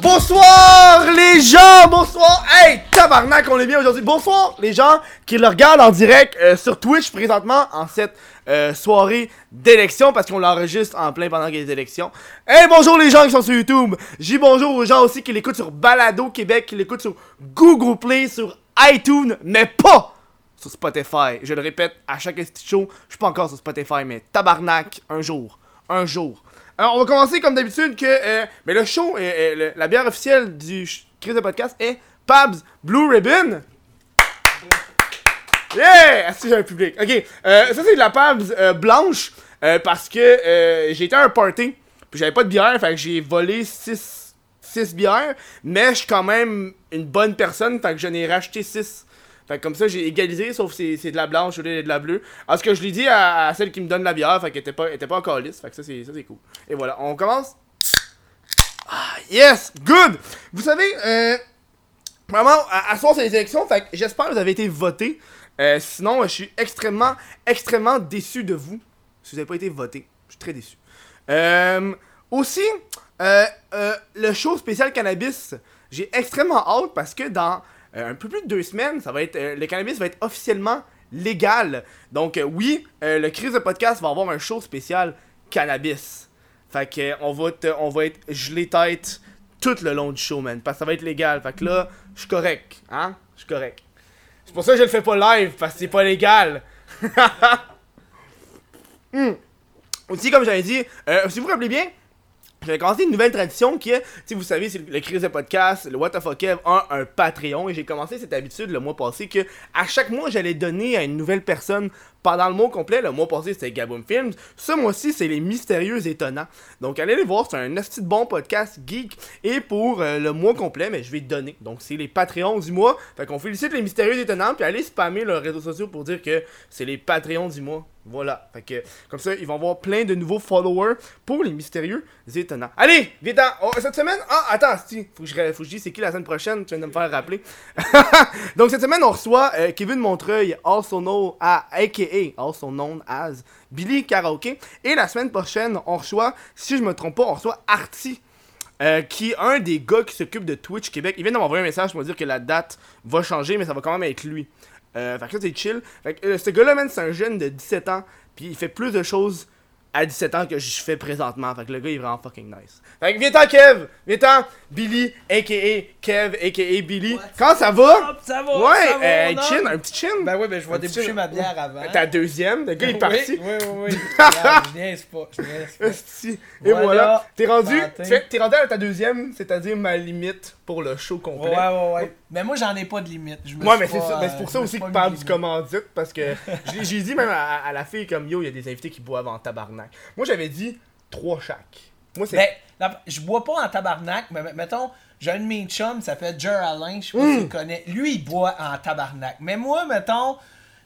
Bonsoir les gens, bonsoir. Hey, tabarnak, on est bien aujourd'hui. Bonsoir les gens qui le regardent en direct euh, sur Twitch présentement en cette euh, soirée d'élection parce qu'on l'enregistre en plein pendant des élections. Hey, bonjour les gens qui sont sur YouTube. J'ai bonjour aux gens aussi qui l'écoutent sur Balado Québec, qui l'écoutent sur Google Play, sur iTunes, mais pas sur Spotify. Je le répète à chaque show, je suis pas encore sur Spotify, mais tabarnak, un jour, un jour. Alors, on va commencer comme d'habitude que. euh, mais le show, euh, euh, la bière officielle du Chris de podcast est Pabs Blue Ribbon. Yeah! Est-ce que j'ai un public? Ok, ça c'est de la Pabs blanche parce que j'ai été à un party, puis j'avais pas de bière, fait que j'ai volé 6 bières, mais je suis quand même une bonne personne, fait que j'en ai racheté 6. Fait que comme ça, j'ai égalisé, sauf c'est- c'est de la blanche au lieu de la bleue. Alors, ce que je l'ai dit à, celle qui me donne la bière, fait qu'elle était pas, était pas encore lisse. Fait que ça, c'est ça, c'est cool. Et voilà, on commence. Ah, yes! Good! Vous savez, euh, vraiment, à, à soir, c'est les élections, fait que j'espère que vous avez été voté. Euh, sinon, je suis extrêmement, extrêmement déçu de vous. Si vous n'avez pas été voté, je suis très déçu. Euh, aussi, euh, le show spécial cannabis, j'ai extrêmement hâte parce que dans un peu plus de deux semaines, ça va être, euh, le cannabis va être officiellement légal. Donc euh, oui, euh, le Crise de podcast va avoir un show spécial cannabis. Fait que euh, on va être, on va être gelé tête tout le long du show, man, parce que ça va être légal. Fait que là, je suis correct, hein, je suis correct. C'est pour ça que je le fais pas live parce que c'est pas légal. Hmm. Aussi, comme j'avais dit, euh, si vous vous rappelez bien, j'avais commencé une nouvelle tradition qui est, sais, vous savez, c'est le Crise de podcast, le What the fuck Kev a un Patreon. Et j'ai commencé cette habitude le mois passé que à chaque mois j'allais donner à une nouvelle personne pendant le mois complet. Le mois passé c'était Gaboom Films, ce mois-ci c'est les Mystérieux Étonnants. Donc allez les voir, c'est un de bon podcast geek et pour euh, le mois complet, mais je vais donner. Donc c'est les Patreons du mois. Fait qu'on félicite les Mystérieux Étonnants puis allez spammer leurs réseaux sociaux pour dire que c'est les Patreons du mois. Voilà. Fait que comme ça, ils vont avoir plein de nouveaux followers pour les mystérieux étonnants. Allez, vite oh, cette semaine. Ah, attends, si, faut que je faut que je dise c'est qui la semaine prochaine, tu viens de me faire rappeler. Donc cette semaine, on reçoit euh, Kevin Montreuil, also à aka also known as Billy Karaoke et la semaine prochaine, on reçoit si je me trompe pas, on reçoit Artie euh, qui est un des gars qui s'occupe de Twitch Québec. Il vient de m'envoyer un message pour me dire que la date va changer, mais ça va quand même être lui. Euh, fait que ça, c'est chill. Fait que euh, ce gars-là, c'est un jeune de 17 ans, puis il fait plus de choses à 17 ans que je fais présentement. Fait que le gars, il est vraiment fucking nice. Fait que viens-t'en, Kev! Viens-t'en, Billy, a.k.a. Kev, a.k.a. Billy. Comment ça va? Ça va, Ouais, ça va, euh, chin, un petit chin. Ben oui, ben je vais déboucher ma bière avant. Ta deuxième, le gars, il est parti. Oui, oui, oui. Regarde, je niaise pas, je niaise pas. Et voilà, Voilà. t'es rendu, Santé. tu fais- t'es rendu à ta deuxième, c'est-à-dire ma limite pour le show Ouais, complet. ouais, ouais. Mais moi, j'en ai pas de limite. Je me Ouais, mais c'est ça- mais c'est pour ça aussi que parle du commandite, parce que j'ai j'ai dit même à, à la fille comme yo, il y a des invités qui boivent en tabarnak. Moi j'avais dit trois chaque. Moi c'est. Ben, la- je bois pas en tabarnak, mais mettons, j'ai un de mes chums, il s'appelle Jer Alain, je sais pas Mm. si tu le connais. Lui, il boit en tabarnak. Mais moi, mettons,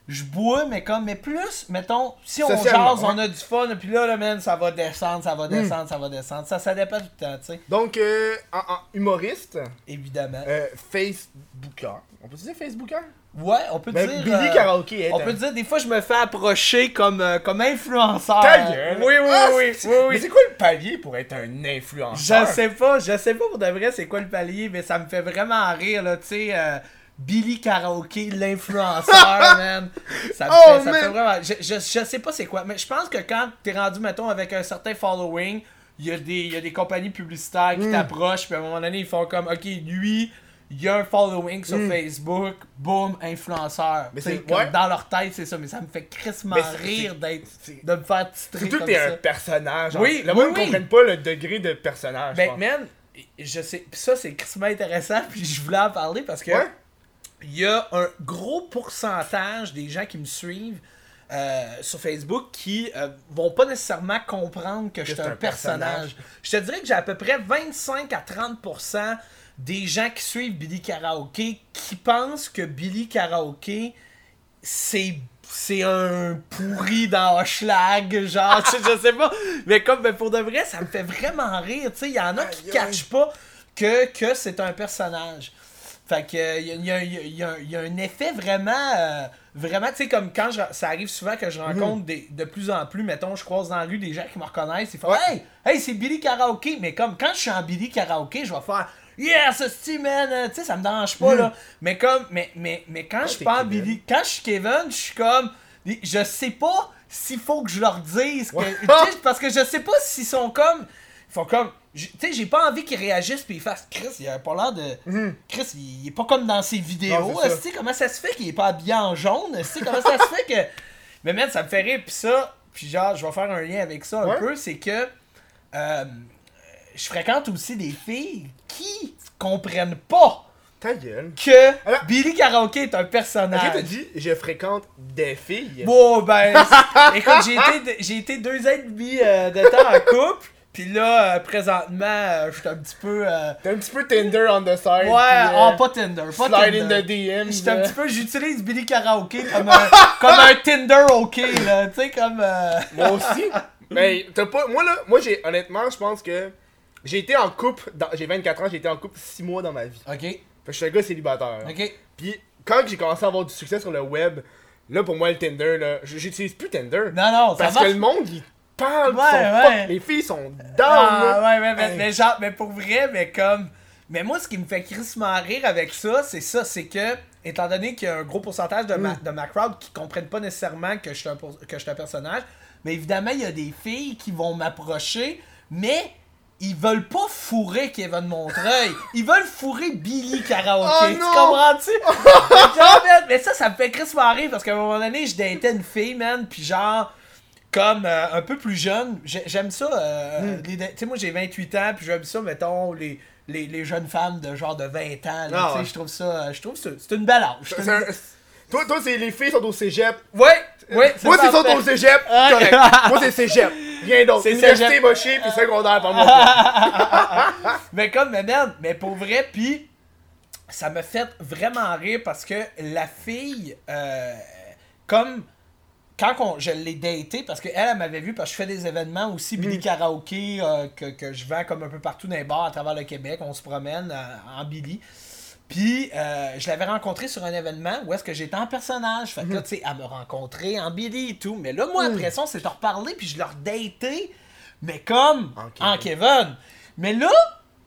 je bois, mais comme, mais plus, mettons, si on jase, on a du fun, puis là, là, man, ça va descendre, ça va descendre, ça va descendre. Ça, ça dépend du temps, tu sais. Donc, euh, en, en humoriste, Évidemment. euh, Facebooker. On peut dire Facebooker? Ouais, on peut Ben, dire. Billy euh, Karaoke On peut dire, des fois, je me fais approcher comme, euh, comme influenceur. Ta gueule. Oui, oui, Ah, oui, oui, oui. Mais c'est quoi le palier pour être un influenceur? Je sais pas, je sais pas pour de vrai c'est quoi le palier, mais ça me fait vraiment rire, là, tu sais. Billy Karaoke, l'influenceur, man. Ça me, Oh, fait, ça me man. fait vraiment. Je, je, je sais pas c'est quoi, mais je pense que quand t'es rendu, mettons, avec un certain following, il y, a des- il y a des compagnies publicitaires qui t'approchent, puis à un moment donné, ils font comme, ok, lui, il y a un following sur Facebook, boum, influenceur. Mais c'est- ouais. Dans leur tête, c'est ça, mais ça me fait crissement rire d'être, de me faire titrer Surtout t'es un personnage. Oui, Le monde ne oui. pas le degré de personnage. Ben, man, je sais. Pis ça, c'est crissement intéressant. Puis je voulais en parler parce que. Ouais. Il y a un gros pourcentage des gens qui me suivent euh, sur Facebook qui euh, vont pas nécessairement comprendre que je suis c'est un, un personnage. personnage. Je te dirais que j'ai à peu près 25 à 30% des gens qui suivent Billy Karaoke qui pensent que Billy Karaoke c'est c'est un pourri dans Schlag, genre, tu sais, je sais pas. Mais comme, ben, pour de vrai, ça me fait vraiment rire, tu sais. Il y en a qui aïe. catchent pas que, que c'est un personnage. Fait que euh, y a, y a- y a- y a- y a un effet vraiment, euh, vraiment, tu sais, comme quand je- ça arrive souvent que je rencontre des, de plus en plus, mettons, je croise dans la rue des gens qui me reconnaissent, ils font Ouais. Hey, hey, c'est Billy Karaoke, mais comme quand je suis en Billy Karaoke, je vais faire Yes, c'est man, euh, tu sais, ça me dérange pas, là. Mais comme, mais, mais, mais quand je pas en Kevin. Billy, quand je suis Kevin, je suis comme, je sais pas s'il faut que je leur dise que, parce que je sais pas s'ils sont comme, ils font comme, tu sais, j'ai pas envie qu'ils réagissent puis ils fassent Chris, il a pas l'air de, Chris, il est pas comme dans ses vidéos, Mhm. Non, c'est ça. tu sais, comment ça se fait qu'il est pas habillé en jaune, tu sais, comment ça se fait que, mais man, ça me fait rire puis ça, puis genre, je vais faire un lien avec ça un Ouais. peu, c'est que, euh, je fréquente aussi des filles qui comprennent pas Ta gueule. que Alors- Billy Karaoke est un personnage. t'as dit, je fréquente des filles. Bon, ben, écoute, j'ai été, j'ai été deux ans et demi euh, de temps en couple, puis là, euh, présentement, euh, je suis un petit peu. euh, T'as un petit peu Tinder on the side. ouais, oh, pas Tinder, pas Slide in Tinder. the DM. J'étais un petit peu, j'utilise Billy Karaoke comme un, comme un Tinder OK, là, tu sais, comme. euh, Moi aussi. Mais t'as pas. Moi là, moi j'ai honnêtement, je pense que j'ai été en couple. dans- J'ai 24 ans, j'ai été en couple 6 mois dans ma vie. OK, Fait que je suis un gars célibataire. OK. Puis quand j'ai commencé à avoir du succès sur le web, là pour moi le Tinder là, j'utilise plus Tinder. Non, non, parce que le monde il parle, Ouais, ils sont ouais. fuck- les filles sont down. Ah, ouais, ouais, mais, Hey. mais genre, mais pour vrai, mais comme. Mais moi, ce qui me fait crissement rire avec ça, c'est ça, c'est que, étant donné qu'il y a un gros pourcentage de, Mm. ma, de ma crowd qui comprennent pas nécessairement que je suis un, que je suis un personnage, mais évidemment, il y a des filles qui vont m'approcher, mais ils veulent pas fourrer Kevin Montreuil. Ils veulent fourrer Billy Karaoke. Oh tu comprends-tu? Mais ça, ça me fait crissement rire parce qu'à un moment donné, je datais une fille, man, puis genre comme euh, un peu plus jeune, j'ai- j'aime ça. euh, Hmm. les- Tu sais, moi j'ai 28 ans, puis j'aime ça, mettons, les, les, les jeunes femmes de genre de 20 ans. Ah ouais. Je trouve ça, euh, je trouve ça, c'est une belle âge. Une- un- Toi, toi c'est les filles sont au cégep. Ouais, ouais, Moi c'est sont au cégep, correct. Moi c'est cégep. Rien d'autre. C'est cégep. moché puis secondaire par moi. Mais comme, mais merde, mais pour vrai, puis ça me fait vraiment rire parce que la fille, euh, comme quand on- je l'ai daté, parce qu'elle, elle m'avait vu, parce que je fais des événements aussi, Billy Mm. Karaoke, euh, que, que je vends comme un peu partout dans les bars à travers le Québec, on se promène euh, en Billy. Puis, euh, je l'avais rencontré sur un événement où est-ce que j'étais en personnage. Fait que Mm. là, tu sais, elle me rencontrer en Billy et tout. Mais là, moi, après ça, on s'est reparlé, puis je l'ai redaté, mais comme En en Kevin. Mais là,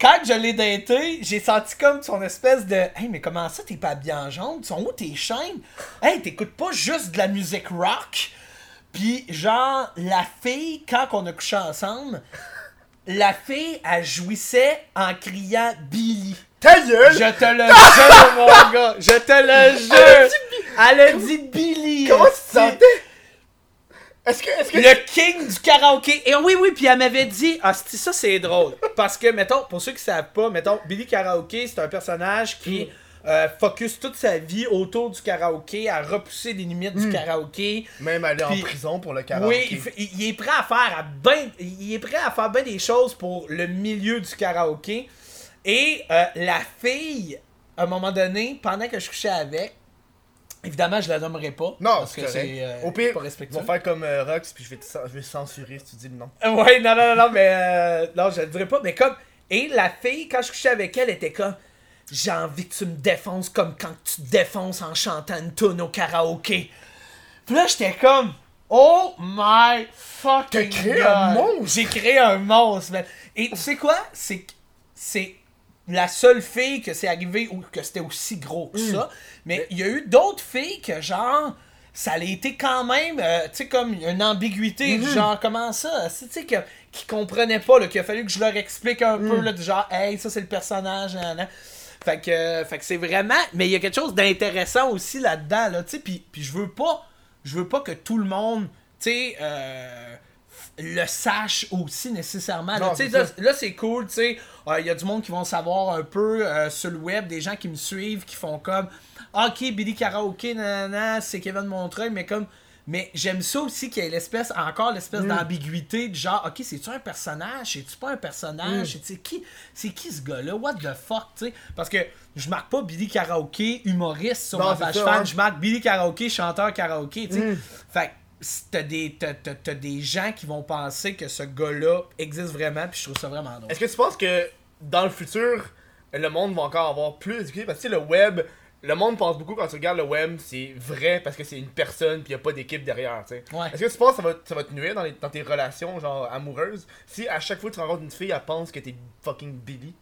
quand je l'ai daté, j'ai senti comme son espèce de Hey, mais comment ça, t'es pas habillé en jaune? Sont où tes chaînes? Hey, t'écoutes pas juste de la musique rock? Puis, genre, la fille, quand on a couché ensemble, la fille, elle jouissait en criant Billy. Ta gueule! Je te le jure, mon gars. Je te le jure. Elle a dit Billy. Comment tu te sentais? Est-ce que. Est-ce que. Le king du karaoké. Et oui, oui, puis elle m'avait dit, ah, c'est- ça c'est drôle. Parce que, mettons, pour ceux qui savent pas, mettons, Billy Karaoke, c'est un personnage qui euh, focus toute sa vie autour du karaoké, à repousser les limites du karaoké. Même aller Puis- en prison pour le karaoké. Oui, il est prêt à faire à ben, il est prêt à faire bien des choses pour le milieu du karaoké. Et euh, la fille, à un moment donné, pendant que je couchais avec, évidemment, je la nommerai pas. Non, parce que c'est euh, Au pire, pas ils respectueux. vont faire comme euh, Rox, puis je vais, te, je vais censurer si tu dis le nom. Ouais, non, non, non, non, mais euh, non, je le dirais pas, mais comme. Et la fille, quand je couchais avec elle, était comme. J'ai envie que tu me défonces comme quand tu te défonces en chantant une tune au karaoké. Puis là, j'étais comme. Oh my fucking T'as créé God. un monstre. J'ai créé un monstre, man. Et tu sais quoi? C'est c'est la seule fille que c'est arrivé ou que c'était aussi gros que ça. Mais il y a eu d'autres filles que genre ça a été quand même euh, tu sais comme une ambiguïté du genre comment ça? Tu sais que qui comprenaient pas qu'il a fallu que je leur explique un peu là du genre hey ça c'est le personnage nan, nan. fait que euh, fait que c'est vraiment mais il y a quelque chose d'intéressant aussi là-dedans là tu sais puis puis je veux pas je veux pas que tout le monde tu sais euh, le sache aussi nécessairement. là. Non, là, ça. là, c'est cool, tu sais. Euh, Il y a du monde qui vont savoir un peu euh, sur le web, des gens qui me suivent, qui font comme Ah, Ok, Billy Karaoke, nanana, c'est Kevin Montreuil, mais comme. Mais j'aime ça aussi qu'il y ait l'espèce, encore l'espèce Mm. d'ambiguïté de genre, ok, c'est-tu un personnage? C'est-tu pas un Mm. personnage? C'est qui, c'est qui ce gars-là? What the fuck, tu sais? Parce que je marque pas Billy Karaoke humoriste sur Non, ma page fan, hein. je marque Billy Karaoke chanteur karaoké, tu sais. Mm. Fait t'as des, t'as, t'as- t'as des gens qui vont penser que ce gars-là existe vraiment, puis je trouve ça vraiment drôle. Est-ce que tu penses que dans le futur, le monde va encore avoir plus d'équité parce que tu sais, le web, le monde pense beaucoup quand tu regardes le web, c'est vrai parce que c'est une personne puis y a pas d'équipe derrière, tu sais. Ouais. Est-ce que tu penses que ça va, ça va te nuire dans, les- dans tes relations genre amoureuses si à chaque fois que tu rencontres une fille, elle pense que t'es fucking Billy?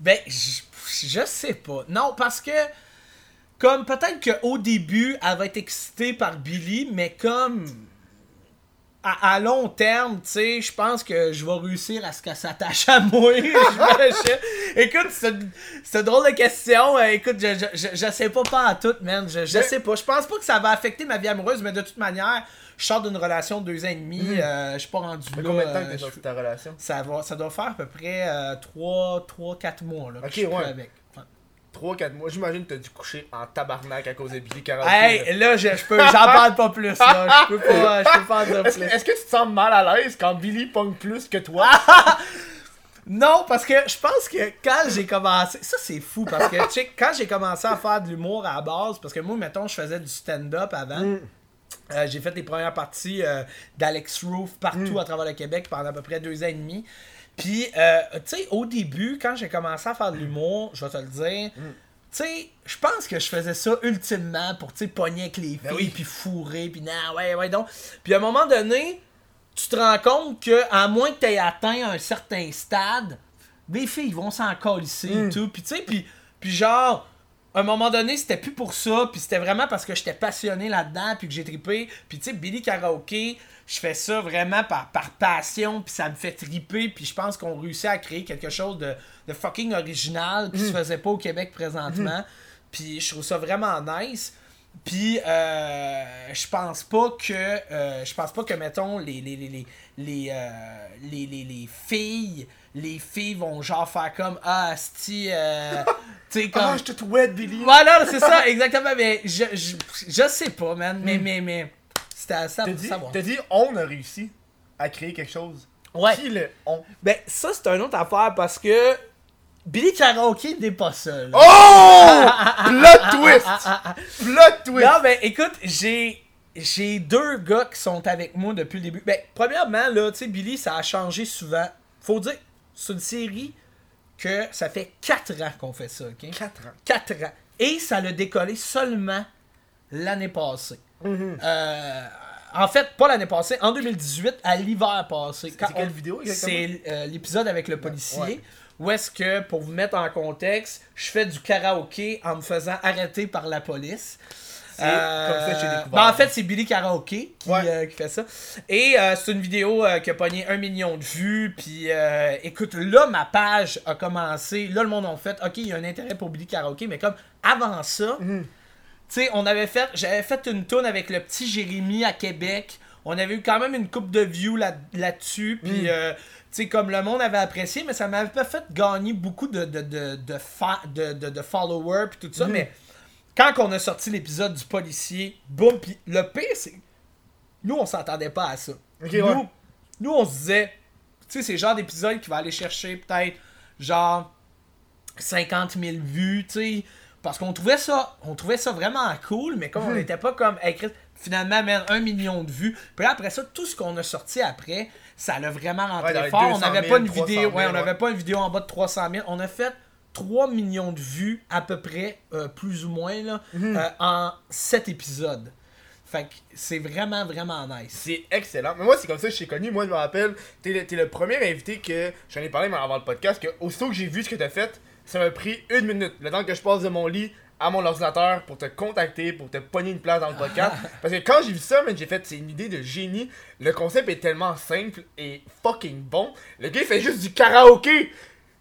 Ben, je, je sais pas. Non, parce que, comme peut-être qu'au début, elle va être excitée par Billy, mais comme. À, à long terme, tu sais, je pense que je vais réussir à ce qu'elle s'attache à moi. écoute, c'est drôle de question. Euh, Écoute, je, je, je, je sais pas pas à tout, man. Je, je Mais- sais pas. Je pense pas que ça va affecter ma vie amoureuse, mais de toute manière, je sors d'une relation de deux ans et demi. euh, je suis pas rendu fait là. combien de temps euh, que t'es ta relation? ça, va, ça doit faire à peu près 3-4 mois là, que Ok, je suis ouais. avec. Ouais. 3-4 mois, j'imagine que t'as dû coucher en tabarnak à cause de Billy Karaoke. Hey, là, je, je peux, j'en parle pas plus, là. Je peux pas, je peux pas en dire plus. est-ce que tu te sens mal à l'aise quand Billy pogne plus que toi? Non, parce que je pense que quand j'ai commencé. Ça, c'est fou, parce que, tu sais, quand j'ai commencé à faire de l'humour à la base, parce que moi, mettons, je faisais du stand-up avant. Euh, j'ai fait les premières parties euh, d'Alex Roof partout à travers le Québec pendant à peu près deux ans et demi. Puis, euh, tu sais, au début, quand j'ai commencé à faire de l'humour, je vais te le dire, tu sais, je pense que je faisais ça ultimement pour, tu sais, pogner avec les filles, Ben oui. puis fourrer, puis non, ouais, ouais, donc. Puis à un moment donné, tu te rends compte que, à moins que tu aies atteint un certain stade, les filles vont s'en colisser et tout. Puis, tu sais, puis, puis genre, à un moment donné, c'était plus pour ça, puis c'était vraiment parce que j'étais passionné là-dedans, puis que j'ai trippé. Puis, tu sais, Billy Karaoke, je fais ça vraiment par, par passion, puis ça me fait triper, puis je pense qu'on réussit à créer quelque chose de, de fucking original qui se faisait pas au Québec présentement. Puis, je trouve ça vraiment nice. Puis euh, je pense pas que euh, je pense pas que mettons les les les les les, euh, les, les, les filles les filles vont genre faire comme ah sti euh, tu sais comme Ah, je te souhaite, Billy! voilà c'est ça exactement mais je, je, je sais pas man mais mais mais c'était à ça pour savoir t'as dit, on a réussi à créer quelque chose. Ouais. Qui le on? ben ça c'est une autre affaire parce que Billy Karaoke n'est pas seul Oh! Plot twist! Plot twist! Non, ben écoute, j'ai j'ai deux gars qui sont avec moi depuis le début. Ben, premièrement, là, tu sais, Billy, ça a changé souvent. Faut dire, c'est une série que ça fait 4 ans qu'on fait ça, ok? 4 ans. 4 ans. Et ça l'a décollé seulement l'année passée. Euh, en fait, pas l'année passée, en 2018, à l'hiver passé. C'est quelle on- vidéo? C'est euh, l'épisode avec le policier. Ouais. Où est-ce que, pour vous mettre en contexte, je fais du karaoké en me faisant arrêter par la police. C'est comme ça j'ai découvert. ben, en fait, c'est Billy Karaoke qui, Ouais. euh, qui fait ça. Et euh, c'est une vidéo euh, qui a pogné un million de vues. Puis euh, écoute, là, ma page a commencé. Là, le monde a fait OK, il y a un intérêt pour Billy Karaoke. Mais comme avant ça, Mhm. tu sais, on avait fait. J'avais fait une tune avec le petit Jérémy à Québec. On avait eu quand même une coupe de views là- là-dessus. Puis, Mm. euh, tu sais, comme le monde avait apprécié, mais ça m'avait pas fait gagner beaucoup de, de, de, de, fa- de, de- de followers. Puis tout ça. Mm. Mais quand on a sorti l'épisode du policier, boum. Puis le pire, c'est. Nous, on s'entendait pas à ça. Nous, ouais. nous, on se disait. Tu sais, c'est le genre d'épisode qui va aller chercher peut-être genre 50 000 vues, tu sais. Parce qu'on trouvait ça, on trouvait ça vraiment cool, mais comme on n'était pas comme écrit, finalement, man, un million de vues. Puis là, après ça, tout ce qu'on a sorti après, ça l'a vraiment rentré Ouais, fort. On 200 n'avait 000, pas une 300 vidéo, 000, ouais, on ouais. n'avait pas une vidéo en bas de 300 000. On a fait 3 millions de vues à peu près, euh, plus ou moins, là, Mhm. euh, en 7 épisodes. Fait que c'est vraiment, vraiment nice. C'est excellent. Mais moi, c'est comme ça que je t'ai connu. Moi, je me rappelle, t'es le, le premier invité que j'en ai parlé mais avant le podcast. Que aussitôt que j'ai vu ce que t'as fait, ça m'a pris une minute. Le temps que je passe de mon lit à mon ordinateur pour te contacter, pour te pogner une place dans le podcast. Parce que quand j'ai vu ça, j'ai fait, c'est une idée de génie. Le concept est tellement simple et fucking bon. Le gars, il fait juste du karaoké.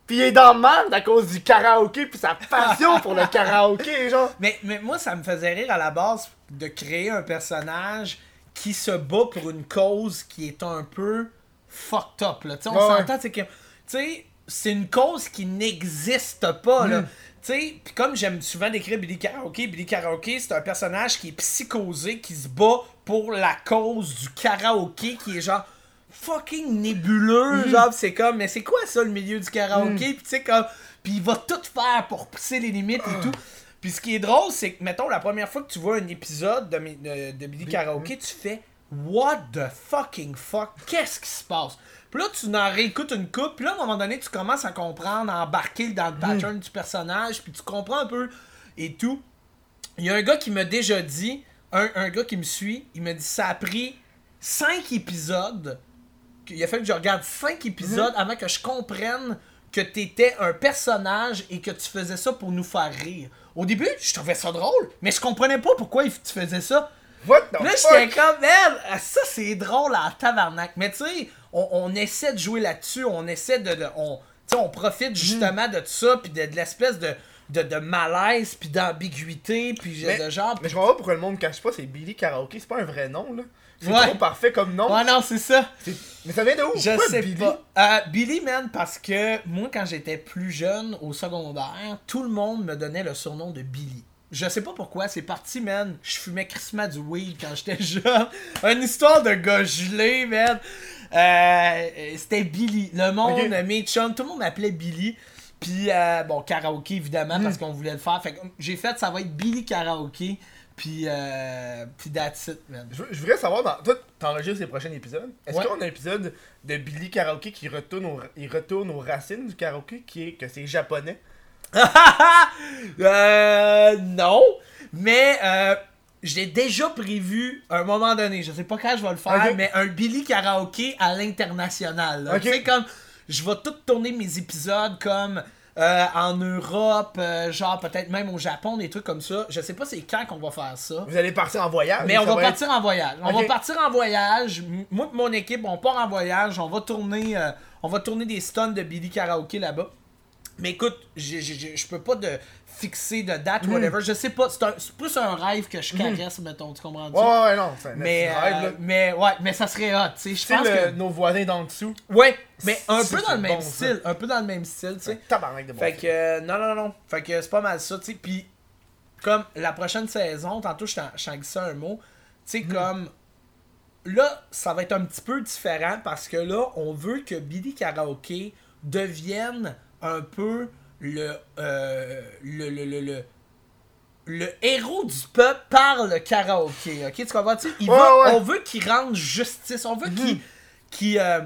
Puis il est dans le mal à cause du karaoké, puis sa passion pour le karaoké, genre. Mais, mais moi, ça me faisait rire à la base de créer un personnage qui se bat pour une cause qui est un peu fucked up. Là. Tu sais, on Ouais, ouais. s'entend, c'est que. Tu sais, c'est une cause qui n'existe pas. Là. Mm. Tu sais, puis comme j'aime souvent décrire Billy Karaoke, Billy Karaoke, c'est un personnage qui est psychosé, qui se bat pour la cause du karaoké, qui est genre fucking nébuleux, Mm. genre, c'est comme, mais c'est quoi ça le milieu du karaoké, Puis tu sais, comme, puis il va tout faire pour pousser les limites et tout. Puis ce qui est drôle, c'est que, mettons, la première fois que tu vois un épisode de, de, de Billy Karaoke, tu fais, what the fucking fuck, qu'est-ce qui se passe? Puis là, tu en réécoutes une coupe, puis là, à un moment donné, tu commences à comprendre, à embarquer dans le pattern du personnage, puis tu comprends un peu et tout. Il y a un gars qui m'a déjà dit, un, un gars qui me suit, il m'a dit ça a pris 5 épisodes. Il a fallu que je regarde 5 épisodes avant que je comprenne que t'étais un personnage et que tu faisais ça pour nous faire rire. Au début, je trouvais ça drôle, mais je comprenais pas pourquoi tu faisais ça. What the là, j'étais comme, merde, ah, ça c'est drôle en tabarnak. Mais tu sais, on, on essaie de jouer là-dessus, on essaie de. de- on, tu sais, on profite justement de ça, puis de, de l'espèce de, de, de malaise, puis d'ambiguïté, puis de genre. Mais je comprends pas pourquoi le monde cache pas, c'est Billy Karaoke, c'est pas un vrai nom là. C'est Ouais. trop parfait comme nom. Ouais, non, c'est ça. Mais ça vient de où? Je Pourquoi sais Billy? pas. Euh, Billy, man, parce que moi, quand j'étais plus jeune, au secondaire, tout le monde me donnait le surnom de Billy. Je sais pas pourquoi, c'est parti, man. Je fumais crissement du weed quand j'étais jeune. Une histoire de gars gelé, man. Euh, C'était Billy. Le monde, Ok. mes chums, tout le monde m'appelait Billy. Puis, euh, bon, karaoké, évidemment, Hmm. parce qu'on voulait le faire. Fait que j'ai fait, ça va être Billy Karaoké. Puis, euh, puis that's it, man. Je, je voudrais savoir, dans... toi, t'enregistres les prochains épisodes. Est-ce Ouais. qu'on a un épisode de Billy Karaoke qui retourne, au... il retourne aux racines du karaoké, qui est que c'est japonais? euh, non, mais euh, j'ai déjà prévu un moment donné, je sais pas quand je vais le faire, mais un Billy karaoké à l'international. Tu sais comme je vais tout tourner mes épisodes comme euh, en Europe, euh, genre peut-être même au Japon, des trucs comme ça. Je sais pas c'est quand qu'on va faire ça. Vous allez partir en voyage? Mais on va être- partir en voyage. On va partir en voyage. Moi et mon équipe, on part en voyage. On va tourner, euh, on va tourner des stuns de Billy Karaoke là-bas. Mais écoute, je peux pas de fixer de date, Mm. whatever. Je sais pas. C'est plus un rêve que je caresse, mettons. Tu comprends? Ouais, ouais, ouais, non, c'est un mais, petit rêve, là. euh, mais ouais, mais ça serait hot, tu sais. Je pense que. nos voisins d'en dessous. Ouais, mais un peu dans le même bon, ça. style. Un peu dans le même style, tu sais. Tabarnak de bon Fait que, euh, non, non, non. Fait que c'est pas mal ça, tu sais. Puis, comme la prochaine saison, tantôt je t'en glissais un mot, tu sais, comme. Là, ça va être un petit peu différent parce que là, on veut que Billy Karaoke devienne un peu le. euh, le, le, le, le le héros du peuple par le karaoké, ok? Tu comprends-tu? Ouais, ouais. On veut qu'il rende justice, on veut qu'il... qu'il, euh,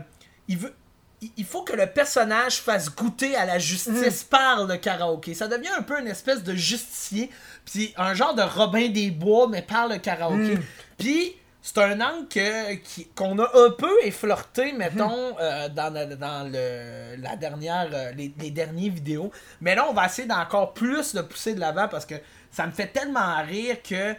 il veut... il- Il faut que le personnage fasse goûter à la justice par le karaoké. Ça devient un peu une espèce de justicier, puis un genre de Robin des Bois, mais par le karaoké. Puis c'est un angle qu'on a un peu effleurté, mettons, euh, dans, le- dans le, la dernière, euh, les, les dernières vidéos. Mais là, on va essayer d'encore plus de pousser de l'avant parce que ça me fait tellement rire que,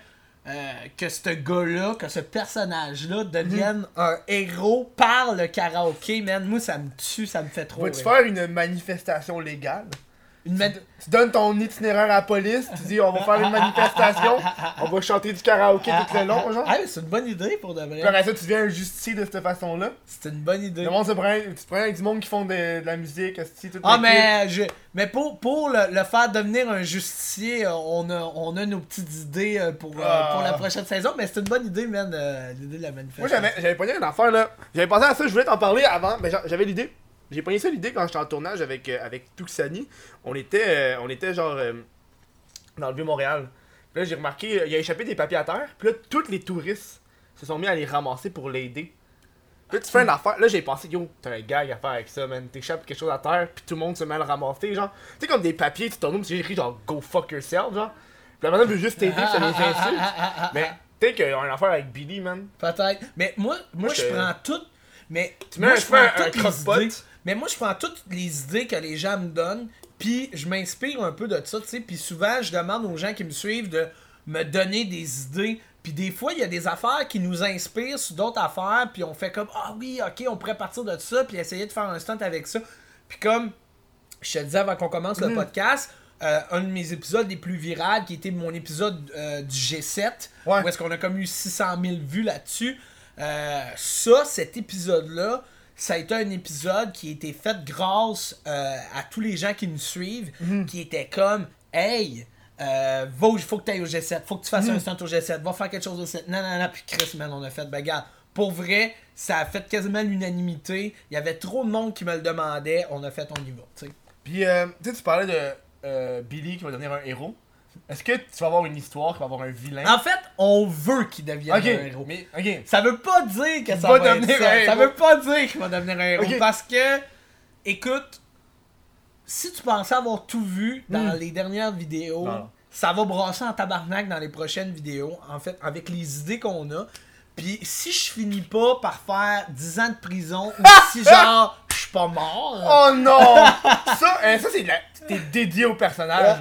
euh, que ce gars-là, que ce personnage-là devienne un héros par le karaoké, man. Moi, ça me tue, ça me fait trop Vas-tu faire une manifestation légale? Une Tu donnes ton itinéraire à la police, tu dis on va faire une manifestation, on va chanter du karaoké tout le long, genre. Ah, c'est une bonne idée pour de Puis vrai. après ça, tu deviens un justicier de cette façon-là. C'est une bonne idée. Le monde se prend, tu te prends avec du monde qui font de, de la musique, tout Ah, mais, je, mais pour, pour le, le faire devenir un justicier, on a, on a nos petites idées euh, pour, euh, Ah. pour la prochaine saison. Mais c'est une bonne idée, man, euh, l'idée de la Moi manifestation. j'avais j'avais pogné une affaire là. J'avais pensé à ça, je voulais t'en parler avant, mais j'a- j'avais l'idée. J'ai pogné ça l'idée quand j'étais en tournage avec, euh, avec Tuxani. On était, euh, on était genre euh, dans le Vieux-Montréal. Là j'ai remarqué, il a échappé des papiers à terre. Puis là, tous les touristes se sont mis à les ramasser pour l'aider. Là, tu fais une affaire. Là, j'ai pensé, yo, t'as un gag à faire avec ça, man. T'échappes quelque chose à terre, puis tout le monde se met à le ramasser, genre. Tu sais, comme des papiers, tu tournes, j'ai écrit genre, go fuck yourself, genre. Puis la personne veut juste t'aider, ça les insulte. Mais, tu sais qu'il y a une affaire avec Billy, man. Peut-être. Mais moi, moi, Moi, je prends tout. Mais Tu mets moi, un- je prends un- un. Mais moi, je prends toutes les idées que les gens me donnent. Puis je m'inspire un peu de ça, tu sais. Puis souvent, je demande aux gens qui me suivent de me donner des idées. Puis des fois, il y a des affaires qui nous inspirent sur d'autres affaires. Puis on fait comme Ah oui, ok, on pourrait partir de ça. Puis essayer de faire un stunt avec ça. Puis comme je te disais avant qu'on commence le podcast, euh, un de mes épisodes les plus virales, qui était mon épisode euh, du G7, Ouais. où est-ce qu'on a comme eu 600 000 vues là-dessus. Euh, ça, cet épisode-là, ça a été un épisode qui a été fait grâce euh, à tous les gens qui nous suivent, Mhm. qui étaient comme Hey, euh, va, faut que tu ailles au G7, faut que tu fasses Mhm. un stunt au G7, va faire quelque chose au G7. Non, non, non, puis Chris, man, on a fait, ben, regarde, pour vrai, ça a fait quasiment l'unanimité. Il y avait trop de monde qui me le demandait, on a fait, on y va, tu sais. Puis, euh, tu parlais de euh, Billy qui va devenir un héros. Est-ce que tu vas avoir une histoire qui va avoir un vilain? En fait, on veut qu'il devienne un héros. mais. Ça veut pas dire que ça va va, devenir être ça. un Ça veut pas dire qu'il va devenir un héros. Parce que, écoute, si tu pensais avoir tout vu dans Hmm. les dernières vidéos, Non. ça va brasser en tabarnak dans les prochaines vidéos, en fait, avec les idées qu'on a. Puis si je finis pas par faire 10 ans de prison, ou si genre, je suis pas mort... Oh non Ça, euh, ça c'est la... T'es dédié au personnage.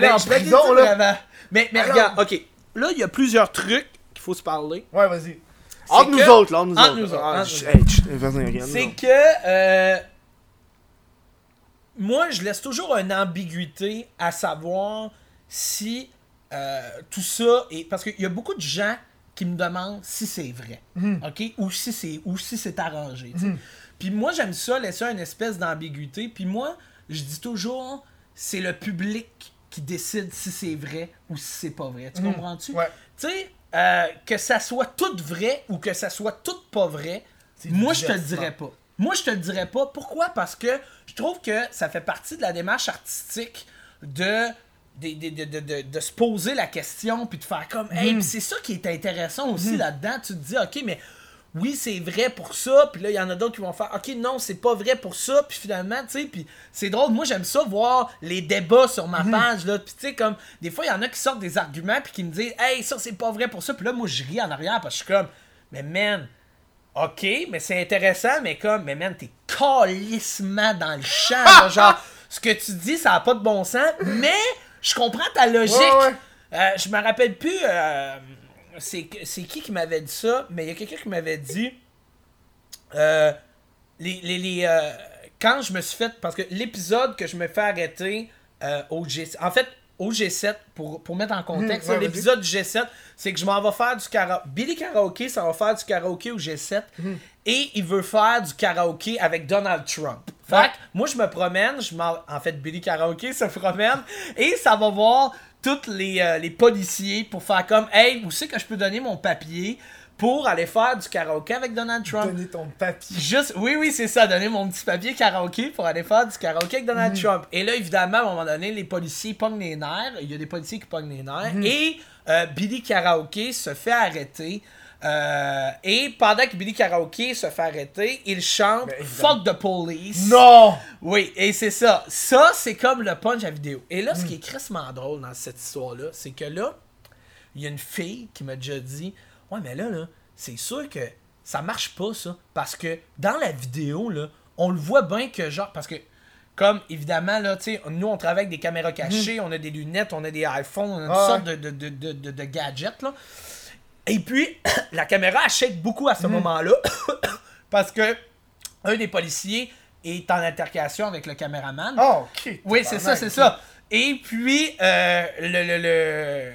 Là. Aller Ben, en prison, là. vraiment. Mais, mais Alors- regarde, ok. Là, il y a plusieurs trucs qu'il faut se parler. Ouais, vas-y. Entre nous que- autres, là, entre nous Entre autres. nous Ah. C'est que euh, moi, je laisse toujours une ambiguïté à savoir si euh, tout ça est parce qu'il y a beaucoup de gens qui me demandent si c'est vrai, ok, ou si c'est ou si c'est arrangé. sais. Puis moi, j'aime ça laisser une espèce d'ambiguïté. Puis moi, je dis toujours, c'est le public qui décide si c'est vrai ou si c'est pas vrai. Tu comprends-tu? Ouais. Tu sais, euh, que ça soit tout vrai ou que ça soit tout pas vrai, moi, je te le dirais pas. Moi, je te le dirais pas. Pourquoi? Parce que je trouve que ça fait partie de la démarche artistique de, de, de, de, de- se poser la question puis de faire comme, hey, puis c'est ça qui est intéressant aussi là-dedans. Tu te dis, ok, mais oui, c'est vrai pour ça, puis là, il y en a d'autres qui vont faire, ok, non, c'est pas vrai pour ça, puis finalement, tu sais, puis c'est drôle, moi, j'aime ça, voir les débats sur ma page, là, puis tu sais, comme, des fois, il y en a qui sortent des arguments, puis qui me disent, hey, ça, c'est pas vrai pour ça, puis là, moi, je ris en arrière, parce que je suis comme, mais man, ok, mais c'est intéressant, mais comme, mais man, t'es calissement dans le champ, là, genre, ce que tu dis, ça a pas de bon sens, mais je comprends ta logique. Ouais, ouais. Euh, je me rappelle plus, euh, c'est c'est qui qui m'avait dit ça, mais il y a quelqu'un qui m'avait dit, euh, les, les, les, euh, quand je me suis fait, parce que l'épisode que je me fais arrêter euh, au G7, en fait, au G7, pour, pour mettre en contexte, ouais, l'épisode du G7, c'est que je m'en vais faire du karaoké. Billy Karaoke, ça va faire du karaoké au G7, Mhm. et il veut faire du karaoké avec Donald Trump. Fait que moi, je me promène, je m'en- en fait, Billy Karaoke se promène, et ça va voir tous les, euh, les policiers pour faire comme, hey, où c'est que je peux donner mon papier pour aller faire du karaoké avec Donald Trump? Donner ton papier. Juste, oui, oui, c'est ça, donner mon petit papier karaoké pour aller faire du karaoké avec Donald Trump. Et là, évidemment, à un moment donné, les policiers pognent les nerfs. Il y a des policiers qui pognent les nerfs. Et euh, Billy Karaoke se fait arrêter. Euh, et pendant que Billy Karaoke se fait arrêter, il chante Ben. Fuck the police. Non Oui, et c'est ça. Ça, c'est comme le punch à vidéo. Et là, ce qui est crissement drôle dans cette histoire-là, c'est que là, il y a une fille qui m'a déjà dit Ouais, mais là, là, c'est sûr que ça marche pas, ça. Parce que dans la vidéo, là, on le voit bien que, genre, parce que, comme évidemment, là, tu sais, nous, on travaille avec des caméras cachées, on a des lunettes, on a des iPhones, on a toutes Ah sortes de- de gadgets, là. Et puis, la caméra, shake beaucoup à ce moment-là. parce que un des policiers est en altercation avec le caméraman. Oh, ok. Oui, c'est ça, c'est ça. Et puis, euh, le, le, le-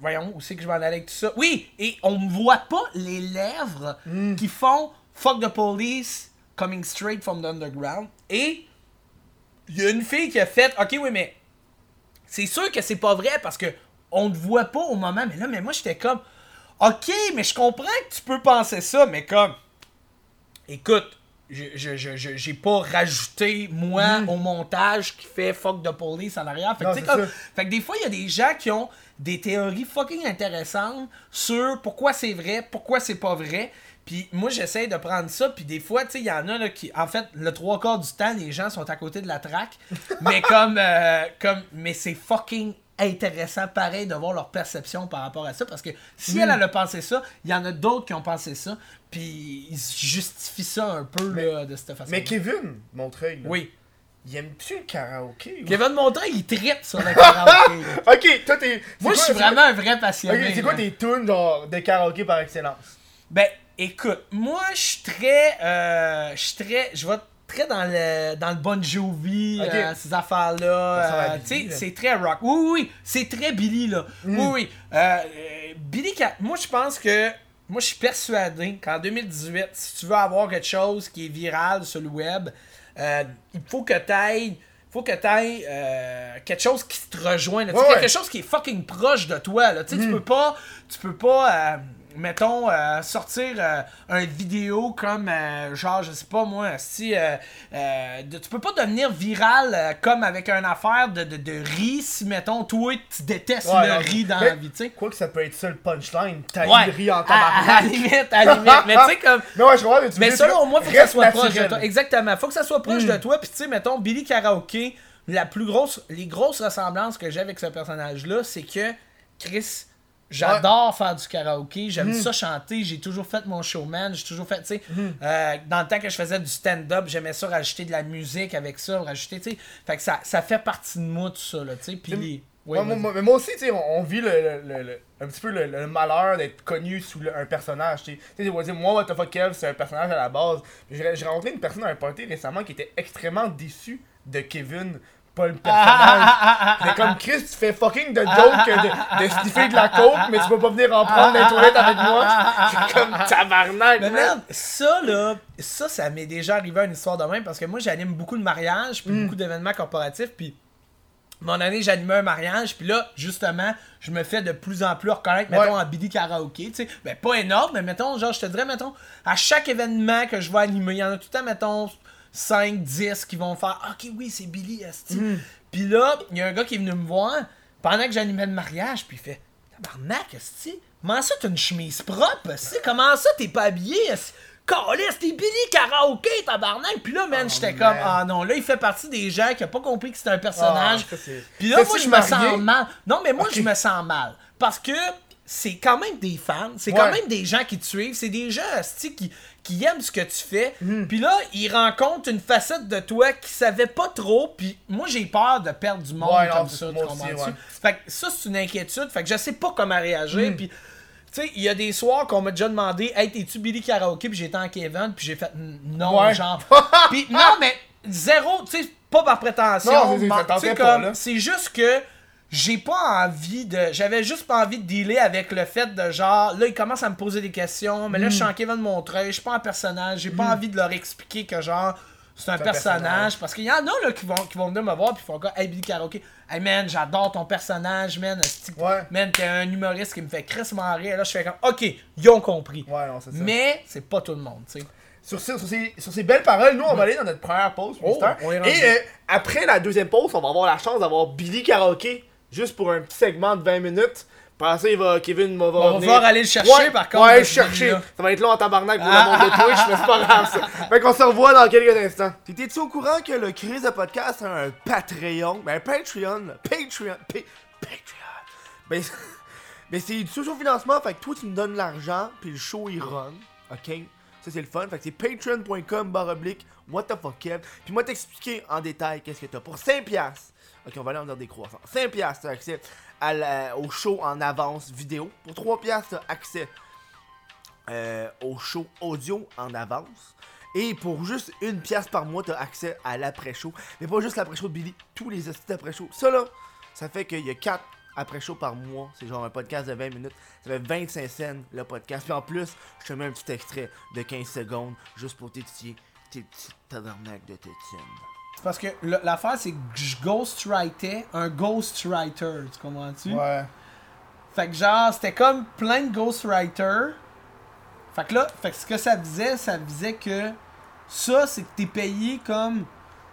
Voyons, où c'est que je vais en aller avec tout ça? Oui, et on ne voit pas les lèvres qui font Fuck the police, coming straight from the underground. Et il y a une fille qui a fait Ok, oui, mais c'est sûr que c'est pas vrai parce que on ne voit pas au moment. Mais là, mais moi, j'étais comme Ok, mais je comprends que tu peux penser ça, mais comme écoute, je- j'ai pas rajouté, moi, au montage qui fait fuck the police en arrière. Fait que, Non, tu sais, c'est comme- fait que des fois, il y a des gens qui ont des théories fucking intéressantes sur pourquoi c'est vrai, pourquoi c'est pas vrai. Puis moi, j'essaie de prendre ça. Puis des fois, tu sais, il y en a là, qui. En fait, le trois quarts du temps, les gens sont à côté de la traque. mais comme. euh, comme mais c'est fucking intéressant, pareil, de voir leur perception par rapport à ça. Parce que si Mm. elle, elle a pensé ça, il y en a d'autres qui ont pensé ça. Puis ils justifient ça un peu là, de cette façon. Mais Kevin, Montreuil, là, Oui. il aime-tu le karaoké? ou- Kevin Montreuil, il tripe sur le karaoké. Ok, toi t'es. Moi, je suis vraiment un vrai passionné. C'est quoi tes tunes genre de karaoké par excellence? Ben, écoute, moi, je suis très. euh, je suis très. Je vais très dans le, dans le Bon Jovi, Ok. euh, ces affaires-là. Euh, c'est très rock. Oui, oui, oui, c'est très Billy, là. Mm. Oui, oui. Euh, euh, Billy, moi, je pense que. Moi, je suis persuadé qu'en 2018, si tu veux avoir quelque chose qui est viral sur le web, euh, il faut que tu ailles. Faut que tu ailles quelque chose qui te rejoigne. Ouais, ouais. Quelque chose qui est fucking proche de toi. Là. Tu Tu peux pas. Tu peux pas. euh, mettons, euh, sortir euh, un vidéo comme, euh, genre, je sais pas moi, si. euh, euh, de- tu peux pas devenir viral comme avec une affaire de, de, de riz si, mettons, toi, tu détestes Ouais, le non, riz dans mais- la vie, tu sais. Quoi que ça peut être ça le punchline. T'as Ouais, le riz en à, à tabarnak. la limite, à la limite. Mais tu sais, comme. Mais ouais, je comprends, mais tu Mais au moins, faut que ça soit proche de toi. Exactement. Faut que ça soit proche Mm. de toi. Puis, tu sais, mettons, Billy Karaoke, la plus grosse, les grosses ressemblances que j'ai avec ce personnage-là, c'est que, Chris, j'adore faire du karaoké. J'aime Mm. ça chanter. J'ai toujours fait mon showman. J'ai toujours fait, tu sais, Mm. euh, dans le temps que je faisais du stand-up, j'aimais ça, rajouter de la musique avec ça, rajouter, tu sais. Fait que ça, ça fait partie de moi, tout ça, là, tu sais. Puis, ouais, Ouais, moi, mais moi aussi, tu sais, on, on vit le, le- un petit peu le, malheur d'être connu sous un personnage. Tu sais, Tu sais, moi, What the fuck Kev, c'est un personnage à la base. J'ai j'ai rencontré une personne à un party récemment qui était extrêmement déçue de Kevin, pas le personnage. C'est comme Chris, tu fais fucking de joke de, de sniffer de la coke, mais tu peux pas venir en prendre dans les toilettes avec moi. C'est comme tabarnak, Mais merde, ça là, ça, ça m'est déjà arrivé à une histoire de même parce que moi j'anime beaucoup de mariages, puis Mm. beaucoup d'événements corporatifs, puis mon année j'animais un mariage, puis là justement je me fais de plus en plus reconnaître, Ouais. mettons en Billy Karaoke, tu sais, ben pas énorme, mais mettons genre je te dirais mettons à chaque événement que je vais animer, il y en a tout le temps mettons 5, 10 qui vont faire ok oui c'est Billy esti. Mm. Puis là il y a un gars qui est venu me voir pendant que j'animais le mariage, puis il fait Tabarnak, esti. Comment ça, t'as une chemise propre, esti? Comment ça, t'es pas habillé, esti? Calisse, t'es Billy Karaoke, tabarnak! Puis là, man, j'étais comme, ah non, là, il fait partie des gens qui ont pas compris que c'était un personnage. Ah, ça, c'est- Puis là, moi, je me sens mal. Non, mais moi, je me sens mal. Parce que c'est quand même des fans, c'est Ouais. quand même des gens qui te suivent, c'est des gens, qui, qui aiment ce que tu fais. Hmm. Puis là, ils rencontrent une facette de toi qu'ils savaient pas trop. Puis moi, j'ai peur de perdre du monde Ouais, comme ça, tu moi aussi, comprends-tu? ouais. Fait que ça, c'est une inquiétude. Fait que je sais pas comment réagir. Hmm. Puis, tu sais, il y a des soirs qu'on m'a déjà demandé Hey, t'es-tu Billy Karaoke Puis j'étais en Kevin. Puis j'ai fait Non, Ouais. genre. Puis non, mais zéro, tu sais, pas par prétention. Non, comme. C'est juste que. J'ai pas envie de. J'avais juste pas envie de dealer avec le fait de genre. Là, ils commencent à me poser des questions. Mais là, je suis en Hmm. Kevin Montreuil. Je suis pas un personnage. J'ai pas envie de leur expliquer que genre. C'est un un personnage. personnage. Parce qu'il y en a là, qui, vont, qui vont venir me voir. Puis ils font comme Hey, Billy Karaoke. Hey, man, j'adore ton personnage, man. Ouais. Man, t'es un humoriste qui me fait crissement rire. Là, je fais comme Ok, ils ont compris. Ouais, non, c'est ça. Mais c'est pas tout le monde, tu sais. Sur, ces- sur ces, sur ces belles paroles, nous, on va aller dans notre première pause. Oh. Et euh, après la deuxième pause, on va avoir la chance d'avoir Billy Karaoke, juste pour un petit segment de 20 minutes. Ça, il va, Kevin va, On va devoir aller le chercher, Ouais, par contre, Ouais, le chercher. Ça va être long en tabarnak pour Ah, le monde de Twitch, mais c'est pas grave ça. Fait qu'on se revoit dans quelques instants. T'étais-tu au courant que le Chris de podcast a un Patreon? Ben, un Patreon. Patreon, pa- Patreon. Ben, ben c'est du sous-financement, fait que toi, tu me donnes l'argent, puis le show, il run. OK? Ça, c'est le fun. Fait que c'est patreon.com what the fuck Kev. Puis moi, t'expliquer en détail qu'est-ce que t'as. Pour 5$, piastres, OK, on va aller en dire des croissants. 5$, piastres, accès à la- au show en avance vidéo. Pour 3$, piastres, accès euh, au show audio en avance. Et pour juste une pièce par mois, t'as accès à l'après-show. Mais pas juste l'après-show de Billy, tous les hosties d'après-show. Ça là, ça fait qu'il y a 4 après-show par mois. C'est genre un podcast de 20 minutes. Ça fait 25 scènes le podcast. Puis en plus, je te mets un petit extrait de 15 secondes juste pour t'étudier tes petits tabarnak de tétine. C'est parce que l'affaire, c'est que je ghostwritais un ghostwriter, tu comprends-tu? Ouais. Fait que genre, c'était comme plein de ghostwriters. Fait que là, fait que ce que ça disait, ça disait que ça, c'est que t'es payé comme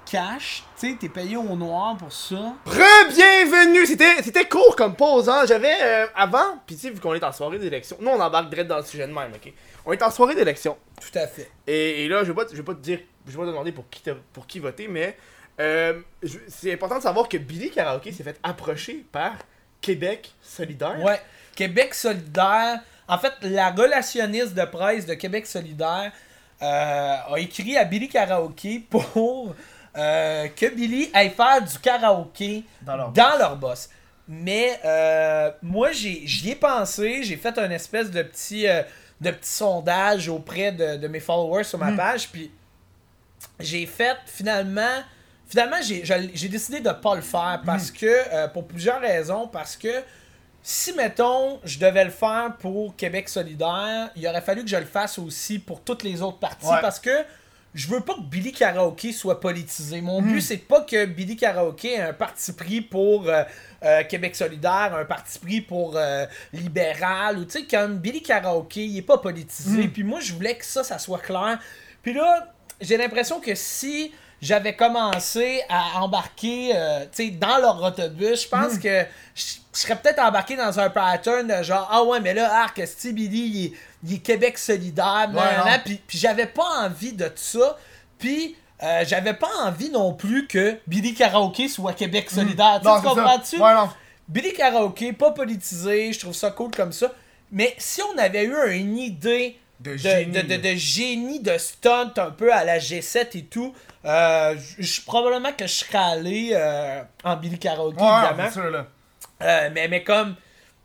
cash. Tu sais, t'es payé au noir pour ça. Re-bienvenue! C'était, c'était court comme pause, hein. J'avais euh, avant, pis tu sais, vu qu'on est en soirée d'élection, nous on embarque direct dans le sujet de même, ok? On est en soirée d'élection. Tout à fait. Et, et là, je vais pas, je vais pas te dire, je vais demander pour qui, t'as- pour qui voter, mais euh, c'est important de savoir que Billy Karaoke s'est fait approcher par Québec solidaire. Ouais. Québec solidaire. En fait, la relationniste de presse de Québec solidaire euh, a écrit à Billy Karaoke pour euh, que Billy aille faire du karaoké Dans leur dans leur boss. Mais euh, moi, j'ai- j'y ai pensé. J'ai fait un espèce de petit, euh, de petit sondage auprès de, de mes followers sur ma page. Puis j'ai fait finalement. Finalement, j'ai décidé de pas le faire parce que. euh, pour plusieurs raisons. Parce que si, mettons, je devais le faire pour Québec solidaire, il aurait fallu que je le fasse aussi pour toutes les autres parties. Ouais. Parce que je veux pas que Billy Karaoke soit politisé. Mon but, c'est pas que Billy Karaoke ait un parti pris pour euh, euh, Québec solidaire, un parti pris pour euh, libéral, ou tu sais, comme Billy Karaoke, il est pas politisé. Puis moi, je voulais que ça, ça soit clair. Puis là, j'ai l'impression que si j'avais commencé à embarquer euh, dans leur autobus, je pense que je serais peut-être embarqué dans un pattern de genre Ah ouais, mais là, Arc, Billy, il est, Québec solidaire, non. puis, puis j'avais pas envie de ça. Puis euh, j'avais pas envie non plus que Billy Karaoke soit Québec solidaire. Tu sais, Non, tu comprends-tu? Ouais. Billy Karaoke, pas politisé, je trouve ça cool comme ça. Mais si on avait eu une idée De génie, de, de- de génie, de stunt un peu à la G7 et tout, euh, je- probablement que je serais allé euh, en Billy Karaoke, Ouais, évidemment. c'est sûr, là. Euh, mais, mais comme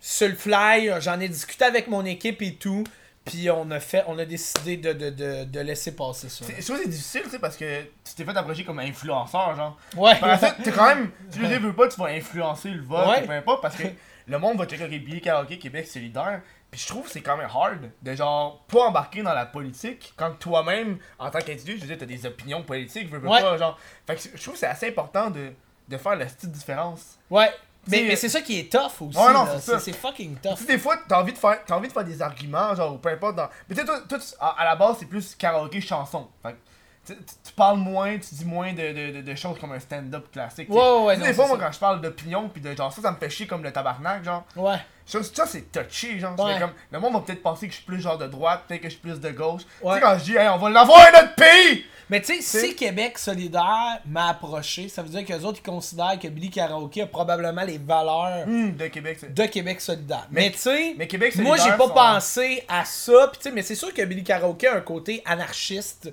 sur le fly, j'en ai discuté avec mon équipe et tout, puis on a fait, on a décidé de, de, de, de laisser passer ça. C'est- Je trouve que c'est difficile, tu sais, parce que tu t'es fait approcher comme influenceur, genre. Ouais. Par la t'es quand même. Tu le veux pas, tu vas influencer le vote, Ouais. ou peu importe, parce que le monde va checker Billy Karaoke Québec solidaire. Je trouve que c'est quand même hard de genre pas embarquer dans la politique quand toi-même, en tant qu'individu, je veux dire, t'as des opinions politiques, veux, veux Ouais. pas, genre. Fait que je trouve que c'est assez important de, de faire la petite différence. Ouais. Mais, c'est ça qui est tough aussi. Ouais, non, c'est c'est fucking Tu tough. sais, des fois, t'as envie de faire, t'as envie de faire des arguments, genre, ou peu importe. Dans... Mais tu sais, toi, toi, tu- à, à la base, c'est plus karaoké chanson. Fait que, tu, tu- tu parles moins, tu dis moins de, de, de, choses comme un stand-up classique. tu. Ouais, ouais, ouais, Tu non, des fois, moi, ça. quand je parle d'opinion, puis de genre, ça, ça me fait chier comme le tabarnak, genre. Ouais. Ça, ça, c'est touché, genre. Ouais. Comme, le monde va peut-être penser que je suis plus genre de droite, peut-être que je suis plus de gauche. Tu Ouais. sais, quand je dis, hey, on va l'avoir notre pays! Mais tu sais, si Québec solidaire m'a approché, ça veut dire qu'eux autres, ils considèrent que Billy Karaoke a probablement les valeurs Hum, de Québec, de Québec solidaire. Mais- Mais, tu sais, moi, j'ai pas sont- pensé à ça. Tu sais, mais c'est sûr que Billy Karaoke a un côté anarchiste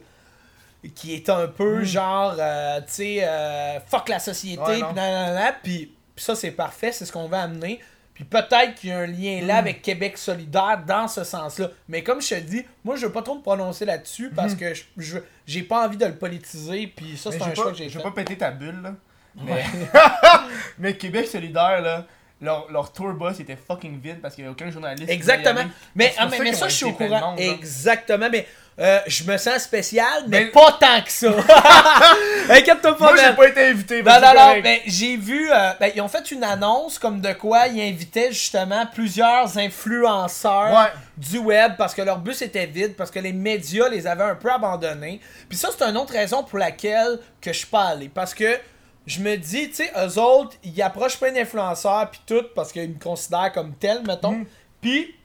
qui est un peu genre, euh, tu sais, euh, fuck la société, Hmm. Puis ça, c'est parfait, c'est ce qu'on va amener. Puis peut-être qu'il y a un lien Hmm. là avec Québec solidaire dans ce sens-là. Mais comme je te dis, moi, je veux pas trop me prononcer là-dessus parce que je- j'ai pas envie de le politiser. Puis ça, Hmm. C'est un choix que j'ai je veux pas péter ta bulle, là. Mais, mais Québec solidaire, là, leur, leur tour bus était fucking vide parce qu'il y a aucun journaliste. y Exactement. Mais, ah, mais, ça mais je suis au courant. monde. Exactement. Mais euh, je me sens spécial, mais Mais- pas tant que ça. Inquiète-toi pas, Moi, j'ai pas été invité. Non, non, non, mais j'ai vu, euh, ben, ils ont fait une annonce comme de quoi ils invitaient justement plusieurs influenceurs Ouais. du web parce que leur bus était vide, parce que les médias les avaient un peu abandonnés. Puis ça, c'est une autre raison pour laquelle que je suis pas allé. Parce que je me dis, tu sais, eux autres, ils approchent plein d'influenceurs puis tout parce qu'ils me considèrent comme tel, mettons. Mm. Puis,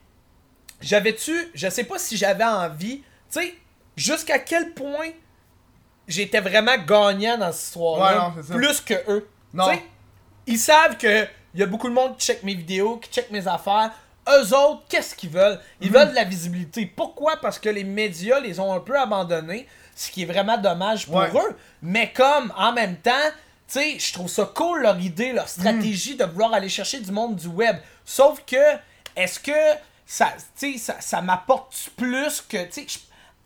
j'avais-tu, je sais pas si j'avais envie, tu sais, jusqu'à quel point j'étais vraiment gagnant dans cette histoire-là, Ouais, plus que eux? Non. Tu sais, ils savent que il y a beaucoup de monde qui check mes vidéos, qui check mes affaires. Eux autres, qu'est-ce qu'ils veulent? Ils veulent de la visibilité. Pourquoi? Parce que les médias les ont un peu abandonnés, ce qui est vraiment dommage pour Ouais. eux. Mais comme, en même temps, tu sais, je trouve ça cool leur idée, leur stratégie de vouloir aller chercher du monde du web. Sauf que, est-ce que ça, m'apporte plus que, tu sais,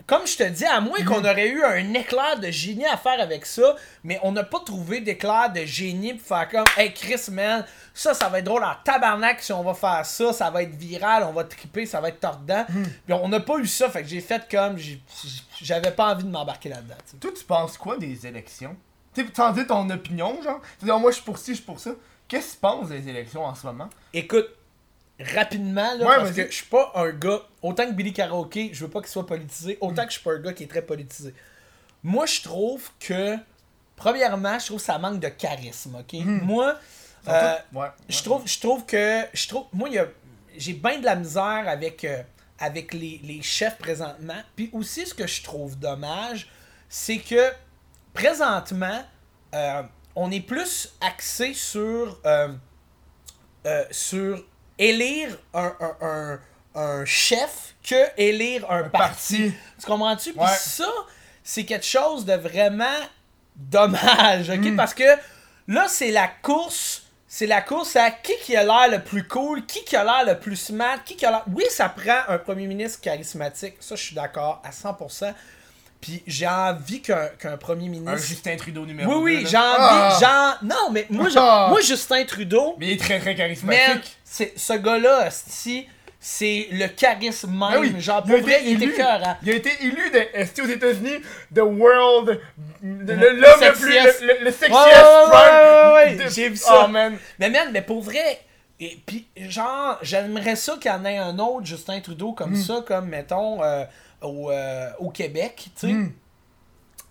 comme je te dis, à moins qu'on aurait eu un éclair de génie à faire avec ça, mais on n'a pas trouvé d'éclair de génie pour faire comme, hey Chris, man, ça, ça va être drôle en tabarnak si on va faire ça, ça va être viral, on va triper, ça va être tordant. Puis on n'a pas eu ça, fait que j'ai fait comme, j'avais pas envie de m'embarquer là-dedans. Toi, tu penses quoi des élections? Tu t'en dis ton opinion, genre. Tu dis, Ah, moi, je suis pour ci, je suis pour ça. Qu'est-ce que tu penses des élections en ce moment? Écoute, rapidement, là, Ouais, parce que je suis pas un gars, autant que Billy Karaoke, je veux pas qu'il soit politisé, autant que je suis pas un gars qui est très politisé. Moi, je trouve que, premièrement, je trouve que ça manque de charisme, ok? Moi, euh, ouais. ouais. je trouve, je trouve que, je trouve, moi, j'ai bien de la misère avec, euh, avec les, les chefs présentement. Puis aussi, ce que je trouve dommage, c'est que présentement, euh, on est plus axé sur, euh, sur élire un, un, un- un chef que élire un, parti. parti. Tu comprends-tu? Puis ça, c'est quelque chose de vraiment dommage, ok? Hmm. Parce que là, c'est la course. C'est la course à qui qui a l'air le plus cool, qui qui a l'air le plus smart, qui qui a l'air... Oui, ça prend un premier ministre charismatique, ça je suis d'accord à 100%. Puis j'ai envie qu'un premier Un ministre... Justin Trudeau numéro Oui, oui, 2, j'ai envie... Ah! Non, mais moi, Ah! moi Justin Trudeau, Mais il est très très charismatique. Ce gars-là, esti, c'est le charisme même. Ah oui, Genre, il pour vrai, été il était cœur, hein. Il a été élu de, aux États-Unis, The World, le- l'homme le plus, le, le, le sexiest Ouais, ouais, ouais, ouais, de- j'ai vu ça. Oh, man. Mais man, mais pour vrai, et puis genre, j'aimerais ça qu'il y en ait un autre Justin Trudeau comme ça, comme mettons euh, au, euh, au Québec, tu sais. Hmm.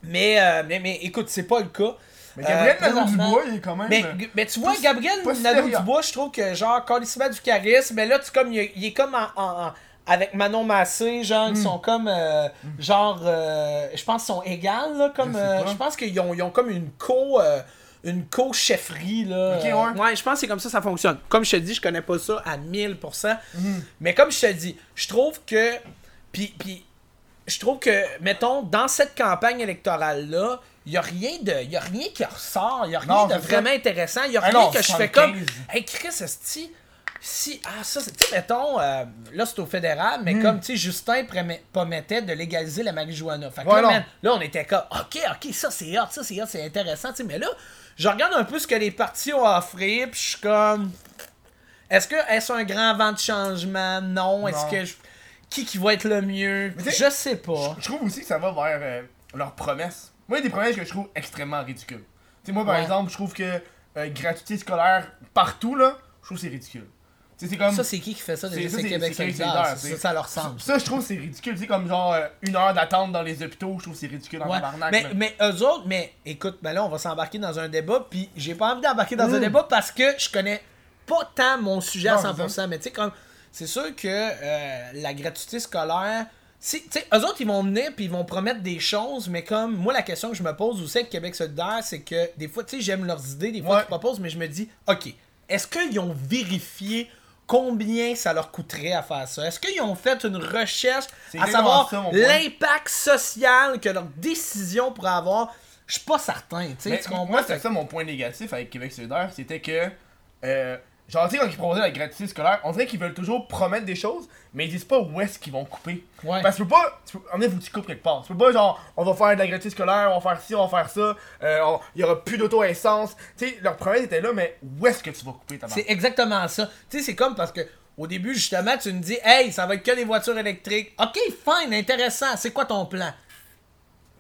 Mais, euh, mais, mais écoute, c'est pas le cas. Mais Gabriel Euh, Nadeau-Dubois, il est quand même... Mais, euh, mais tu vois, Gabriel Nadeau-Dubois, je trouve que genre, quand il se met du charisme, mais là, tu comme, il, est- il est comme en, en- en- avec Manon Massé, genre, Hmm. ils sont comme, euh, genre, euh, je pense qu'ils sont égales, là, comme, Je euh, je pense qu'ils ont, ils ont comme une co, une co-chefferie, là. Ok, Euh, ouais. je pense que c'est comme ça ça fonctionne. Comme je te dis, je connais pas ça à 1000%, Mhm. mais comme je te dis, je trouve que, puis, puis je trouve que, mettons, dans cette campagne électorale-là, il y a rien de, y a rien qui ressort, il y a rien Non, de vraiment intéressant, il y a Ah rien que je fais 75. comme, hey Chris, esti, si, ah ça, c'est- tu sais, mettons, euh, là c'est au fédéral, mais comme, tu sais, Justin promet- promettait de légaliser la marijuana. Fait que Ouais, là, non. man, là, on était comme, ok, ok, ça c'est hot, ça c'est hot, c'est intéressant, tu sais, mais là, je regarde un peu ce que les partis ont offert, puis je suis comme, est-ce que, est-ce un grand vent de changement? Non. Est-ce que, je- qui qui va être le mieux? Je sais pas. Je trouve aussi que ça va vers euh, leurs promesses. Moi, il y a des promesses que je trouve extrêmement ridicules. Tu sais, moi, par Ouais. exemple, je trouve que euh, gratuité scolaire partout, là, je trouve que c'est ridicule. Tu sais, c'est comme... Ça, c'est qui qui fait ça? C'est- Déjà, c'est c'est- Québec c'est solidaire. Ça, c'est- ça leur ressemble. Ça, je trouve que c'est ridicule. Tu sais, comme genre euh, une heure d'attente dans les hôpitaux, je trouve que c'est ridicule en Ouais. Mais, mais eux autres, mais écoute, ben là, on va s'embarquer dans un débat, puis j'ai pas envie d'embarquer dans un Mm. débat parce que je connais pas tant mon sujet à Non, 100%. c'est ça. Mais tu sais, comme, c'est sûr que euh, la gratuité scolaire, si, eux autres, ils vont venir puis ils vont promettre des choses, mais comme, moi, la question que je me pose aussi avec Québec solidaire, c'est que des fois, tu sais, j'aime leurs idées, des fois, Ouais. qu'ils proposent, mais je me dis, OK, est-ce qu'ils ont vérifié combien ça leur coûterait à faire ça? Est-ce qu'ils ont fait une recherche à savoir l'impact social que leur décision pourrait avoir? Je suis pas certain, tu sais, Mais tu comprends? moi, c'est ça mon point négatif avec Québec solidaire, c'était que... Euh, genre, tu sais, quand ils proposaient la gratuité scolaire, on dirait qu'ils veulent toujours promettre des choses, mais ils disent pas où est-ce qu'ils vont couper. Ouais. Parce que tu peux pas... Tu peux, en fait, que tu coupes quelque part. Tu peux pas, genre, on va faire de la gratuité scolaire, on va faire ci, on va faire ça, euh, il y aura plus d'auto-essence. Tu sais, leur promesse était là, mais où est-ce que tu vas couper ta C'est exactement ça. Tu sais, c'est comme parce que au début, justement, tu me dis, hey, ça va être que des voitures électriques. Ok, fine, intéressant. C'est quoi ton plan?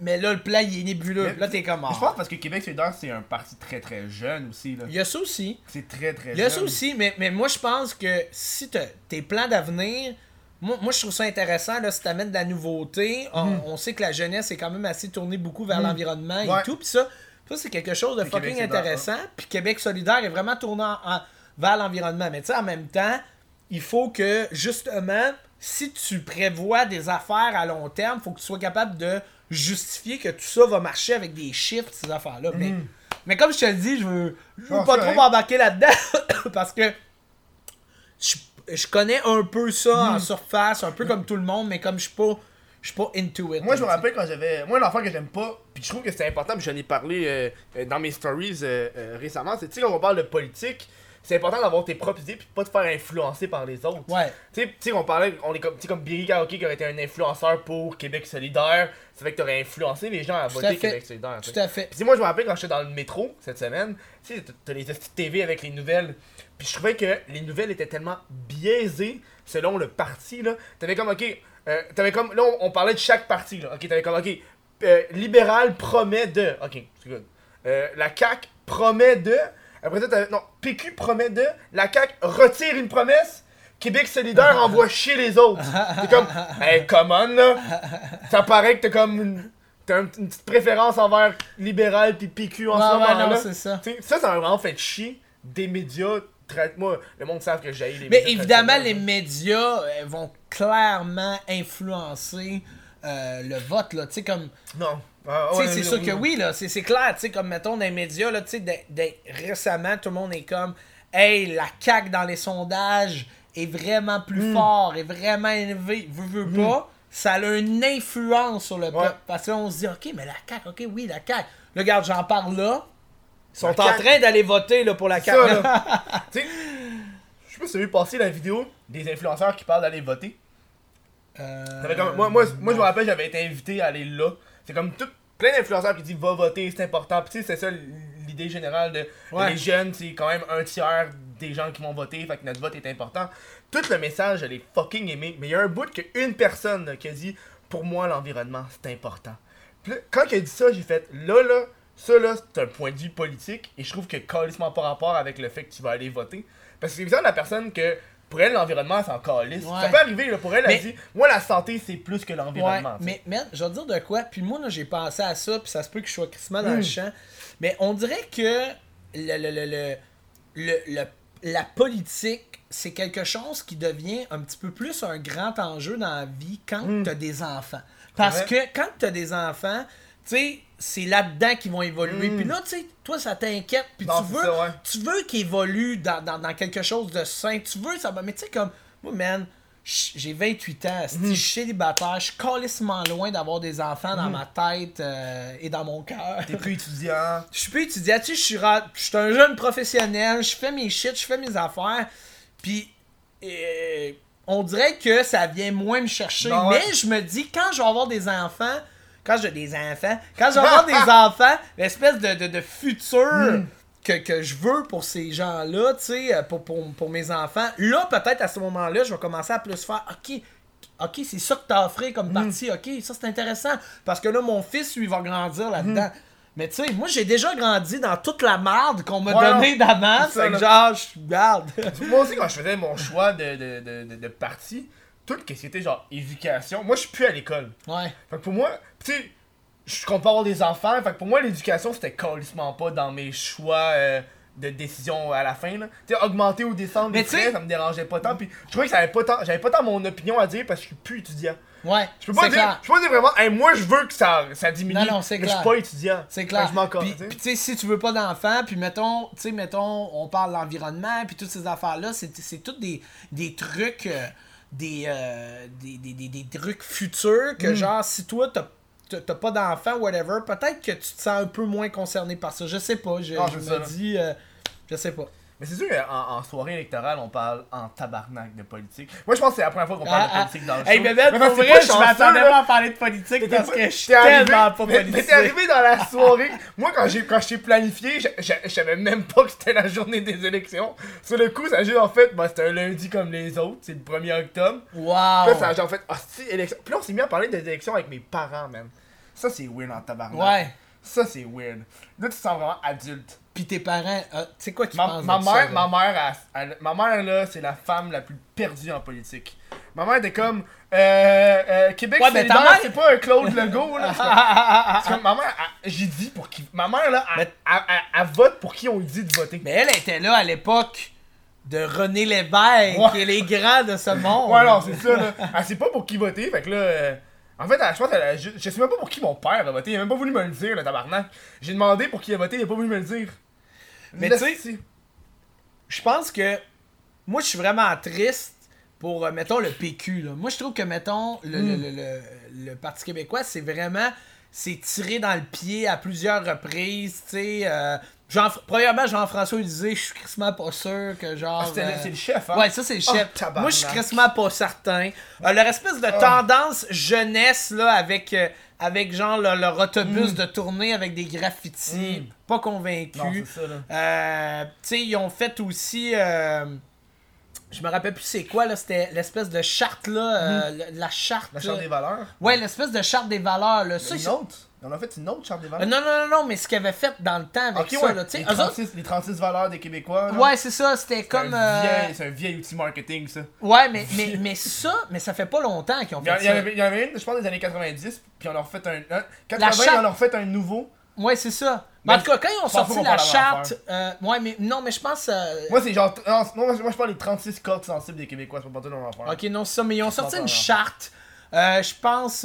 Mais là, le plan, il est nébuleux. Mais- là, t'es comme. Je ah. pense parce que Québec solidaire, c'est un parti très très jeune aussi, là. Il y a ça aussi. C'est très très Il y a jeune. ça aussi, mais, mais moi, je pense que si tes plans d'avenir. Moi, moi, je trouve ça intéressant, là, si t'amènes de la nouveauté. On, on sait que la jeunesse est quand même assez tournée beaucoup vers l'environnement et Mhm. Tout. Puis ça, ça c'est quelque chose de Québec fucking intéressant. Puis Québec solidaire est vraiment tourné en- en- vers l'environnement. Mais tu sais, en même temps, il faut que, justement, si tu prévois des affaires à long terme, faut que tu sois capable de justifier que tout ça va marcher avec des chiffres, ces affaires-là. Mais, mais comme je te le dis, je veux, je veux. Ah, pas trop m'embarquer là-dedans parce que je, je connais un peu ça en surface, un peu comme tout le monde, mais comme je suis pas, je suis pas into it. Moi, je me rappelle quand j'avais. Moi, l'enfant que j'aime pas, puis je trouve que c'est important, puis j'en ai parlé euh, euh, dans mes stories euh, euh, récemment, c'est, tu sais, quand on parle de politique, c'est important d'avoir tes propres idées, puis pas te faire influencer par les autres. tu sais. Ouais. Tu sais, on parlait, on est comme, comme Billy Karaoke qui aurait été un influenceur pour Québec solidaire, ça fait que t'aurais influencé les gens à voter. Québec solidaire. Tout à fait. Puis moi, je me rappelle quand j'étais dans le métro cette semaine, tu sais, t'as- t'as les petites TV avec les nouvelles. Puis je trouvais que les nouvelles étaient tellement biaisées selon le parti, là. T'avais comme, ok, euh, t'avais comme, là, on, on parlait de chaque parti, là. Ok, t'avais comme, ok, euh, libéral promet de. Ok, c'est good. Euh, la CAQ promet de. Après ça, t'avais, non, PQ promet de. La CAQ retire une promesse. Québec solidaire envoie chier les autres. C'est comme, hey, come on, là. Ça paraît que t'as comme une, t'as un- une petite préférence envers libéral puis PQ en ce moment non, là. c'est ça. T'sais, ça, ça m'a vraiment fait chier des médias. Moi, le monde savent que j'ai les Mais médias évidemment, les traditionnels. médias euh, vont clairement influencer euh, le vote, là. Tu sais, comme. Non. Ah, ouais, c'est sûr oui, que oui. là, c'est clair, tu sais, comme mettons dans les médias, là, tu sais, récemment, tout le monde est comme, hey, la CAQ dans les sondages est vraiment plus Hmm. fort, est vraiment élevé, veut, veut pas, ça a une influence sur le Ouais. peuple, parce qu'on se dit, ok, mais la CAQ, ok, oui, la CAQ, là, regarde, j'en parle là, ils sont La en CAQ. train d'aller voter, là, pour la Ça, CAQ. là. Tu sais, je sais pas si tu as vu passer la vidéo des influenceurs qui parlent d'aller voter. Euh, comme- moi, moi, moi, je me rappelle, j'avais été invité à aller là. C'est comme tout, plein d'influenceurs qui disent va voter, c'est important. Puis tu sais, c'est ça l'idée générale de Ouais. les jeunes, c'est quand même un tiers des gens qui vont voter, fait que notre vote est important. Tout le message, je l'ai fucking aimé, mais il y a un bout qu'une personne là, qui a dit Pour moi, l'environnement, c'est important. Puis quand il a dit ça, j'ai fait Là, là, ça, là, c'est un point de vue politique, et je trouve que calissement pas rapport avec le fait que tu vas aller voter. Parce que c'est bizarre la personne que. Pour elle, l'environnement, c'est en calice. Ouais. Ça peut arriver, là, pour elle, Mais- elle dit Moi, la santé, c'est plus que l'environnement. tu mais, man, je vais te dire de quoi. Puis moi, là, j'ai pensé à ça, puis ça se peut que je sois crissement dans Hmm. le champ. Mais on dirait que le, le, le, le, le- le- la politique, c'est quelque chose qui devient un petit peu plus un grand enjeu dans la vie quand Hmm. t'as des enfants. Parce que quand t'as des enfants, tu sais, c'est là-dedans qu'ils vont évoluer. Hmm. Puis là, tu sais, toi, ça t'inquiète. Puis Non, tu veux, ça, ouais. tu veux qu'ils évoluent dans, dans, dans quelque chose de sain. Tu veux ça. va- Mais tu sais, comme, moi, man, j'ai 28 ans, Mhm. je suis célibataire, je suis calissement loin d'avoir des enfants dans ma tête euh, et dans mon cœur. T'es plus étudiant. Je suis plus étudiant, tu sais, je suis ra- je suis un jeune professionnel, je fais mes shit, je fais mes affaires, puis euh, on dirait que ça vient moins me chercher. Non, ouais. Mais je me dis, quand je vais avoir des enfants, quand j'ai des enfants, quand je avoir des enfants, l'espèce de, de, de futur Hmm. que, que je veux pour ces gens-là, tu sais, euh, pour, pour, pour mes enfants, là, peut-être à ce moment-là, je vais commencer à plus faire, ok, ok, c'est ça que t'as offert Hmm. comme partie, ok, ça c'est intéressant, parce que là, mon fils, lui, va grandir là-dedans. Hmm. Mais tu sais, moi j'ai déjà grandi dans toute la merde qu'on m'a Ouais, donnée ça, Fait que genre, je garde. Moi aussi, quand je faisais mon choix de, de, de, de, de parti, tout ce qui était genre éducation, moi je suis plus à l'école. ouais. Fait que pour moi, tu sais, je compte pas avoir des enfants, fait que pour moi l'éducation c'était calissement pas dans mes choix euh, de décision à la fin là. Tu sais, augmenter ou descendre Mais les frais, ça me dérangeait pas tant, puis je trouvais que ça avait pas tant, j'avais pas tant mon opinion à dire parce que je suis plus étudiant. Ouais. Je peux pas dire, clair. je peux pas dire vraiment, hey, moi je veux que ça, ça diminue, Non, non, c'est mais je suis clair. pas étudiant. C'est clair. que Je m'en Puis, tu sais. si tu veux pas d'enfants, puis mettons, tu sais, mettons, on parle de l'environnement, puis toutes ces affaires-là, c'est, c'est toutes des, des trucs, euh, des, euh, des, des, des, des trucs futurs Mm. que, genre, si toi, t'as, pas d'enfants, whatever, peut-être que tu te sens un peu moins concerné par ça. Je sais pas. Je, me dis. euh, je sais pas. Mais c'est sûr qu'en en soirée électorale, on parle en tabarnak de politique. Moi, je pense que c'est la première fois qu'on Ah, parle ah. de politique dans le Hey, show. mais Ben, Mais pour vrai, je m'attendais pas à parler de politique parce que je suis arrivé- tellement pas mais- Mais politique. t'es arrivé dans la soirée. Moi, quand j'ai quand je t'ai planifié, je, je, je savais même pas que c'était la journée des élections. Sur le coup, ça a juste en fait, bah, c'était un lundi comme les autres. C'est le 1er octobre. Wow! Puis là, ça a genre fait, ah, c'est élection. Puis là, on s'est mis à parler des élections avec mes parents, man. Ça, c'est weird en tabarnak. Ouais. Ça, c'est weird. Là, tu te sens vraiment adulte. Puis tes parents, euh, tu sais quoi tu Ma, penses ma mère, ma mère, elle- ma mère là, c'est la femme la plus perdue en politique. Ma mère était comme, euh, euh, Québec Ouais, mère- c'est pas un Claude Legault là. C'est comme ma mère, j'ai dit pour qui, ma mère là, elle, Mais- elle- elle- elle vote pour qui on lui dit de voter. Mais elle était là à l'époque de René Lévesque Ouais. et les grands de ce monde. Ouais, non, c'est ça là. Elle sait pas pour qui voter, fait que là. euh, en fait, je pense je sais même pas pour qui mon père a voté. Il a même pas voulu me le dire, le tabarnak. J'ai demandé pour qui il a voté, il a pas voulu me le dire. Mais tu sais- Je pense que moi, je suis vraiment triste pour, euh, mettons, le PQ. Là. Moi, je trouve que, mettons, le, Hmm. le, le, le- le Parti québécois, c'est vraiment. C'est tiré dans le pied à plusieurs reprises, tu sais. euh, Jean, premièrement, Jean-François Lisée, je suis crissement pas sûr que genre. Ah, euh, c'est le chef, hein? Ouais, ça c'est le Oh, chef. Moi, je suis crissement pas certain. Euh, leur espèce de Ah. tendance jeunesse, là, avec, euh, avec genre le- leur autobus de tournée avec des graffitis, Mm. pas convaincu. Tu sais, ils ont fait aussi. je me rappelle plus c'est quoi, là. C'était l'espèce de charte, là. le- la charte. La charte là. des valeurs? Ouais, l'espèce de charte des valeurs, là. Ça. On a fait une autre charte des Euh, valeurs. non, non, non, non, mais ce qu'ils avaient fait dans le temps avec Ok, ça, ouais. là. Tu sais, les, eux autres- 36, les 36 valeurs des Québécois. Ouais, c'est ça. C'était C'est comme. un, euh, c'est un vieil outil marketing, ça. Ouais, mais, mais, mais ça, mais ça fait pas longtemps qu'ils ont fait il y ça. il y en avait une, je pense, des années 90, puis on a refait un. un 80, charte- en ont refait un nouveau. Ouais, c'est ça. Mais en tout cas, quand ils ont sorti la charte. euh, ouais, mais non, mais je pense. euh, Moi, c'est genre. Non, moi, je parle des 36 codes sensibles des Québécois, c'est pas tout dans l'affaire. Ok, non, c'est ça, mais ils ont sorti une charte. euh, je pense.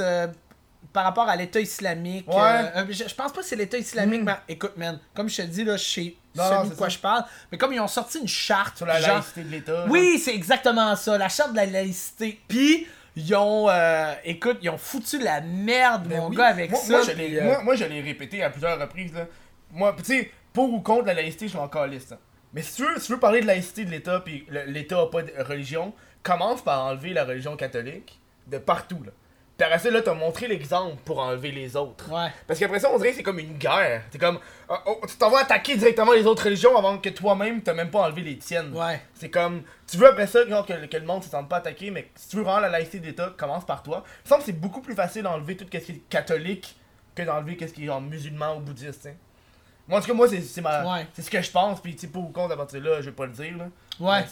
Par rapport à l'État islamique. Ouais. euh, je, je pense pas que c'est l'État islamique, Mm. mais écoute, man, comme je te dis, là, je sais de quoi ça. je parle. Mais comme ils ont sorti une charte. Sur la genre- laïcité de l'État. Oui, c'est exactement ça, la charte de la laïcité. Puis, ils ont. euh, écoute, ils ont foutu la merde, mon oui. gars, avec moi, ça. Moi, je puis, l'ai euh, moi, je l'ai répété à plusieurs reprises, là. Moi, tu sais, pour ou contre la laïcité, je suis encore liste. hein. Mais si tu, veux, si tu veux parler de laïcité de l'État, puis l'État a pas de religion, commence par enlever la religion catholique de partout, là. Après ça, là, t'as montré l'exemple pour enlever les autres. Ouais. Parce qu'après ça, on dirait que c'est comme une guerre. C'est comme. oh, oh, tu t'en vas attaquer directement les autres religions avant que toi-même, t'as même pas enlevé les tiennes. Ouais. C'est comme. Tu veux après ça genre, que, que le monde se sente pas attaqué, mais si tu veux vraiment la laïcité d'État, commence par toi. Il me semble que c'est beaucoup plus facile d'enlever tout ce qui est catholique que d'enlever ce qui est genre musulman ou bouddhiste. Moi, en tout cas, moi, c'est ma... Ouais. ce que je pense, puis tu pour ou contre à partir de là, je vais pas le dire, là. Ouais.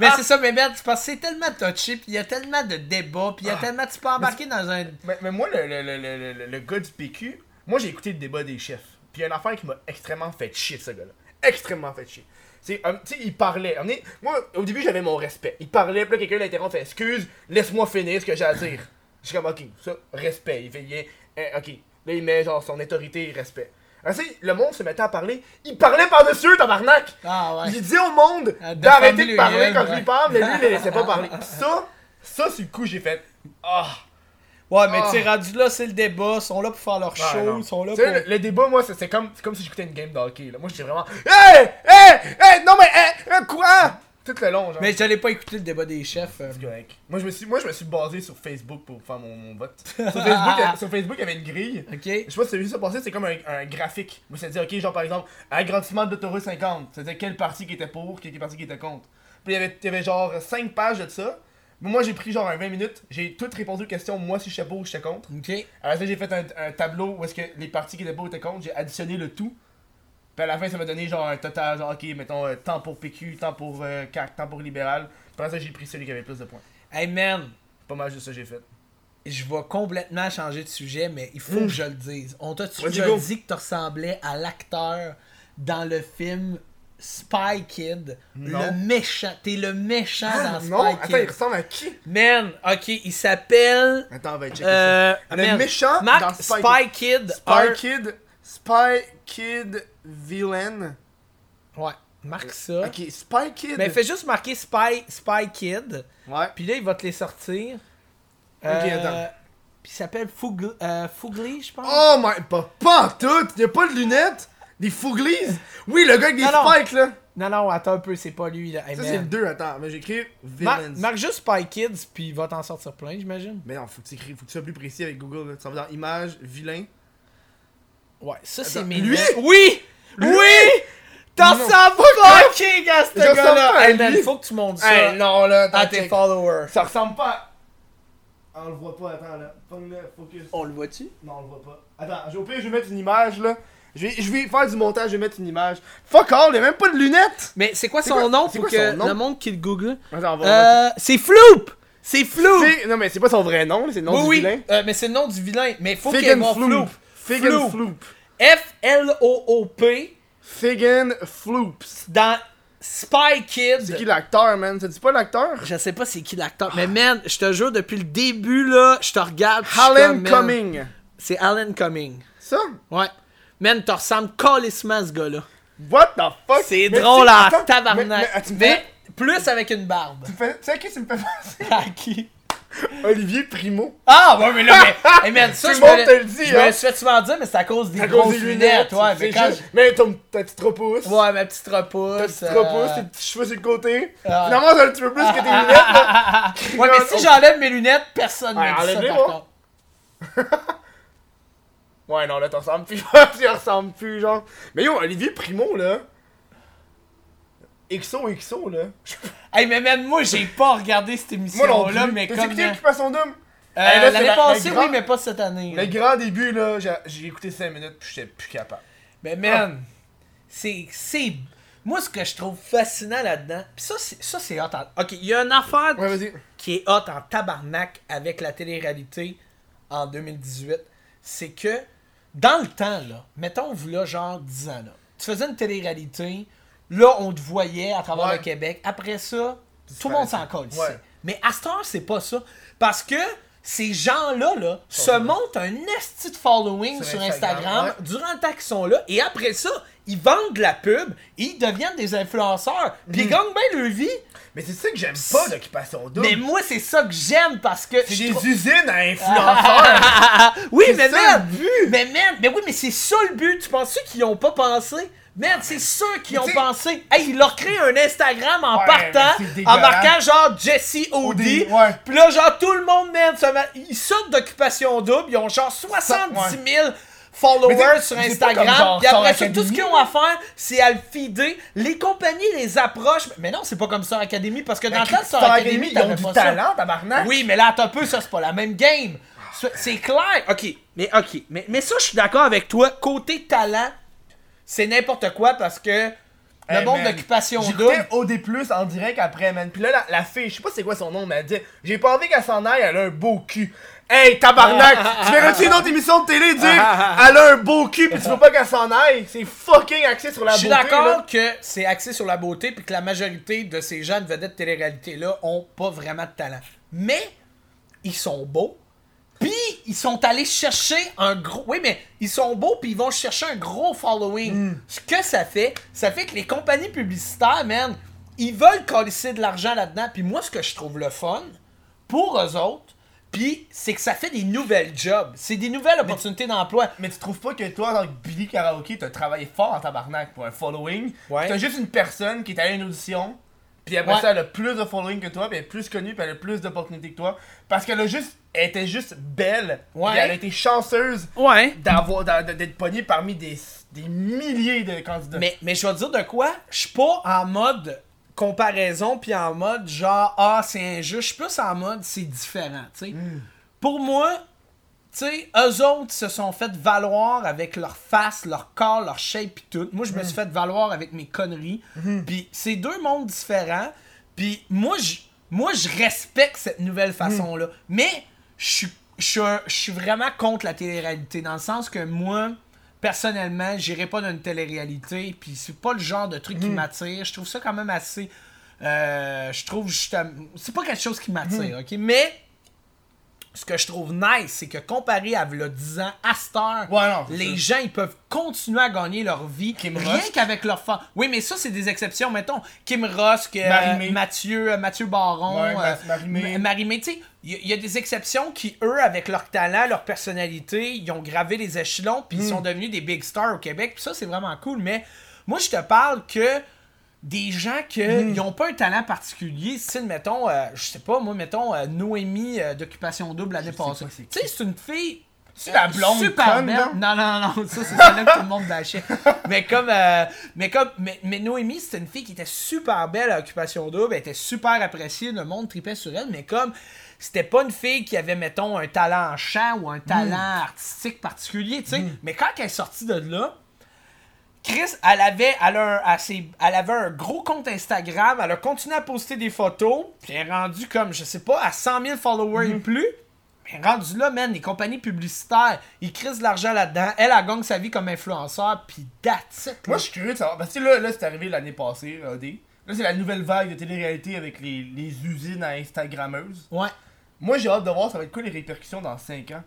mais c'est ça, mais merde, c'est parce que c'est tellement touché, puis il y a tellement de débats, puis il y a Ah. tellement. Tu peux embarquer dans un. Mais, mais moi, le, le, le, le, le- le gars du PQ, moi j'ai écouté le débat des chefs. Puis il y a une affaire qui m'a extrêmement fait chier, ce gars-là. Extrêmement fait chier. Um, tu sais, il parlait. moi, au début, j'avais mon respect. Il parlait, puis là, quelqu'un l'interrompt, fait Excuse, laisse-moi finir ce que j'ai à dire. Je suis comme, ok, ça, respect. Il fait, il est- eh, ok. Là, il met genre son autorité et respect. Alors, tu sais, le monde se mettait à parler. Il parlait par-dessus, tabarnak! Ah ouais. Il dit au monde Ah, de d'arrêter de le parler quand ouais. il parle, mais lui, il les laissait pas parler. Ça, ça, sur le coup, j'ai fait. Ah! Ouais, mais Ah. tu sais, rendu là, c'est le débat. Ils sont là pour faire leur Ah, show. Ils sont là pour. le, le débat, moi, c'est comme, comme si j'écoutais une game de hockey. Là. Moi, j'étais vraiment. Hey! Hey! Hey! Non, mais. Hey! Hey, quoi? Tout le long, genre. Mais j'allais pas écouter le débat des chefs. euh. C'est correct. Moi, je me suis, moi, je me suis basé sur Facebook pour faire mon, mon vote. Sur Facebook, il y a- sur Facebook, il y avait une grille. Ok. Je sais pas si t'as vu ça passer, c'est comme un, un graphique. Moi, ça dit, ok, genre par exemple, agrandissement de l'autoroute 50. C'était quel parti qui était pour, quel parti qui était contre. Puis il y avait, il y avait genre 5 pages de ça. Mais moi, j'ai pris genre un 20 minutes. J'ai tout répondu aux questions, moi si j'étais pour ou j'étais contre. Ok. Alors ça, j'ai fait un, un tableau où est-ce que les parties qui étaient pour étaient contre, j'ai additionné le tout. Puis à la fin, ça m'a donné genre un total, genre ok, mettons, euh, temps pour PQ, temps pour euh, CAC, temps pour libéral. Après ça, j'ai pris celui qui avait plus de points. Hey man, Pas mal juste ça que j'ai fait. je vais complètement changer de sujet, mais il faut Mm. que je le dise. On t'a déjà go. dit que tu ressemblais à l'acteur dans le film Spy Kid? Non. Le méchant. T'es le méchant dans Spy non, attends, il Kid. ressemble à qui? Man, ok, il s'appelle. Attends, on va checker Euh, ça. Le man, méchant dans Spy, Spy Kid. Spy Kid. Spy Kid Villain. Ouais, marque ça. Ok, Spy Kid. Mais fais juste marquer Spy, Spy Kid. Ouais. Puis là, il va te les sortir. Ok, attends. Puis il s'appelle Fougli, euh, Fougli, je pense. Oh my. Pas, pas tout. Y'a pas de lunettes? Des fouglies? Oui, le gars avec des Non, non. spikes là. Non, non, attends un peu, c'est pas lui. Là. Hey, Ça, c'est le 2, attends. Mais j'écris Mar- Villains. marque juste Spy Kids, puis il va t'en sortir plein, j'imagine. Mais non, faut que faut que tu sois plus précis avec Google. Là. Tu vas dans images, vilain. Ouais, ça c'est mes lui? Oui! Oui! T'en sens fucking à ce gars-là! pas à Hey, man, faut que tu montes ça Hey, non, là, à tes check. followers. Ça ressemble pas à... On le voit pas, attends, là. Focus. On le voit-tu? Non, on le voit pas. Attends, j'ai- au pire, je vais mettre une image, là. Je vais, je vais faire du montage, je vais mettre une image. Fuck all, il y a même pas de lunettes! Mais c'est quoi son quoi- nom c'est pour quoi que son nom? le monde qui le google? Attends, on va... Euh, c'est Floop! C'est Floop! Non, mais c'est pas son vrai nom, c'est le nom Oui, du oui, vilain. euh, mais c'est le nom du vilain. Mais faut qu'il y ait Floop. Floop. Floop. Floop. Figan Floops. dans Spy Kids. C'est qui l'acteur, man? Dit pas l'acteur? Je sais pas c'est qui l'acteur, mais man, je te jure, depuis le début, là, je te regarde. Alan Cumming. C'est Alan Cumming. Ça? Ouais. Man, tu ressembles calissement à ce gars-là. What the fuck? C'est drôle attends, tabarnak. Mais, plus avec une barbe. tu me fais- Tu sais à qui tu me fais penser? à qui? Olivier Primo. Ah, ouais, mais là, mais. hey, man, ça, Tout je le monde me te le dit, Je hein. me suis fait souvent dire, mais c'est à cause des À cause grosses des lunettes. Ouais, mais quand. juste- Mais ton, ta petite repousse. Ouais, ma petite Ta repousse. petite euh, repousse, tes petits cheveux sur le côté. Ah. Finalement, c'est un petit peu plus que tes lunettes, là. Ouais, mais si j'enlève mes lunettes, personne ne Ouais, me dit ça, enlève-les, par moi. contre. Ouais, non, là, t'en ressembles plus. tu ressembles plus, genre. Mais yo, Olivier Primo, là. XO, XO, là. Hey, mais même moi, j'ai pas regardé cette Moi non émission-là, plus. mais T'as comme. écouté euh, Occupation Double? euh, Hey, L'année la- passée, grand- oui, mais pas cette année. Le grand début, là, j'ai- écouté 5 minutes, puis j'étais plus capable. Mais man, c'est. c'est... Moi, ce que je trouve fascinant là-dedans, pis ça, c'est, ça, c'est hot. en- Ok, il y a une affaire Ouais, qui est hot en tabarnak avec la télé-réalité en 2018. C'est que, dans le temps, là, mettons, vous là, genre 10 ans, là, tu faisais une télé-réalité, là, on te voyait à travers Ouais. le Québec. Après ça, tout le monde s'en colle. Ouais. Mais à heure, c'est pas ça. Parce que ces gens-là, là, se montent un esti de following Sur sur, Instagram, Instagram, ouais. durant le temps qu'ils sont là, et après ça, ils vendent de la pub, et ils deviennent des influenceurs, puis ils gagnent bien leur vie. Mais c'est ça que j'aime pas d'Occupation Double. Mais moi, c'est ça que j'aime parce que. C'est des trouve- usines à influenceurs. oui, mais ça, man, le but. mais man, mais oui, mais c'est ça le but. Tu penses qu'ils ont pas pensé? Man, c'est ceux qui ont pensé. Hey, ils leur créé un Instagram en Ouais, partant, en marquant genre Jesse ouais. Puis là, genre, tout le monde, met- ils sortent d'occupation double. Ils ont genre 70 000 followers sur Instagram. genre Puis après ça, tout ce qu'ils ont à faire, c'est à le feeder. Les compagnies les approchent. Mais non, c'est pas comme Star Academy parce que dans le temps de Star, Academy, ils ont du ça. talent, tabarnak. Oui, mais là, attends un peu, ça, c'est pas la même game. Ça, C'est clair. Ok, mais ok. Mais, mais ça, je suis d'accord avec toi. Côté talent, c'est n'importe quoi parce que le Hey, monde d'occupation double. OD+, en direct après, man. Puis là, la, la fille, je sais pas c'est quoi son nom, mais elle dit « J'ai pas envie qu'elle s'en aille, elle a un beau cul. » Hey, tabarnak! tu verrais-tu une autre émission de télé dire « Elle a un beau cul, pis tu veux pas qu'elle s'en aille? » C'est fucking axé sur la Je suis beauté, d'accord que c'est axé sur la beauté puis que la majorité de ces jeunes vedettes de télé-réalité-là ont pas vraiment de talent. Mais ils sont beaux. Puis ils sont allés chercher un gros. Oui, mais ils sont beaux puis ils vont chercher un gros following. Ce que ça fait, ça fait que les compagnies publicitaires, man, ils veulent coller de l'argent là-dedans. Puis moi, ce que je trouve le fun pour eux autres, puis c'est que ça fait des nouvelles jobs. C'est des nouvelles opportunités d'emploi. Mais tu trouves pas que toi, dans Billy Karaoke, t'as travaillé fort en tabarnak pour un following? Ouais. T'as juste une personne qui est allée à une audition, puis après Ouais. ça, elle a plus de following que toi, puis elle est plus connue, puis elle a plus d'opportunités que toi. Parce qu'elle a juste. Elle était juste belle. Ouais. puis elle a été chanceuse Ouais. d'avoir d'a- d'être pognée parmi des, des milliers de candidats. Mais, mais je vais te dire de quoi, je suis pas en mode comparaison puis en mode genre ah c'est injuste, je suis plus en mode c'est différent, tu sais. Hmm. Pour moi, tu sais, eux autres se sont fait valoir avec leur face, leur corps, leur shape pis tout. Moi je me suis fait valoir avec mes conneries. Puis c'est deux mondes différents. Puis moi je moi je respecte cette nouvelle Hmm. façon là, mais je suis vraiment contre la télé-réalité dans le sens que moi personnellement, j'irai pas dans une télé-réalité, puis c'est pas le genre de truc qui m'attire. Je trouve ça quand même assez. euh, je trouve justement. C'est pas quelque chose qui m'attire, ok? Mais. Ce que je trouve nice, c'est que comparé à v'là 10 ans, à Ouais, non, les gens ils peuvent continuer à gagner leur vie Kim rien qu'avec leur fan. Oui, mais ça, c'est des exceptions. Mettons, Kim Rusk, euh. Mathieu, euh, Mathieu Baron, Ouais, euh, tu sais, y, il y a des exceptions qui, eux, avec leur talent, leur personnalité, ils ont gravé les échelons, puis ils Hmm. sont devenus des big stars au Québec, puis ça, c'est vraiment cool. Mais moi, je te parle que des gens qui Hmm. n'ont pas un talent particulier, style, mettons, euh, je sais pas, moi, mettons, euh, Noémie euh, d'Occupation Double l'année pas passée. Tu sais, c'est une fille. C'est la blonde super conne, belle. Non, non, non, ça, c'est celle-là que tout le monde bâchait. mais comme, euh, mais comme, mais, mais Noémie, c'était une fille qui était super belle à Occupation Double, elle était super appréciée, le monde tripait sur elle, mais comme, c'était pas une fille qui avait, mettons, un talent en chant ou un talent Hmm. artistique particulier, tu sais. Mais quand elle est sortie de là, Chris, elle avait, elle, a un- elle elle avait un gros compte Instagram, elle a continué à poster des photos, puis elle est rendue comme, je sais pas, à 100 000 followers Mhm. et plus. Elle est rendue là, man, les compagnies publicitaires, ils crissent de l'argent là-dedans. Elle, elle gagne sa vie comme influenceur, puis that's it. Moi, je suis curieux de savoir. Parce que là, là c'est arrivé l'année passée, OD. Là, c'est la nouvelle vague de télé-réalité avec les, les usines à Instagrammeuses. Ouais. Moi, j'ai hâte de voir ça va être quoi les répercussions dans 5 ans?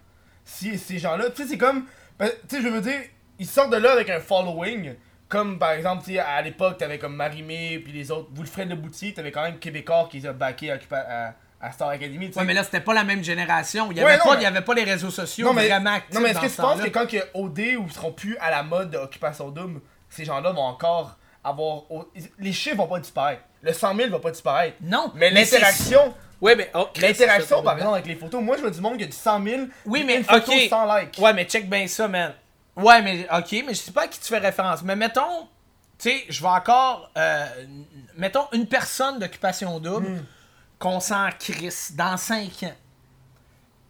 Si ces gens-là, tu sais, c'est comme. ben, Tu sais, je veux dire, ils sortent de là avec un following. Comme par exemple, tu sais, à l'époque, t'avais comme Marimé, puis les autres. Wilfred Leboutier, t'avais quand même Québécois qui les a backés à, à, à Star Academy, tu sais. Ouais, mais là, c'était pas la même génération. Il y Ouais, avait, non, pas, mais- il y avait pas les réseaux sociaux non, mais, vraiment actifs non, mais est-ce que tu penses que quand que OD ou seront plus à la mode d'Occupation Double, ces gens-là vont encore avoir. Les chiffres vont pas disparaître. Le 100 000 va pas disparaître. Non, Mais l'interaction. Ouais, mais... oh, L'interaction, par exemple, avec les photos. Moi, je vois du monde qui a du 100 000. Oui, mais une photo ok. sans like. Ouais, mais check bien ça, man. Ouais, mais ok, mais je sais pas à qui tu fais référence. Mais mettons, tu sais, je vais encore. euh, mettons une personne d'occupation double Hmm. qu'on s'en crisse dans 5 ans.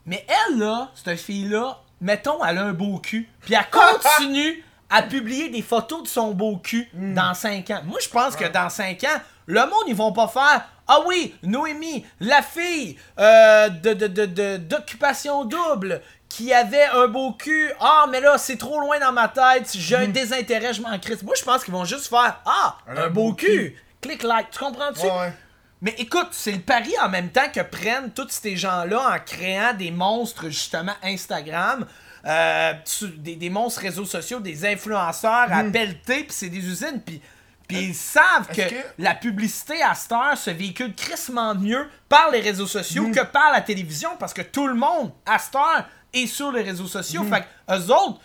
Mais elle, là, cette fille-là, mettons, elle a un beau cul. Puis elle continue à publier des photos de son beau cul Hmm. dans 5 ans. Moi, je pense que dans 5 ans, le monde, ils vont pas faire Ah oui, Noémie, la fille euh, de, de, de, de- d'occupation double qui avait un beau cul. Ah, mais là, c'est trop loin dans ma tête. J'ai un désintérêt, je m'en crisse. Moi, je pense qu'ils vont juste faire Ah, un, beau, cul. Clique like. Tu comprends-tu? Ouais, ouais. Mais écoute, c'est le pari en même temps que prennent tous ces gens-là en créant des monstres, justement, Instagram, euh, des, des monstres réseaux sociaux, des influenceurs à pelleter, puis c'est des usines, puis. Puis ils savent que, la publicité à cette heure se véhicule crissement mieux par les réseaux sociaux que par la télévision parce que tout le monde à cette heure est sur les réseaux sociaux. Fait que eux autres,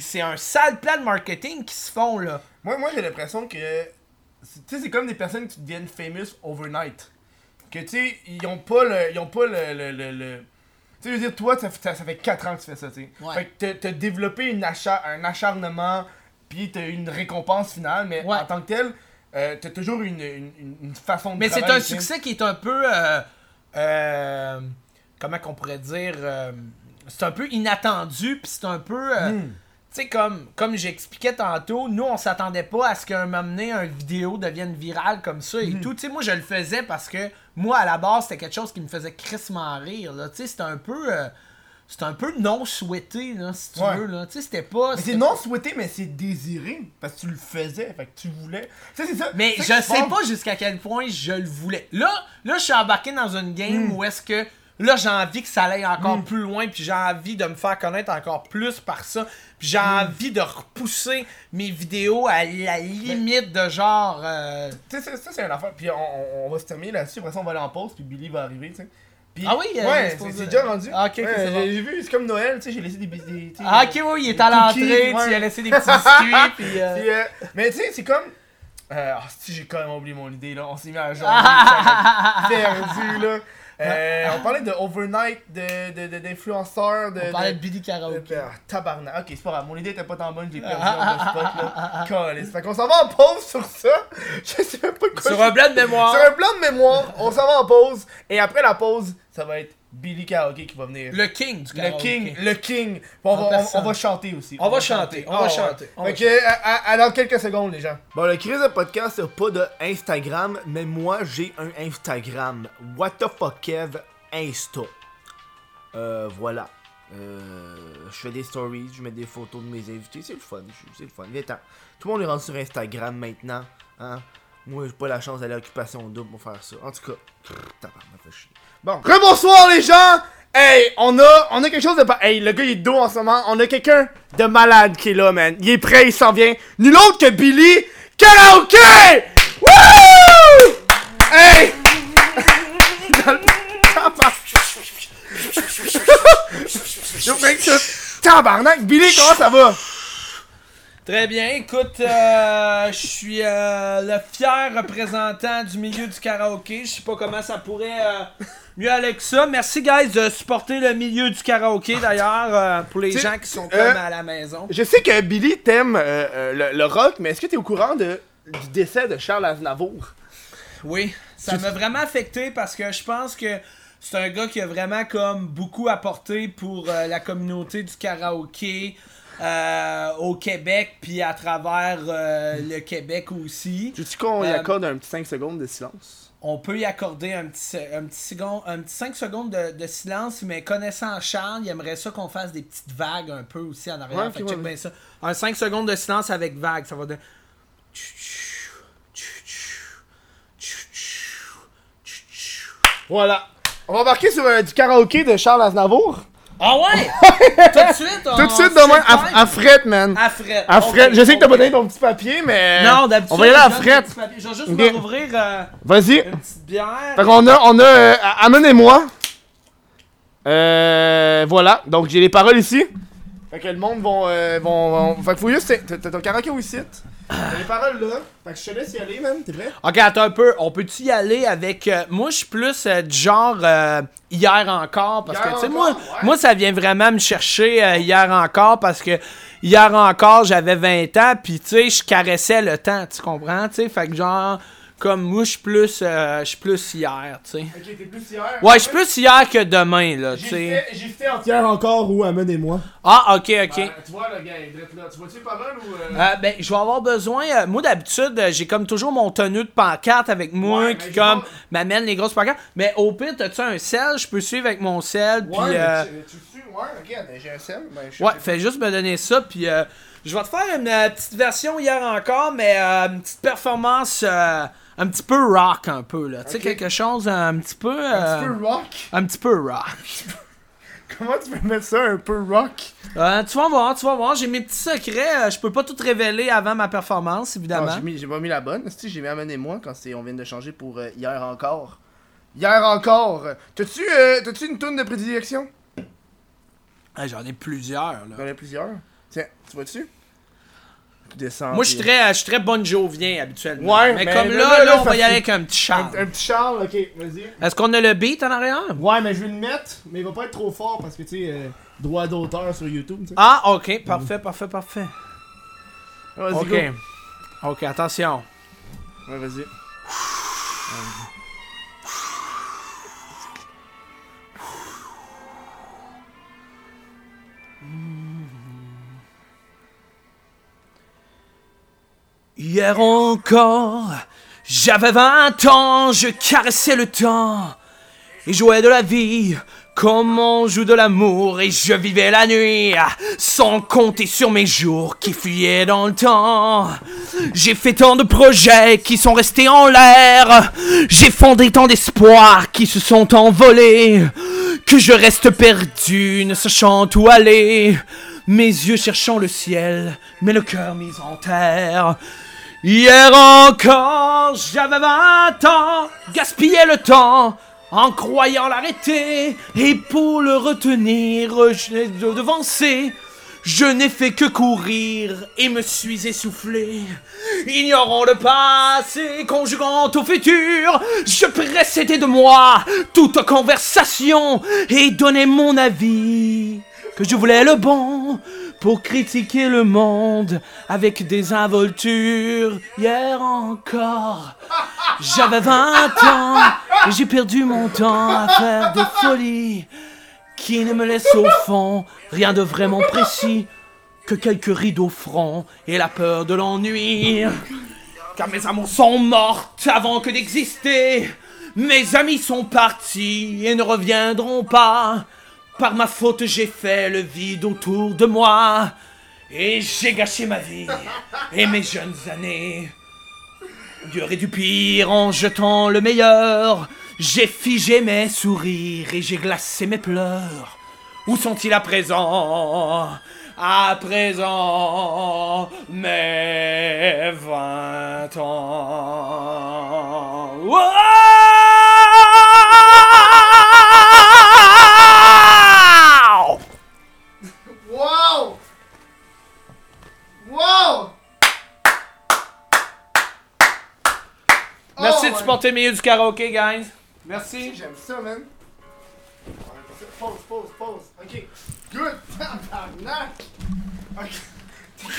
c'est un sale plan de marketing qui se font, là. Moi, moi j'ai l'impression que. c'est- Tu sais, c'est comme des personnes qui deviennent famous overnight. Que tu sais, ils ont pas le. Ils ont pas le. le, le, le- Tu sais, je veux dire, toi, ça, fait- ça, ça fait 4 ans que tu fais ça, tu sais. Ouais. Fait que t'as- développé une achat, un acharnement, puis t'as eu une récompense finale, mais Ouais. en tant que tel, euh, t'as toujours une, une, une- façon de Mais c'est un succès qui est un peu. euh, euh, comment qu'on pourrait dire. C'est un peu inattendu, puis c'est un peu. euh, Hmm. Tu sais, comme, comme j'expliquais tantôt, nous, on s'attendait pas à ce qu'un moment donné, un vidéo devienne virale comme ça Hmm. et tout. Tu sais, moi, je le faisais parce que, moi, à la base, c'était quelque chose qui me faisait crissement rire. Tu sais, c'était un peu... euh, c'était un peu non souhaité, là, si tu Ouais. veux, là. Tu sais, c'était pas... Mais c'est non souhaité, mais c'est désiré. Parce que tu le faisais, fait que tu voulais. Tu sais, c'est ça. Mais c'est je sais pas jusqu'à quel point je le voulais. Là, là je suis embarqué dans une game Hmm. où est-ce que là j'ai envie que ça aille encore plus loin puis j'ai envie de me faire connaître encore plus par ça. Puis j'ai Hmm. envie de repousser mes vidéos à la limite de genre euh, Tu sais, ça, c'est une affaire. Puis on, va se terminer là-dessus. Après ça, on va aller en pause. Puis Billy va arriver, tu sais. Ah oui, euh, Ouais, c'est déjà rendu. Ah, ok, Ouais, bon. j'ai vu, c'est comme Noël, tu sais, j'ai laissé des Ah, ok, oui, il est à l'entrée, ouais. tu as laissé des petits biscuits, puis. euh, Puis, euh, mais tu sais, c'est comme. Euh, ah, si j'ai quand même oublié mon idée là, on s'est mis à m'a perdu là. Euh, on parlait de overnight, de de- de- d'influenceurs, de, On parlait de de, Billy de- Karaoke. ah, tabarnak. Ok, c'est pas grave, mon idée était pas tant bonne, j'ai perdu en deux spots là. Calisse. Fait qu'on s'en va en pause sur ça. Je sais même pas quoi Sur je- un blanc de mémoire. Sur un plan de mémoire, on s'en va en pause. Et après la pause, ça va être Billy Karaoke qui va venir. Le king du Le king, le king. On, va, on- personne. on va chanter aussi. On va chanter, on va ouais. chanter, on va Fait que, à, à- à dans quelques secondes, les gens. Bon, le crise de podcast, c'est pas de Instagram, mais moi, j'ai un Instagram. What the fuck, Kev? Insta. Euh, voilà. Euh, je fais des stories, je mets des photos de mes invités. C'est le fun, c'est le fun. Viens-t'en. Tout le monde est rendu sur Instagram maintenant. Hein? Moi, j'ai pas la chance d'aller à Occupation Double pour faire ça. En tout cas, pff, tabarnak, fait chier. Bon. Rebonsoir les gens! Hey, on a, on a quelque chose de pas. Hey, le gars il est dos en ce moment. On a quelqu'un de malade qui est là, man. Il est prêt, il s'en vient. Nul autre que Billy Karaoke! Wouh! Hey! Dans Tabarnak, Billy, comment ça va? Très bien, écoute, euh, je suis euh, le fier représentant du milieu du karaoké. Je sais pas comment ça pourrait euh, mieux aller que ça. Merci, guys, de supporter le milieu du karaoké, d'ailleurs, pour les Tu- gens qui sont comme à la maison. Je sais que Billy t'aime le, le rock, mais est-ce que t'es au courant de, du décès de Charles Aznavour? Oui, ça m'a vraiment affecté parce que je pense que c'est un gars qui a vraiment comme beaucoup apporté pour la communauté du karaoké euh, au Québec puis à travers euh, le Québec aussi. Veux-tu qu'on y Euh, accorde un petit 5 secondes de silence? On peut y accorder un petit, un petit, second, un petit 5 secondes de, de silence, mais connaissant Charles, il aimerait ça qu'on fasse des petites vagues un peu aussi en arrière. Ouais, Fait ça. Un 5 secondes de silence avec vagues, ça va de... Voilà. On va embarquer sur euh, du karaoké de Charles Aznavour. Ah ouais? Tout de suite? Tout de suite demain, à, à fret, man. À fret. À Je sais que t'as pas donné ton petit papier, mais. Non, d'habitude. On va y aller à je donne fret. des petits papiers. Je vais juste Ok. me rouvrir euh, Vas-y. une petite bière. Fait qu'on a, on a, euh, amenez-moi. Euh, voilà. Donc j'ai les paroles ici. Fait que le monde vont, euh, vont, vont- Fait que faut juste, t'as ton karaoké au site. T'as les paroles là. Fait que je te laisse y aller, man. T'es prêt? Ok, attends un peu. On peut-tu y aller avec. euh, moi, je suis plus euh, du genre euh, hier encore. Parce Hier que, tu sais, moi, ouais. moi, ça vient vraiment me chercher euh, hier encore. Parce que hier encore, j'avais 20 ans. Puis, tu sais, je caressais le temps. Tu comprends? Tu sais, fait que, genre, comme moi, je suis plus, euh, je suis plus hier. Tu sais. Ok, t'es plus hier? Ouais, je suis plus hier que demain, là. Tu J'ai sais. fait, j'ai fait entière encore ou amenez-moi. Ah, ok, ok. Ben, tu vois, le gars, il est direct là. Tu vois-tu les paroles ou. euh, Euh, ben, je vais avoir besoin. euh, moi, d'habitude, euh, j'ai comme toujours mon tenue de pancarte avec moi Ouais, qui, comme, pas- m'amène les grosses pancartes. Mais au pire, t'as-tu un sel? Je peux suivre avec mon sel. Puis, Ouais, mais euh, tu, ouais, regarde, j'ai un sel. Ben, je ouais, fais juste me donner ça. Puis, euh, je vais te faire une petite version hier encore, mais euh, une petite performance euh, un petit peu rock, un peu. là. Tu sais, quelque chose un petit peu. Un euh, petit peu rock? un petit peu rock. Comment tu peux mettre ça un peu rock? Euh, tu vas voir, tu vas voir. J'ai mes petits secrets. euh, je peux pas tout révéler avant ma performance, évidemment. Non, j'ai, pas mis la bonne. Si, j'ai mis amenez-moi quand c'est, on vient de changer pour euh, hier encore. Hier encore. T'as-tu, euh, t'as-tu une toune de prédilection? Ah, J'en ai plusieurs. Là. J'en ai plusieurs? Tiens, tu vois-tu? Moi, je suis très, je suis très bon jovien habituellement. Ouais, mais, mais comme là, là, là, là, là, on va y aller avec un petit Un, char. un petit Charles, ok, vas-y. Est-ce qu'on a le beat en arrière? Ouais, mais je vais le mettre, mais il va pas être trop fort parce que tu sais, euh, droit d'auteur sur YouTube. Ah, ok, parfait, parfait, parfait. Vas-y, Ok. go. Ok, attention. Ouais, vas-y. Hier encore, j'avais 20 ans, je caressais le temps et jouais de la vie comme on joue de l'amour et je vivais la nuit sans compter sur mes jours qui fuyaient dans le temps. J'ai fait tant de projets qui sont restés en l'air, j'ai fondé tant d'espoirs qui se sont envolés que je reste perdu ne sachant où aller. Mes yeux cherchant le ciel, mais le cœur mis en terre. Hier encore, j'avais 20 ans, gaspillais le temps en croyant l'arrêter. Et pour le retenir, je l'ai de- devancé. Je n'ai fait que courir et me suis essoufflé. Ignorant le passé, conjuguant au futur, je précédais de moi toute conversation et donnais mon avis. Que je voulais le bon pour critiquer le monde avec des involtures. Hier encore, j'avais 20 ans et j'ai perdu mon temps à faire des folies qui ne me laissent au fond rien de vraiment précis que quelques rides au et la peur de l'ennui. Car mes amours sont mortes avant que d'exister. Mes amis sont partis et ne reviendront pas. Par ma faute, j'ai fait le vide autour de moi. Et j'ai gâché ma vie et mes jeunes années. Du et du pire en jetant le meilleur. J'ai figé mes sourires et j'ai glacé mes pleurs. Où sont-ils à présent? À présent, mes vingt ans. Le milieu du karaoké, guys. Merci. J'aime ça, man. Pause, pause, pause. Ok. Good. Ok.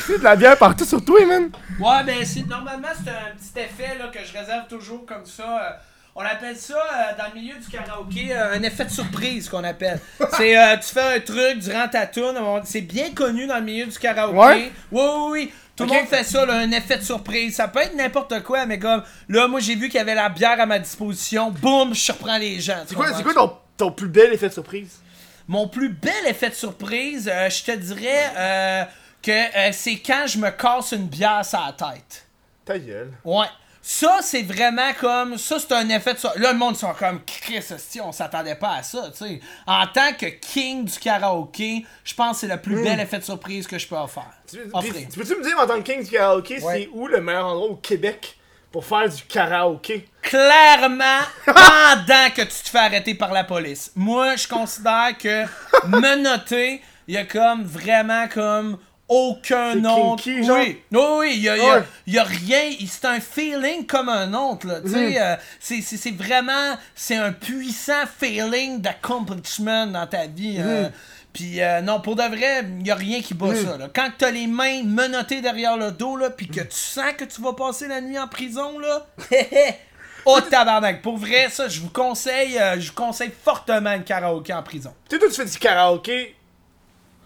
T'as de la bière partout sur toi, man. Ouais, ben c'est normalement c'est un petit effet là, que je réserve toujours comme ça. euh, on appelle ça euh, dans le milieu du karaoké euh, un effet de surprise qu'on appelle. C'est euh, tu fais un truc durant ta tune, c'est bien connu dans le milieu du karaoké. Ouais? Oui, oui, oui. Tout le monde fait ça, là, un effet de surprise. Ça peut être n'importe quoi, mais comme là, moi j'ai vu qu'il y avait la bière à ma disposition. Boum, je surprends les gens. C'est quoi, ton, ton plus bel effet de surprise? Mon plus bel effet de surprise, euh, je te dirais euh, que euh, c'est quand je me casse une bière sur la tête. Ta gueule. Ouais. Ça, c'est vraiment comme. Ça, c'est un effet de ça. Là, le monde sont comme Chris, on s'attendait pas à ça, tu sais. En tant que king du karaoké, je pense que c'est le plus bel effet de surprise que je peux offrir. Tu, puis, Offrir. tu peux-tu me dire en tant que king du karaoké, Ouais. c'est où le meilleur endroit au Québec pour faire du karaoké? Clairement, pendant que tu te fais arrêter par la police. Moi, je considère que menotté, il y a comme vraiment comme aucun kinky, genre? Oui, oui, oui, il y a, il y a- Ouais. il y a rien. C'est un feeling comme un autre, là. Euh, c'est- c'est c'est vraiment. C'est un puissant feeling d'accomplishment dans ta vie. euh, Puis euh, non, pour de vrai, il n'y a rien qui bat ça. Là. Quand tu as les mains menottées derrière le dos, là, puis que tu sens que tu vas passer la nuit en prison, là, oh tabarnak. Pour vrai, ça, je vous conseille, je vous conseille fortement le karaoké en prison. Tu sais, toi, tu fais du karaoké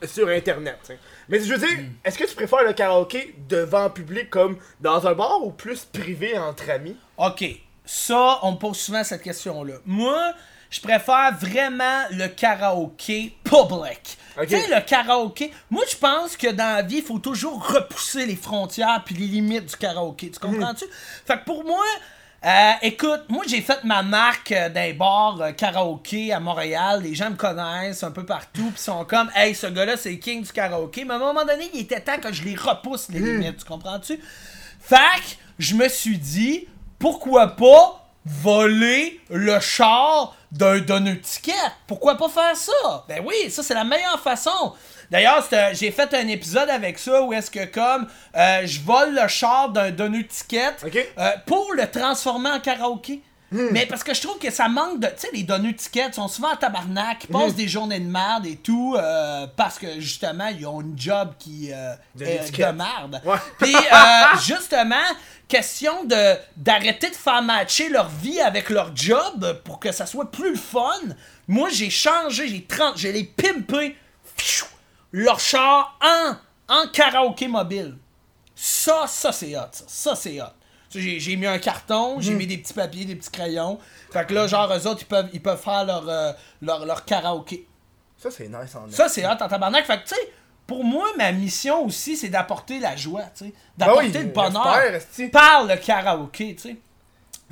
sur Internet. t'sais. Mais je veux dire, Hmm. est-ce que tu préfères le karaoké devant public comme dans un bar ou plus privé entre amis? OK, ça, on me pose souvent cette question-là. Moi, je préfère vraiment le karaoké public. Ok. Tu sais, le karaoké, moi, je pense que dans la vie, il faut toujours repousser les frontières puis les limites du karaoké. Tu comprends-tu? Fait que pour moi, euh, écoute, moi, j'ai fait ma marque euh, d'un bar euh, karaoké à Montréal. Les gens me connaissent un peu partout puis sont comme, hey, ce gars-là, c'est le king du karaoké. Mais à un moment donné, il était temps que je les repousse, les limites. Tu comprends-tu? Fait que je me suis dit, pourquoi pas voler le char d'un donneur ticket? Pourquoi pas faire ça? Ben oui, ça c'est la meilleure façon D'ailleurs, j'ai fait un épisode avec ça où est-ce que comme euh, je vole le char d'un de ticket euh, pour le transformer en karaoké. Hmm. Mais parce que je trouve que ça manque de. Tu sais, les donneurs de tickets sont souvent en tabarnak, ils Hmm. passent des journées de merde et tout, euh, parce que justement, ils ont une job qui euh, De est de merde. Ouais. Puis, euh, justement, question de d'arrêter de faire matcher leur vie avec leur job pour que ça soit plus le fun. Moi, j'ai changé, j'ai 30, j'ai les pimpé pfiou, leur char en, en karaoké mobile. Ça, ça c'est hot, ça. Ça, c'est hot. J'ai, j'ai mis un carton, Hmm. j'ai mis des petits papiers, des petits crayons. Fait que là, genre, eux autres, ils peuvent, ils peuvent faire leur, euh, leur, leur karaoké. Ça, c'est nice en Ça, c'est hot en tabarnak. Fait que, tu sais, pour moi, ma mission aussi, c'est d'apporter la joie, tu sais. Ben D'apporter oui, le bonheur par le karaoké, tu sais.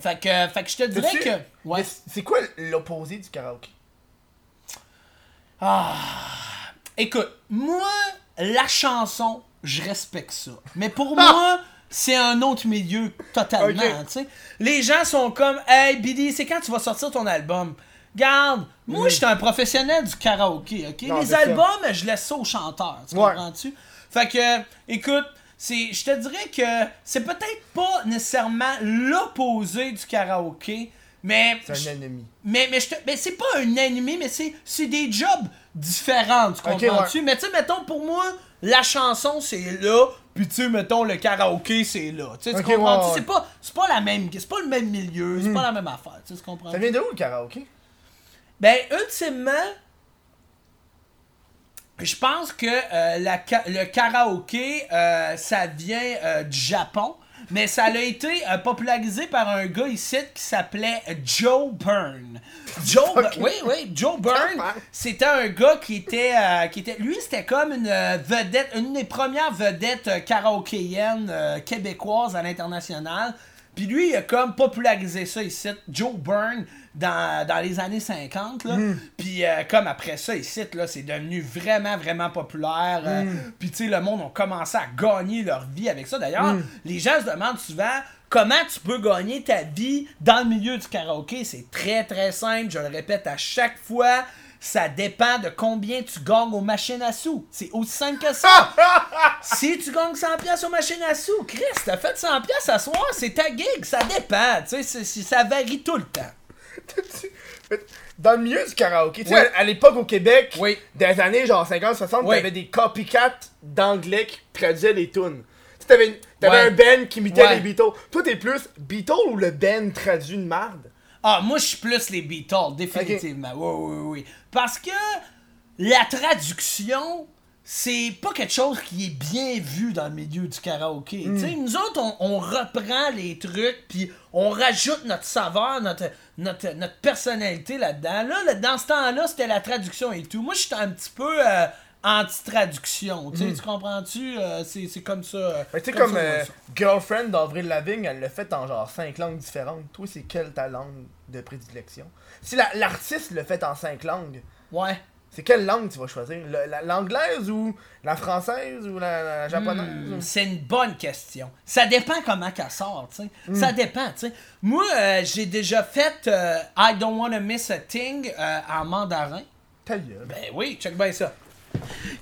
Fait que, fait que je te dirais que... Ouais. C'est quoi l'opposé du karaoké? Écoute, moi, la chanson, je respecte ça. Mais pour moi, c'est un autre milieu totalement, tu sais. Les gens sont comme, hey Billy, c'est quand tu vas sortir ton album? Garde, moi, je suis un professionnel du karaoké, ok? Non, Les ça. albums, je laisse ça aux chanteurs, tu Ouais. comprends-tu? Fait que, écoute, c'est, je te dirais que c'est peut-être pas nécessairement l'opposé du karaoké, mais C'est un ennemi. mais, mais, je te- mais c'est pas un ennemi, mais c'est, c'est des jobs différents, tu comprends-tu? Mais tu sais, mettons, pour moi, la chanson, c'est là, puis tu sais, mettons, le karaoké, c'est là. Tu comprends-tu? ouais, ouais. C'est, pas, c'est pas la même, c'est pas le même milieu, c'est pas la même affaire, tu sais, tu comprends? Ça vient de où le karaoké? Ben, ultimement, je pense que euh, la le karaoké, euh, ça vient euh, du Japon, mais ça a été euh, popularisé par un gars ici qui s'appelait Joe Byrne. Joe, oui, oui, Joe Byrne, c'était un gars qui était, euh, qui était, lui, c'était comme une euh, vedette, une des premières vedettes karaokéennes euh, québécoises à l'international. Puis lui, il a comme popularisé ça ici, Joe Byrne, dans, dans les années 50. Là. Puis euh, comme après ça, ici, là, c'est devenu vraiment, vraiment populaire. euh, Puis tu sais, le monde a commencé à gagner leur vie avec ça. D'ailleurs, les gens se demandent souvent comment tu peux gagner ta vie dans le milieu du karaoké? C'est très, très simple. Je le répète à chaque fois. Ça dépend de combien tu gagnes aux machines à sous. C'est aussi simple que ça. si tu gagnes 100 pièces aux machines à sous, Chris, t'as fait 100 pièces à soir, c'est ta gig, ça dépend, tu sais, ça varie tout le temps. Dans le milieu du karaoké, tu sais, Oui. à, à l'époque au Québec, Oui. des années genre 50-60, Oui. t'avais des copycats d'anglais qui traduisaient les tunes. T'avais, t'avais Ouais. un band qui imitait Ouais. les Beatles. Toi, t'es plus Beatles ou le band traduit une marde? Ah, moi, je suis plus les Beatles, définitivement. Oui, oui, oui. Parce que la traduction, c'est pas quelque chose qui est bien vu dans le milieu du karaoké. Sais, nous autres, on, on reprend les trucs, puis on rajoute notre saveur, notre, notre, notre personnalité là-dedans. Là, là, dans ce temps-là, c'était la traduction et tout. Moi, j'étais un petit peu euh, anti-traduction. Tu tu comprends-tu? Euh, c'est comme ça. Mais tu sais, comme euh. Girlfriend d'Avril Lavigne, elle l'a fait en genre 5 langues différentes. Toi, c'est quelle ta langue de prédilection? Si la- l'artiste le fait en 5 langues, Ouais. C'est quelle langue tu vas choisir? L'anglaise ou la française ou la, la japonaise? Hmm, ou- C'est une bonne question. Ça dépend comment qu'elle sort, tu sais. Hmm. Ça dépend, tu sais. Moi, euh, j'ai déjà fait euh, I Don't Wanna Miss a Thing euh, en mandarin. Ta gueule. Ben oui, check bien ça.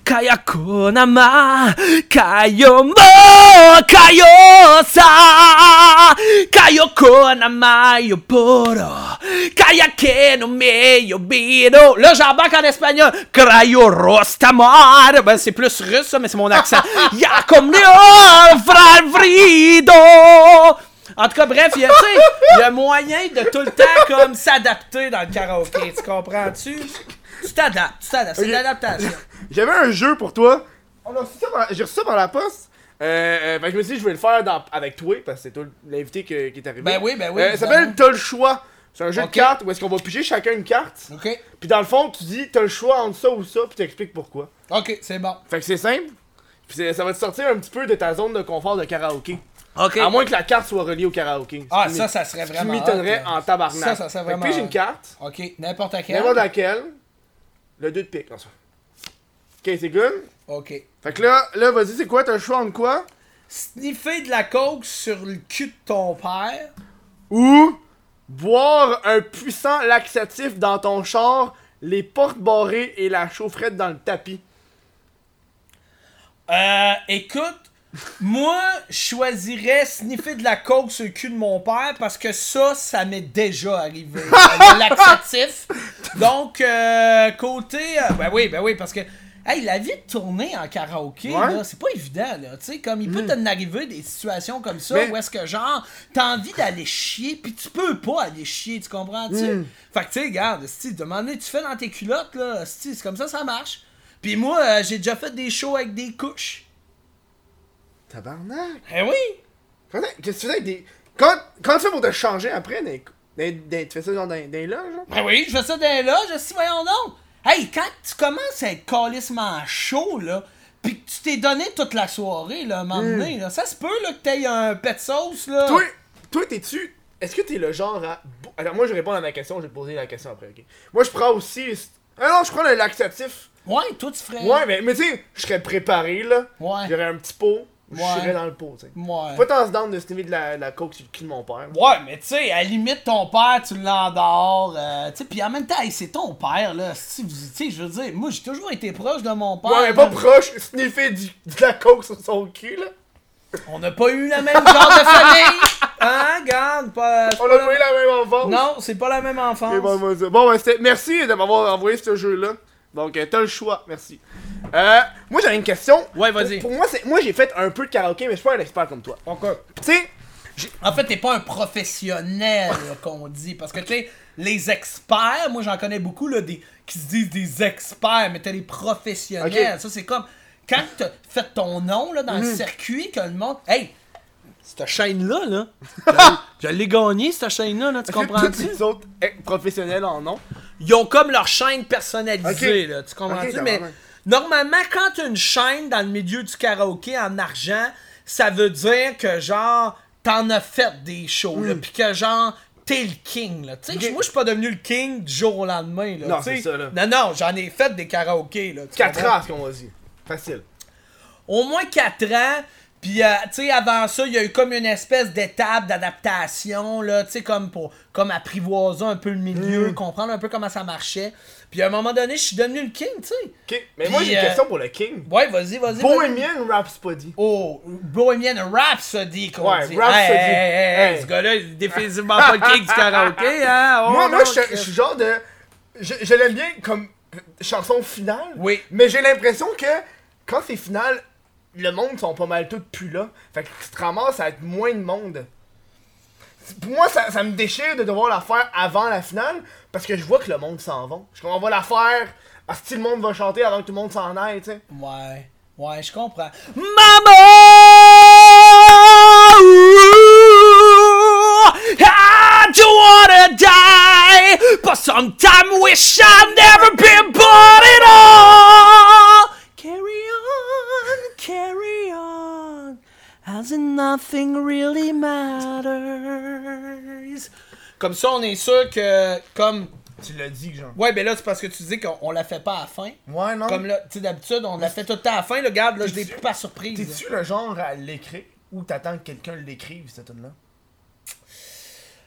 Kayako nama kayo mo kayo sa kayoko nama yo poro kayake no me yo bido là j'embarque en espagnol. Crayo rostamar. Ben c'est plus russe mais c'est mon accent. Ya comme frido. En tout cas, bref, il y a, tu sais, il y a moyen de tout le temps comme s'adapter dans le karaoké. Tu comprends-tu? Tu t'adaptes, tu t'adaptes. C'est de l'adaptation. J'avais un jeu pour toi. On a reçu ça par- J'ai reçu ça par la poste. Euh, euh, que je me suis dit, je vais le faire dans- avec toi, parce que c'est toi l'invité que- qui est arrivé. Ben oui, ben oui, Euh, ça évidemment. s'appelle T'as le choix. C'est un jeu Ok. de cartes où est-ce qu'on va piger chacun une carte. OK. Puis dans le fond, tu dis, t'as le choix entre ça ou ça, puis t'expliques pourquoi. OK, c'est bon. Fait que c'est simple. Puis c'est- ça va te sortir un petit peu de ta zone de confort de karaoké. OK. À moins que la carte soit reliée au karaoké. Ah, qui ça, m'é- ça serait ce vraiment. m'étonnerait hot, là. en tabarnak. Ça, ça serait Fait que vraiment pige hot. une carte, OK, n'importe quel. n'importe laquelle, le 2 de pique. en soi. Ok, c'est good. OK. Fait que là, là vas-y, c'est quoi? T'as le choix entre quoi? Sniffer de la coke sur le cul de ton père. Ou boire un puissant laxatif dans ton char, les portes barrées et la chaufferette dans le tapis. Euh, écoute, moi, je choisirais sniffer de la coke sur le cul de mon père parce que ça, ça m'est déjà arrivé. Euh, Le laxatif. Donc, euh, côté. euh, ben oui, ben oui, parce que. Hey, la vie de tourner en karaoké, Ouais. là, c'est pas évident, là. Tu sais, comme il peut t'en arriver des situations comme ça Mais- où est-ce que, genre, t'as envie d'aller chier, puis tu peux pas aller chier, tu comprends, tu sais? Fait que, tu sais, regarde, si, demander, tu fais dans tes culottes, là, esti, c'est comme ça, ça marche. Puis moi, euh, j'ai déjà fait des shows avec des couches. Tabarnak. Eh oui! Quand- Qu'est-ce que tu avec des. Quand, quand tu fais pour te changer après, des, des, des- tu fais ça genre dans, dans les loges, genre? Ben oui, je fais ça dans les loges, si voyons donc. Hey, quand tu commences à être calissement chaud, là, pis que tu t'es donné toute la soirée, là, à un moment donné, là, ça se peut, là, que t'aies un pet sauce, là. Toi, toi, t'es-tu. Est-ce que t'es le genre à. Alors, moi, je réponds à ma question, je vais te poser la question après, ok? Moi, je prends aussi. Ah non, je prends le laxatif. Ouais, toi, tu ferais. Ouais, mais, mais tu sais, je serais préparé, là. Ouais. J'aurais un petit pot, je Ouais. serais dans le pot, tu sais. Ouais. Pas se down de sniffer de la, de la coke sur le cul de mon père. Ouais, mais tu sais, à la limite, ton père, tu l'endors. euh, tu sais, pis en même temps, hey, c'est ton père, là. Si vous- Tu sais, je veux dire, moi, j'ai toujours été proche de mon père. Ouais, mais pas proche, sniffer du, de la coke sur son cul, là. On n'a pas eu la même genre de famille. Hein, regarde, pas. On pas a la- pas eu la même enfance. Non, c'est pas la même enfance. Et bon, bon, ben, c'était- merci de m'avoir envoyé ce jeu-là. Donc, euh, t'as le choix, merci. Euh, moi, j'avais une question. Ouais, vas-y. Pour, pour moi, c'est, moi, j'ai fait un peu de karaoké, mais je suis pas un expert comme toi. Tu sais, En fait, t'es pas un professionnel, là, qu'on dit. Parce que, tu sais, les experts, moi, j'en connais beaucoup, là, des, qui se disent des experts, mais t'as les professionnels. Ça, c'est comme quand t'as fait ton nom, là, dans le Mhm. circuit, que le monde. Hey! Cette chaîne-là, là, je l'ai- je l'ai gagné, cette chaîne-là, là, tu comprends-tu? les autres professionnels en nom. Ils ont comme leur chaîne personnalisée, là, tu comprends-tu? Mais. Normalement, quand t'as une chaîne dans le milieu du karaoké en argent, ça veut dire que, genre, t'en as fait des shows, là, pis que, genre, t'es le king, là. Tu Hmm. Moi, je suis pas devenu le king du jour au lendemain, là. Non, tu c'est ça, là. Non, non, j'en ai fait des karaokés, là. tu 4 comprends? ans, ce qu'on va dire. Facile. Au moins 4 ans. Puis, euh, tu sais, avant ça, il y a eu comme une espèce d'étape d'adaptation, là, tu sais, comme pour comme apprivoiser un peu le Hmm. milieu, comprendre un peu comment ça marchait. Puis, à un moment donné, je suis devenu le king, tu sais. Mais moi, j'ai une euh, question pour le King. Ouais, vas-y, vas-y. Bohemian Rhapsody. Oh, Bohemian Rhapsody, qu'on Ouais, dit. Rhapsody. Hey, hey, hey, ce gars-là, il est définitivement pas le king du karaoké, hein. Oh, moi, moi, non, je suis genre de. Je, je l'aime bien comme chanson finale. Oui. Mais j'ai l'impression que quand c'est final, le monde sont pas mal tous plus là. Fait que tu te ramasses à être moins de monde. Pour moi, ça, ça me déchire de devoir la faire avant la finale parce que je vois que le monde s'en va. Je on va la faire. Parce que le monde va chanter avant que tout le monde s'en aille, tu sais. Ouais, ouais, je comprends. Maman! I don't wanna die, but sometime wish I'd never been born at all. Carry on, carry on, as in nothing really matters. Comme ça, on est sûr que, comme. Tu l'as dit, genre. Ouais, ben là, c'est parce que tu dis qu'on on la fait pas à la fin. Ouais, non. Comme là, tu sais, d'habitude, on la fait tout le temps à la fin. Là, regarde, là, je l'ai par surprise. T'es-tu le genre à l'écrire ou t'attends que quelqu'un l'écrive, cette tune là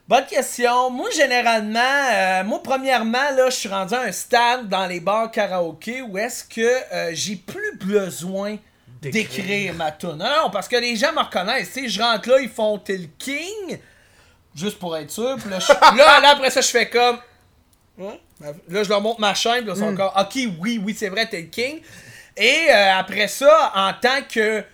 Bonne question. Moi, généralement, euh, moi, premièrement, là, je suis rendu à un stade dans les bars karaoké où est-ce que euh, j'ai plus besoin D'écrire. d'écrire ma tune. Non, non, parce que les gens me reconnaissent. Tu sais, je rentre là, ils font T'es le king, juste pour être sûr. Puis là, je- là, là, après ça, je fais comme. Hein? Là, je leur montre ma chaîne, puis là, ils sont encore. Ok, oui, oui, c'est vrai, t'es le king. Et euh, après ça, en tant que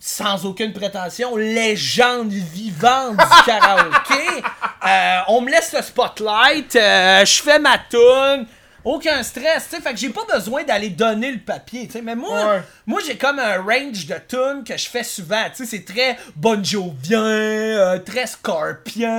sans aucune prétention, légende vivante du karaoké. Euh, on me laisse le spotlight, euh, je fais ma tune. Aucun stress, tu sais, fait que j'ai pas besoin d'aller donner le papier, tu sais, mais moi, Ouais. moi j'ai comme un range de tunes que je fais souvent, tu sais, c'est très Bon Jovien, euh, très Scorpien,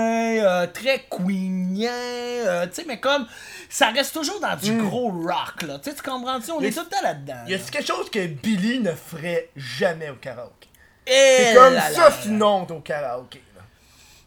euh, très Queenien, euh, tu sais, mais comme, ça reste toujours dans du gros rock, là, tu sais, tu comprends-tu, on est Y tout le temps là-dedans. Y a là. quelque chose que Billy ne ferait jamais au karaoké? Eh C'est comme ça, c'est une honte au karaoké.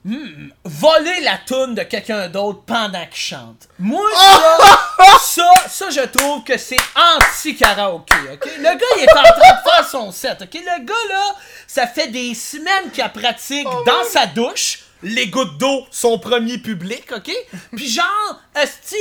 Là. voler la toune de quelqu'un d'autre pendant qu'il chante. Moi, ça, ça, ça, je trouve que c'est anti-karaoké, ok? Le gars, il est en train de faire son set, ok? Le gars, là, ça fait des semaines qu'il pratique Oh, dans sa douche, les gouttes d'eau, son premier public, ok? Puis genre, esti,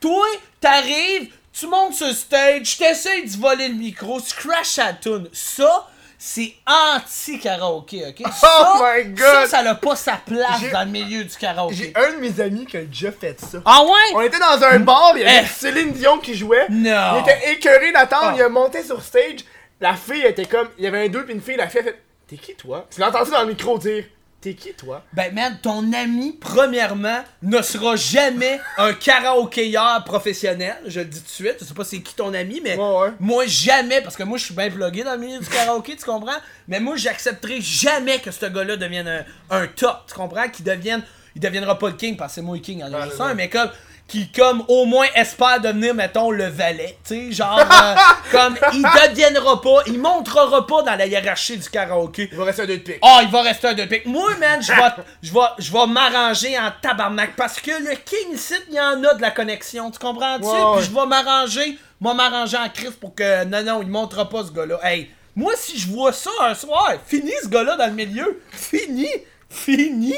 toi, t'arrives, tu montes sur stage, t'essayes de voler le micro, tu crashes la tune. Ça, c'est anti-karaoké, ok? Ça, Oh my God! Ça, ça n'a pas sa place J'ai- dans le milieu du J'ai karaoké. un de mes amis qui a déjà fait ça. Ah ouais? On était dans un bar, il y avait Eh. Céline Dion qui jouait. Non. Il était écœuré d'attendre, Ah. il a monté sur stage. La fille était comme. Il y avait un deux puis une fille, la fille a fait T'es qui toi Tu l'as entendu dans le micro dire T'es qui toi? Ben man, ton ami, premièrement, ne sera jamais un karaokéeur professionnel. Je le dis tout de suite. Je sais pas c'est qui ton ami, mais Ouais, ouais. moi jamais, parce que moi je suis bien plugué dans le milieu du karaoké, tu comprends? Mais moi j'accepterai jamais que ce gars-là devienne un, un top, tu comprends? Qu'il devienne. Il deviendra pas le king parce que c'est moi le king en Ouais, mais comme. Qui, comme, au moins espère devenir, mettons, le valet. Tu sais, genre, euh, comme, il deviendra pas, il montrera pas dans la hiérarchie du karaoké. Il va rester un deux de pique. Oh, il va rester un deux pics. Moi, man, je vais, je vais, je vais m'arranger en tabarnak parce que le King ici, il y en a de la connexion, tu comprends-tu? Puis je vais m'arranger, vais m'arranger en crise pour que, non, non, il montrera pas ce gars-là. Hey, moi, si je vois ça un soir, fini ce gars-là dans le milieu. Fini! Fini!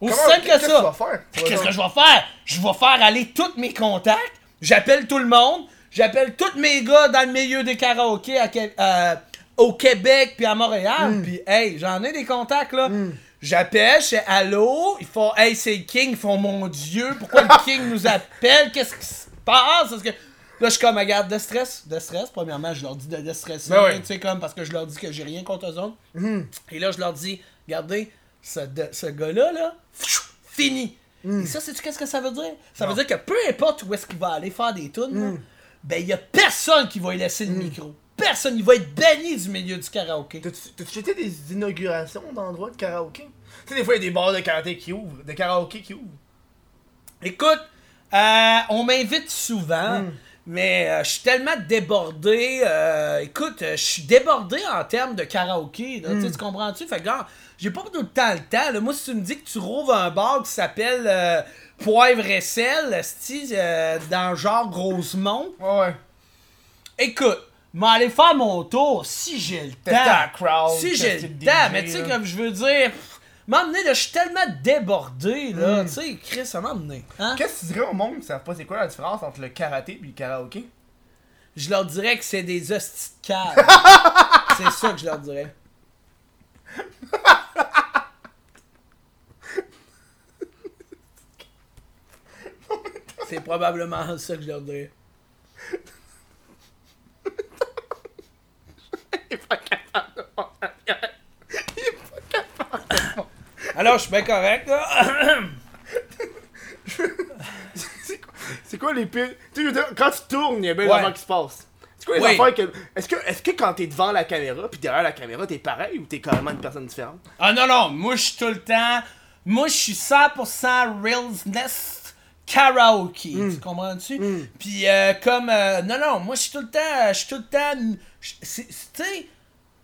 Aussi Comment- simple que qu'est-ce que ça. Qu'est-ce que je vais faire? Je vais faire aller tous mes contacts. J'appelle tout le monde. J'appelle tous mes gars dans le milieu des karaokés à euh, au Québec puis à Montréal. Hmm. Puis, hey, j'en ai des contacts, là. J'appelle, je fais allô? Ils font, hey, c'est le King. Ils font, mon Dieu, pourquoi le King nous appelle? Qu'est-ce qui se passe? Parce que là, je suis comme, regarde, de stress. De stress, premièrement, je leur dis de déstresser. Ben oui. Tu sais, comme, parce que je leur dis que j'ai rien contre eux autres. Et là, je leur dis, regardez, ce, gars-là, là, fini. Et ça, sais-tu qu'est-ce que ça veut dire? Ça veut dire que peu importe où est-ce qu'il va aller faire des tunes, là, ben, il y a personne qui va lui laisser le micro. Personne. Il va être banni du milieu du karaoké. T'as-tu été des inaugurations d'endroits de karaoké? Tu sais, des fois, il y a des bars de karaté qui ouvrent, de karaoké qui ouvrent. Écoute, euh, on m'invite souvent, mais euh, je suis tellement débordé. euh, écoute, euh, je suis débordé en termes de karaoké. là, tu comprends-tu? Fait que, genre, j'ai pas tout le temps le temps. là. Moi, si tu me dis que tu rouvres un bar qui s'appelle euh, Poivre et sel, esti, euh, dans genre Rosemont, Ouais, écoute, m'aller faire mon tour si j'ai le temps. crowd, Si j'ai le temps, mais tu sais, comme je veux dire, m'emmener, là, je suis tellement débordé, là, tu sais, Chris, ça m'a emmené. Hein? Qu'est-ce que tu dirais au monde qui savent pas c'est quoi la différence entre le karaté et le karaoké? Je leur dirais que c'est des hosties de c'est ça que je leur dirais. C'est probablement ça que je leur dirais. Alors, je suis bien correct, là. C'est quoi, c'est quoi les pires? Tu sais, je veux dire, quand tu tournes, il y a bien des Ouais. affaires qui se passent. C'est quoi les Oui. affaires que. Est-ce que, est que quand t'es devant la caméra, puis derrière la caméra, t'es pareil ou t'es carrément une personne différente? Ah non, non, moi je suis tout le temps. Moi je suis 100% realness karaoke. Tu comprends-tu? Puis euh, comme. euh, non, non, moi je suis tout le temps. Je suis tout le temps. Tu sais.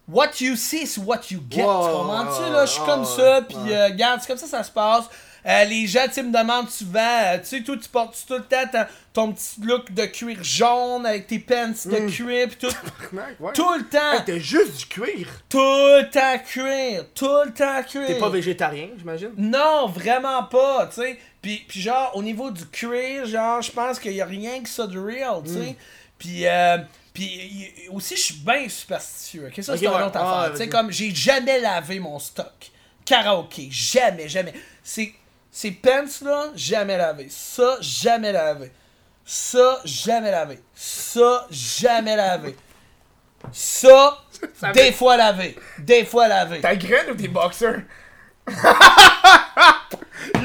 What you see is what you get. Tu comprends-tu? là, je suis comme ça. Puis euh, regarde, c'est comme ça ça se passe. Euh, les gens, tu me demandent souvent, euh, tu sais, toi, tu portes tout le temps ton, ton petit look de cuir jaune avec tes pants de cuir, pis tout. Ouais. tout le temps. Hey, t'as juste du cuir. Tout le temps cuir. Tout le temps cuir. T'es pas végétarien, j'imagine? Non, vraiment pas, tu sais. Puis, puis genre, au niveau du cuir, genre, je pense qu'il y a rien que ça de real, tu sais. Puis, euh, puis aussi, je suis bien superstitieux, ok? Ça, c'est une ouais. autre Ah, affaire. tu sais, comme, j'ai jamais lavé mon stock. Karaoké, jamais, jamais. C'est, ces pants, là, jamais lavé. Ça, jamais lavé. Ça, jamais lavé. Ça, jamais lavé. Ça, Ça des fois lavé. Des fois lavé. Ta graine ou tes boxers?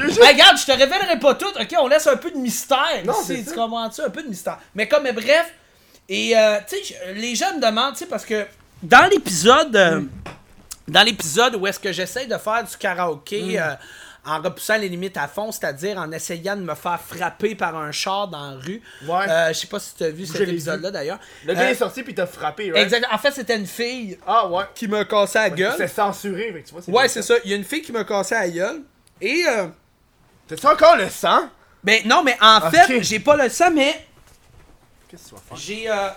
Juste- regarde, je te révélerai pas tout, ok? On laisse un peu de mystère Non, ici, c'est tu comprends-tu? Un peu de mystère. Mais comme, mais bref, et euh, tu sais, les gens me demandent, tu sais, parce que dans l'épisode, euh, dans l'épisode où est-ce que j'essaie de faire du karaoké Mm. euh, en repoussant les limites à fond, c'est-à-dire en essayant de me faire frapper par un char dans la rue. Ouais. Euh, je sais pas si tu as vu cet épisode-là d'ailleurs. Le gars Euh, est sorti puis il t'a frappé, right? Exact. En fait, c'était une fille Ah ouais. qui m'a cassé la gueule. C'est censuré, que tu vois. Ouais, c'est ça. Il y a une fille qui m'a cassé la gueule. Et euh, T'as-tu encore le sang? Ben non, mais en fait, j'ai pas le sang, mais Qu'est-ce que tu vas faire? j'ai. euh,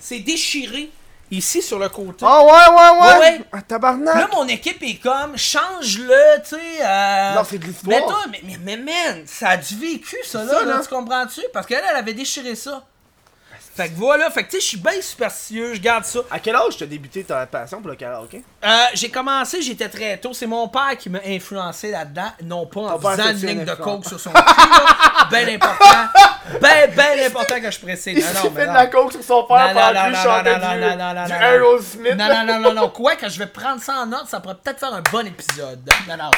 c'est déchiré ici sur le côté. Ah ouais, ouais, ouais! Ouais, ouais. Ah, tabarnak! Là, mon équipe est comme, change-le, tu sais. euh, Non, c'est de l'histoire. Mais toi, mais, mais, mais man, ça a du vécu, ça, là, ça, là, là. tu comprends-tu? Parce qu'elle, elle avait déchiré ça. Fait que voilà, fait que tu sais, je suis bien superstitieux, je garde ça. À quel âge t'as débuté ta passion pour le karaoké? Euh, j'ai commencé, j'étais très tôt. C'est mon père qui m'a influencé là-dedans, non pas en faisant une ligne de coke sur son cul, là. Ben important. Ben, ben important que je précise. Il Non, s'est non, fait de non. la coke sur son père Non, pendant lui non, chantait non, non, du, non, non, non, du non, Aerosmith. Non, non, non, non, non, quoi que je vais prendre ça en note, ça pourrait peut-être faire un bon épisode. Non, non,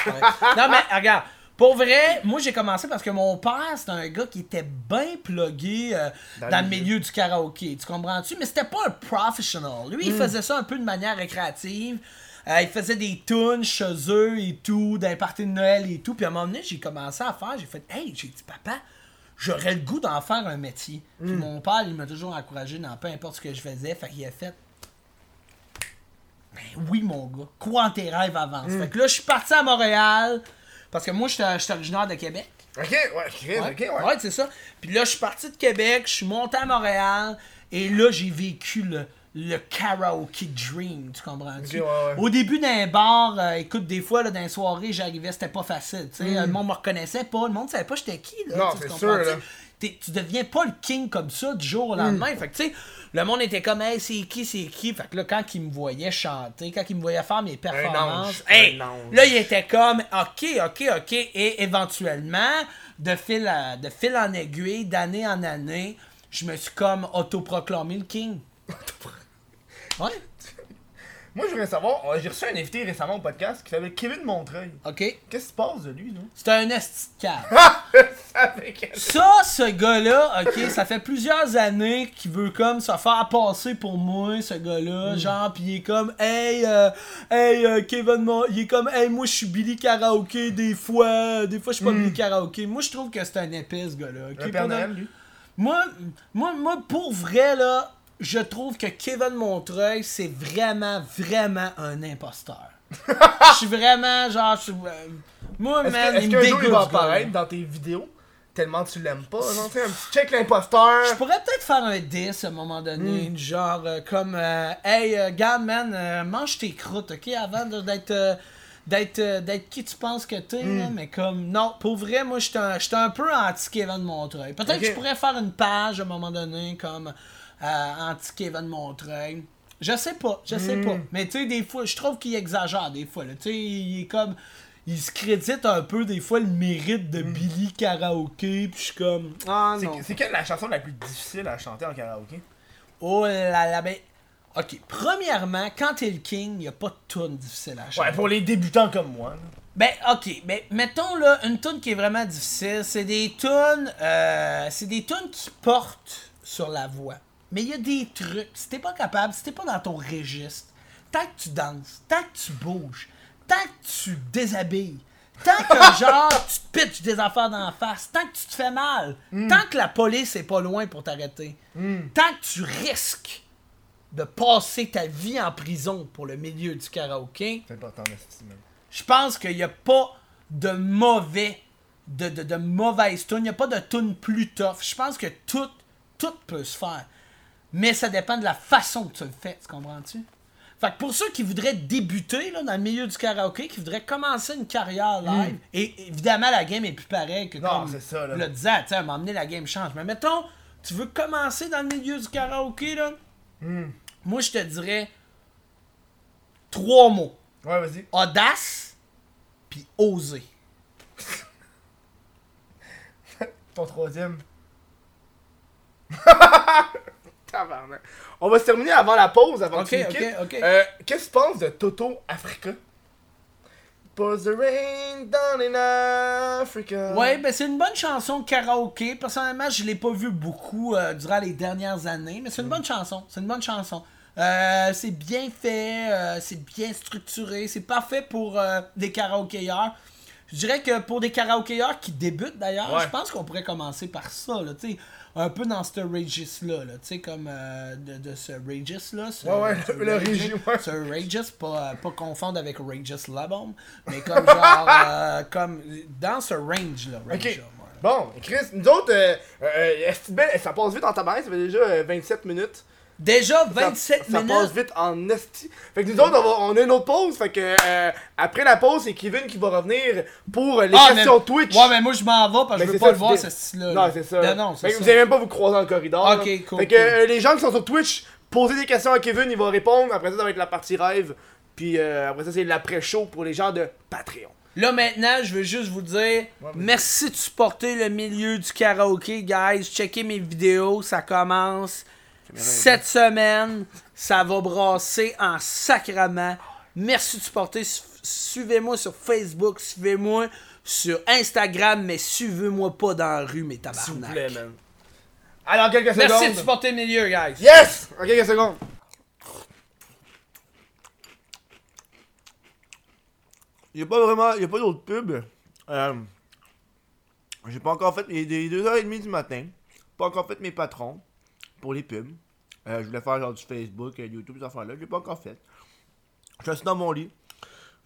non, mais regarde, pour vrai, moi j'ai commencé parce que mon père, c'était un gars qui était bien plugué euh, dans, le milieu du karaoké. Tu comprends-tu? Mais c'était pas un professional. Lui, il faisait ça un peu de manière récréative. Euh, il faisait des tunes chez eux et tout, les parties de Noël et tout. Puis à un moment donné, j'ai commencé à faire, j'ai fait, hey, j'ai dit, papa, j'aurais le goût d'en faire un métier. Puis mon père, il m'a toujours encouragé dans peu importe ce que je faisais. Fait qu'il a fait, ben oui, mon gars. Crois en tes rêves avance. Fait que là, je suis parti à Montréal. Parce que moi, j'étais j'étais originaire de Québec. Ok, ouais, ok, ouais. Ouais, c'est ça. Puis là, je suis parti de Québec, je suis monté à Montréal. Et là, j'ai vécu le, le karaoke dream. Tu ouais, ouais. Au début d'un bar, euh, écoute, des fois, là, dans les soirées, j'arrivais, c'était pas facile. tu sais. Le monde me reconnaissait pas. Le monde savait pas j'étais qui. Là. Non, tu c'est tu sûr, là. T'es- tu deviens pas le king comme ça du jour au lendemain. Mm. Fait que, tu sais, le monde était comme, hey, c'est qui, c'est qui? Fait que là, quand il me voyait chanter, quand il me voyait faire mes performances, ange, hey, un ange. là, il était comme, ok, ok, ok. Et éventuellement, de fil, à- de fil en aiguille, d'année en année, je me suis comme autoproclamé le king. Ouais, Moi, je voudrais savoir, euh, j'ai reçu un invité récemment au podcast qui s'appelle Kevin Montreuil. ok. Qu'est-ce qui se passe de lui, non? C'est un esti de cave. Ça, ce gars-là, ok, ça fait plusieurs années qu'il veut comme se faire passer pour moi, ce gars-là, genre, pis il est comme, hey, euh, hey, euh, Kevin, Mo- il est comme, hey, moi je suis Billy Karaoke des fois, des fois je suis pas Billy Karaoke. Moi je trouve que c'est un épais, ce gars-là. ok? Le Père Pas dans- Noël, lui? Moi, moi, moi, pour vrai, là, je trouve que Kevin Montreuil, c'est vraiment, vraiment un imposteur. Je suis vraiment, genre, je suis, euh, moi, man, que- il me dégoûte, il va apparaître dans tes vidéos tellement tu l'aimes pas? Non, un petit check l'imposteur? Je pourrais peut-être faire un 10 à un moment donné, Hmm. genre euh, comme euh, Hey, euh, gars, man, euh, mange tes croûtes, ok, avant d'être. euh, d'être euh, d'être qui tu penses que t'es, Hmm. mais comme. Non, pour vrai, moi, j'étais un, un peu anti-Kevin Montreuil. Peut-être que je pourrais faire une page à un moment donné, comme anti-Kevin Montreuil. Je sais pas, je sais Hmm. pas. Mais tu sais, des fois, je trouve qu'il exagère des fois. là. Tu sais, il est comme. Il se crédite un peu des fois le mérite de Billy Karaoke, puis je suis comme. Ah Hmm. C'est- non. C'est quelle la chanson la plus difficile à chanter en karaoké? Oh là là, ben. Ok, premièrement, quand t'es le king, y a pas de tune difficile à chanter. Ouais, pour les débutants comme moi. là. Ben, ok, ben, mettons là, une tune qui est vraiment difficile, c'est des tunes, euh, c'est des tunes qui portent sur la voix. Mais il y a des trucs, si t'es pas capable, si t'es pas dans ton registre, tant que tu danses, tant que tu bouges, tant que tu déshabilles, tant que genre tu te pitches des affaires dans la face, tant que tu te fais mal, tant que la police est pas loin pour t'arrêter, tant que tu risques de passer ta vie en prison pour le milieu du karaoké, C'est important, je pense qu'il n'y a pas de mauvais, de, de, de mauvaise tune. Il n'y a pas de tune plus tough. Je pense que tout, tout peut se faire. Mais ça dépend de la façon que tu le fais, tu comprends-tu? Fait que pour ceux qui voudraient débuter là, dans le milieu du karaoké, qui voudraient commencer une carrière live, et évidemment la game est plus pareille que Non, comme c'est ça, là. le disait, tu sais, donné, la game change. Mais mettons, tu veux commencer dans le milieu du karaoké, là, moi je te dirais trois mots Ouais, vas-y. audace puis oser. Ton troisième. Tabarnak. On va se terminer avant la pause, avant Ok, que tu nous ok, quittes. ok. Euh, Qu'est-ce que tu penses de Toto Africa? Pours the rain down in Africa. Ouais, ben c'est une bonne chanson karaoké. Personnellement, je l'ai pas vu beaucoup euh, durant les dernières années, mais c'est une bonne chanson. C'est une bonne chanson. Euh, c'est bien fait, c'est bien structuré, c'est parfait pour des karaokéeurs. Je dirais que pour des karaokéeurs qui débutent d'ailleurs, Ouais. je pense qu'on pourrait commencer par ça, là, tu sais, un peu dans ce Regis-là, là, tu sais, comme euh, de, de ce Regis-là. ce- Ouais, ouais, ce le- le Regis- Regis, ouais. ce Regis, pas, pas confondre avec Regis Labombe, mais comme genre, euh, comme dans ce range-là. range. Bon, Chris, nous autres, euh, euh, est-ce que ben- ça passe vite en tabac, ça fait déjà euh, 27 minutes. Déjà Ça- 27 ça, minutes. passe vite en esti. Fait que nous autres, on, va- on a une autre pause. Fait que euh, après la pause, c'est Kevin qui va revenir pour euh, les Ah, questions mais- Twitch. Ouais, mais moi je m'en vais parce Ben, que je c'est veux pas ça, le voir ce style-là. Non, c'est ça. Ben non, Fait que ça. vous allez même pas vous croiser dans le corridor. Ok, là. cool, Fait que cool. euh, les gens qui sont sur Twitch, posez des questions à Kevin, il va répondre. Après ça, ça va être la partie rêve. Puis euh, après ça, c'est l'après-show pour les gens de Patreon. Là maintenant, je veux juste vous dire merci de supporter le milieu du karaoké, guys. Checkez mes vidéos, ça commence cette semaine. Ça va brasser en sacrament. Merci de supporter. Su- Suivez-moi sur Facebook, suivez-moi sur Instagram, mais suivez-moi pas dans la rue, mes S'il vous tabarnak. plaît, man. Alors, quelques Merci de secondes. supporter le milieu, guys. Yes! En quelques secondes. Il a pas vraiment. Il a pas d'autres pubs. Euh, J'ai pas encore fait. Il est 2h30 du matin. Pas encore fait mes patrons pour les pubs. Euh, je voulais faire genre du Facebook, euh, YouTube, ces affaires-là. Je l'ai pas encore fait. Je suis dans mon lit.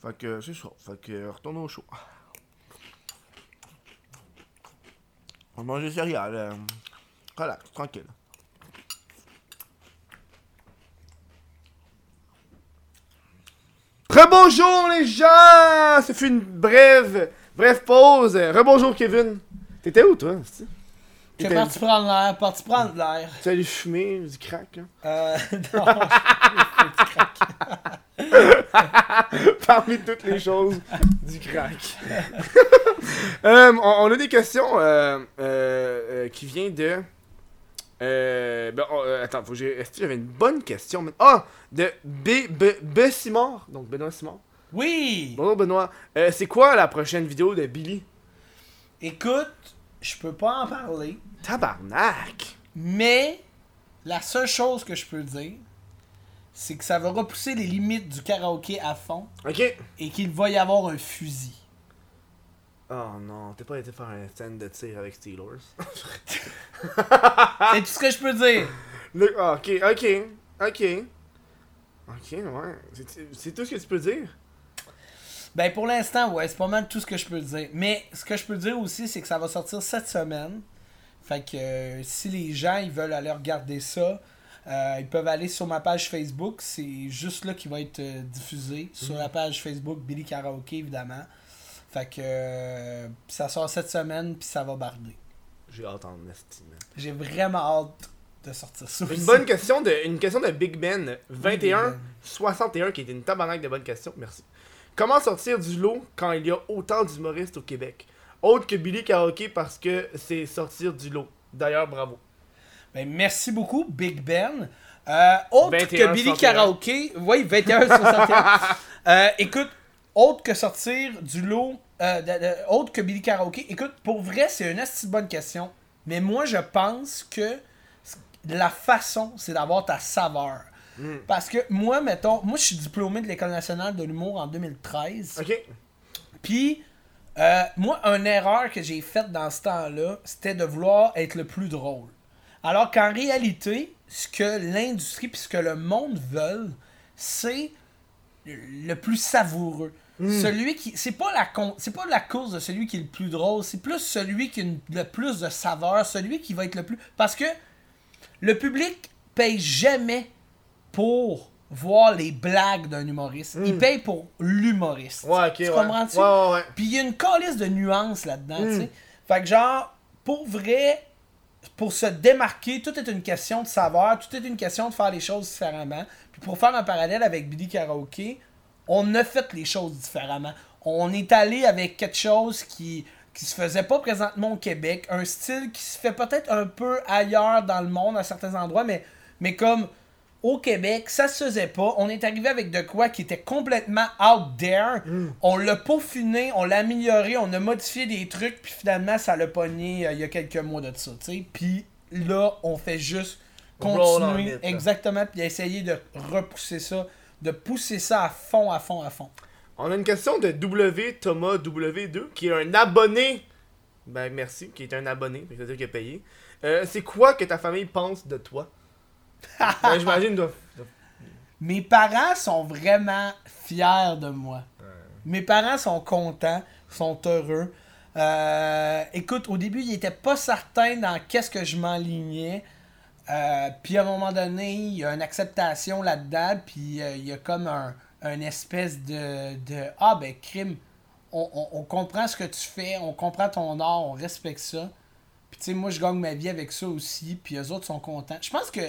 Fait que c'est ça. Fait que retourne au show. On mange des céréales. euh, relax, tranquille. Rebonjour les gens! Ça fait une brève, brève pause. Rebonjour Kevin. T'étais où toi? C'est-tu? Tu es T'étais- parti prendre l'air, parti prendre l'air. Tu allé fumer du crack là? Euh, non. Parmi toutes les choses du crack. Euh, on, on a des questions euh, euh, qui viennent de. Euh, ben, oh, euh, attends, faut que j'ai. Est-ce que j'avais une bonne question? Ah! De B. B. B. Simard. Donc Benoît Simard. Oui! Bonjour Benoît. Euh, c'est quoi la prochaine vidéo de Billy? Écoute, je peux pas en parler, Tabarnak! mais la seule chose que je peux dire, c'est que ça va repousser les limites du karaoké à fond Ok. et qu'il va y avoir un fusil. Oh non, t'es pas été faire un scène de tir avec Steelers? C'est tout ce que je peux dire. Le- ah, ok, ok, ok. Ok, ouais. C'est tout ce que tu peux dire? Ben pour l'instant, ouais, c'est pas mal tout ce que je peux dire. Mais ce que je peux dire aussi, c'est que ça va sortir cette semaine. Fait que euh, si les gens ils veulent aller regarder ça, euh, ils peuvent aller sur ma page Facebook. C'est juste là qu'il va être euh, diffusé. Sur la page Facebook Billy Karaoke, évidemment. Fait que ça sort cette semaine, puis ça va barder. J'ai hâte en estime. J'ai vraiment hâte de sortir ça. Une bonne question de, une question de Big Ben 21 Ben. 61 qui était une tabarnak de bonnes questions. Merci. Comment sortir du lot quand il y a autant d'humoristes au Québec? Autre que Billy Karaoke parce que c'est sortir du lot. D'ailleurs, bravo. Ben, merci beaucoup, Big Ben. Euh, autre 21, que Billy 61. Karaoke. Oui, 21 61. Euh, écoute, autre que sortir du lot. euh, de- de- autre que Billy Karaoke. Écoute, pour vrai, c'est une assez bonne question. Mais moi, je pense que la façon, c'est d'avoir ta saveur. Hmm. Parce que moi, mettons, moi, je suis diplômé de l'École nationale de l'humour en 2013. Ok. Puis, euh, moi, une erreur que j'ai faite dans ce temps-là, c'était de vouloir être le plus drôle. Alors qu'en réalité, ce que l'industrie puis ce que le monde veulent, c'est le plus savoureux. Celui qui. C'est pas la c'est pas la cause de celui qui est le plus drôle, c'est plus celui qui a une- le plus de saveur, celui qui va être le plus. Parce que le public paye jamais pour voir les blagues d'un humoriste. Il paye pour l'humoriste. Ouais, ok. Tu ouais. comprends-tu? Ouais. Puis il y a une calice de nuances là-dedans, tu sais. Fait que genre, pour vrai, pour se démarquer, tout est une question de savoir, tout est une question de faire les choses différemment. Puis pour faire un parallèle avec Billy Karaoke, on a fait les choses différemment. On est allé avec quelque chose qui qui se faisait pas présentement au Québec, un style qui se fait peut-être un peu ailleurs dans le monde à certains endroits, mais, mais comme au Québec, ça se faisait pas. On est arrivé avec de quoi qui était complètement out there. On l'a peaufiné, on l'a amélioré, on a modifié des trucs, puis finalement, ça l'a pogné euh, il y a quelques mois de ça, tu sais. Puis là, on fait juste continuer, it, exactement, puis essayer de repousser ça, de pousser ça à fond, à fond, à fond. On a une question de W Thomas W2 qui est un abonné. Ben merci, qui est un abonné, c'est-à-dire qu'il a payé. Euh, c'est quoi que ta famille pense de toi? ben, j'imagine Mes parents sont vraiment fiers de moi. Mes parents sont contents, sont heureux. Euh, écoute, au début, ils étaient pas certains dans qu'est-ce que je m'enlignais. Euh, puis à un moment donné, il y a une acceptation là-dedans, puis euh, il y a comme un, un espèce de, de Ah ben crime, on, on- on comprend ce que tu fais, on comprend ton art, on respecte ça. Puis tu sais, moi je gagne ma vie avec ça aussi, puis eux autres sont contents. Je pense que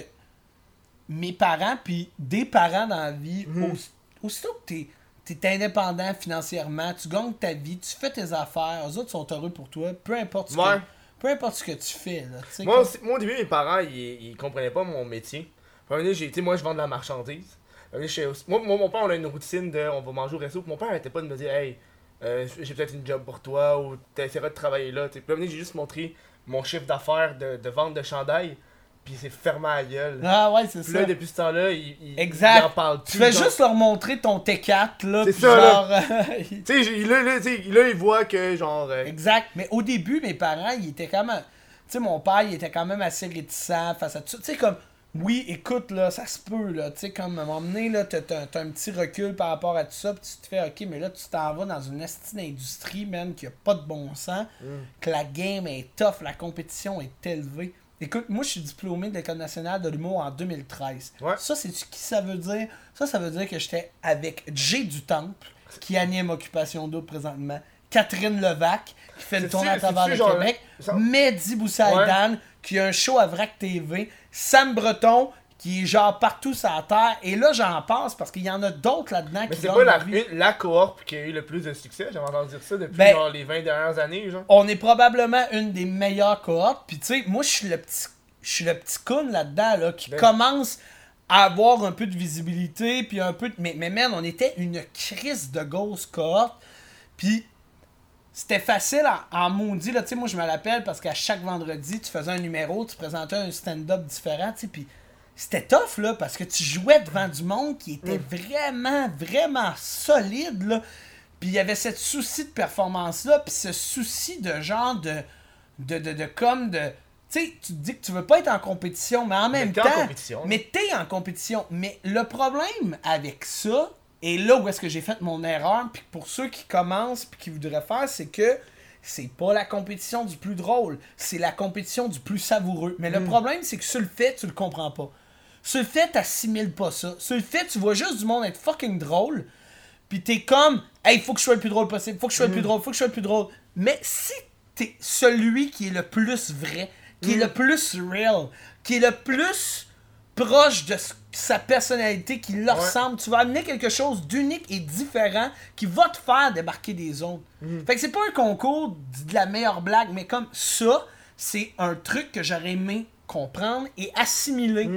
mes parents, puis des parents dans la vie, aussi- aussitôt que t'es es indépendant financièrement, tu gagnes ta vie, tu fais tes affaires, eux autres sont heureux pour toi, peu importe ce, Ouais. que, peu importe ce que tu fais. Là, Moi, comme- aussi- moi, au début, mes parents, ils, ils comprenaient pas mon métier. J'ai été, moi, je vends de la marchandise. Moi, moi, mon père, on a une routine de on va manger au resto. Mon père arrêtait pas de me dire, hey, euh, j'ai peut-être une job pour toi ou t'essaieras de travailler là. Puis, j'ai juste montré mon chiffre d'affaires de, de vente de chandail. Puis, il s'est fermé à la gueule. Ah ouais, c'est ça. là, depuis ce temps-là, il, il, Exact. il en parle Tu fais genre. juste leur montrer ton T4, là. C'est ça, genre, Tu sais, j'ai- là, là, tu là, il voit que, genre. euh, exact. Mais au début, mes parents, ils étaient quand même. Tu sais, mon père, il était quand même assez réticent face à tout ça. Tu sais, comme. Oui, écoute, là, ça se peut, là. Tu sais, comme à un moment donné, là, t'as, un petit recul par rapport à tout ça, puis tu te fais, ok, mais là, tu t'en vas dans une estime d'industrie, man, qui a pas de bon sens, que la game est tough, la compétition est élevée. Écoute, moi, je suis diplômé de l'École nationale de l'humour en 2013. Ouais. Ça, c'est qui ça veut dire? Ça, ça veut dire que j'étais avec Jay du Temple, qui anime Occupation Double présentement, Catherine Levac, qui fait le tournée à travers le genre- Québec, ça- Mehdi Boussaïdan, qui a un show à Vrac TV, Sam Breton, qui est genre partout sur la terre, et là, j'en passe parce qu'il y en a d'autres là-dedans qui c'est pas la, une- la cohorte qui a eu le plus de succès. J'avais entendu dire ça depuis Ben- genre, les 20 dernières années. Genre. on est probablement une des meilleures cohortes. Puis tu sais, moi je suis le petit je suis le petit con là-dedans là qui Ben- commence à avoir un peu de visibilité puis un peu de mais mais man, on était une crise de grosse cohorte. Puis c'était facile en, maudit là, tu sais moi je me rappelle parce qu'à chaque vendredi, tu faisais un numéro, tu présentais un stand-up différent, tu sais puis c'était tough là parce que tu jouais devant du monde qui était vraiment vraiment solide là. Puis il y avait cette souci de performance là, puis ce souci de genre de de, de, de comme de tu sais, tu te dis que tu veux pas être en compétition, mais en même t'es en temps, compétition. mais t'es en compétition. Mais le problème avec ça, et là où est-ce que j'ai fait mon erreur, puis pour ceux qui commencent puis qui voudraient faire, c'est que c'est pas la compétition du plus drôle, c'est la compétition du plus savoureux. Mais le problème, c'est que sur le fait, tu le comprends pas. Sur le fait, t'assimiles pas ça. Sur le fait, tu vois juste du monde être fucking drôle, puis t'es comme, hey, faut que je sois le plus drôle possible, faut que je sois le plus drôle, faut que je sois le plus drôle. Mais si t'es celui qui est le plus vrai, qui est le plus real, qui est le plus proche de sa personnalité, qui leur ressemble, tu vas amener quelque chose d'unique et différent qui va te faire débarquer des autres. Fait que c'est pas un concours de la meilleure blague, mais comme ça, c'est un truc que j'aurais aimé comprendre et assimiler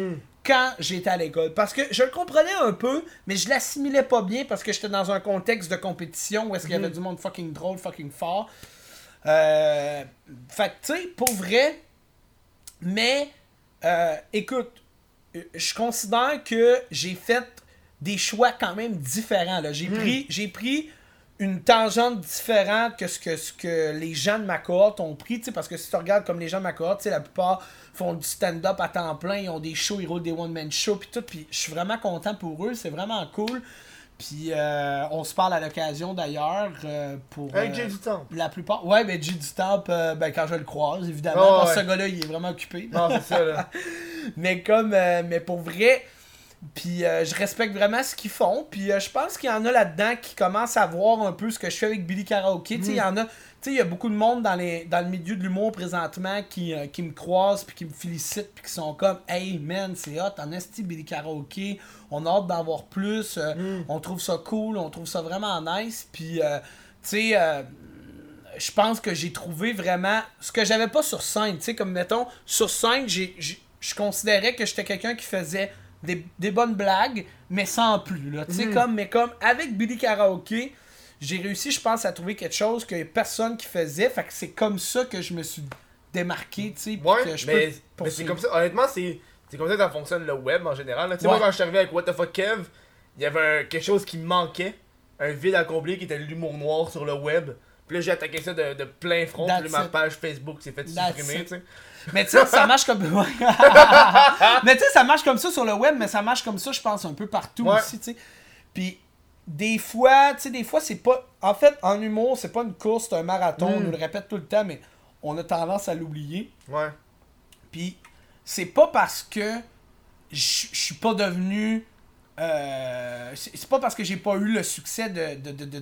quand j'étais à l'école. Parce que je le comprenais un peu, mais je l'assimilais pas bien parce que j'étais dans un contexte de compétition où est-ce qu'il y avait du monde fucking drôle, fucking fort. Euh, fait que, tu sais, pour vrai, mais, euh, écoute, je considère que j'ai fait des choix quand même différents. J'ai pris, j'ai pris une tangente différente que ce que, ce que les gens de ma cohorte ont pris, tu sais, parce que si tu regardes comme les gens de ma cohorte, la plupart font du stand-up à temps plein, ils ont des shows, ils roulent des one-man shows, puis tout, puis je suis vraiment content pour eux, c'est vraiment cool. Puis euh, on se parle à l'occasion d'ailleurs euh, pour Avec euh, Jay du temps. la plupart. Ouais, ben J du Temple, euh, ben quand je le croise, évidemment, Oh, parce que ouais. ce gars-là, il est vraiment occupé. Non, c'est ça, là. mais comme, euh, mais pour vrai, puis euh, je respecte vraiment ce qu'ils font. Puis euh, je pense qu'il y en a là-dedans qui commencent à voir un peu ce que je fais avec Billy Karaoke. Tu sais, il y en a, tu sais, il y a beaucoup de monde dans, les, dans le milieu de l'humour présentement qui, euh, qui me croisent, puis qui me félicitent, puis qui sont comme, hey man, c'est hot, en esti Billy Karaoke, on a hâte d'en voir plus, euh, on trouve ça cool, on trouve ça vraiment nice. Puis, euh, tu sais, je pense que j'ai trouvé vraiment ce que j'avais pas sur scène. Tu sais, comme mettons, sur scène, j'ai- je considérais que j'étais quelqu'un qui faisait des, des bonnes blagues, mais sans plus. Là. Sais, comme, mais comme avec Billy Karaoke, j'ai réussi, je pense, à trouver quelque chose que personne qui faisait. Fait que c'est comme ça que je me suis démarqué, tu sais. Ouais, que je mais, peux mais c'est comme ça. Honnêtement, c'est c'est comme ça que ça fonctionne le web en général. là. Tu sais, Ouais. moi, quand je suis arrivé avec What the fuck Kev, il y avait un- quelque chose qui me manquait. Un vide à combler qui était l'humour noir sur le web. Puis là, j'ai attaqué ça de, de plein front. Puis ma page Facebook s'est fait supprimer, it. tu sais. Mais tu sais, ça marche comme. Mais tu sais, ça marche comme ça sur le web, mais ça marche comme ça, je pense, un peu partout Ouais. aussi, tu sais. Puis, des fois, tu sais, des fois, c'est pas. En fait, en humour, c'est pas une course, c'est un marathon, on nous le répète tout le temps, mais on a tendance à l'oublier. Ouais. Puis, c'est pas parce que je je suis pas devenu. Euh, c'est pas parce que j'ai pas eu le succès de, de, de,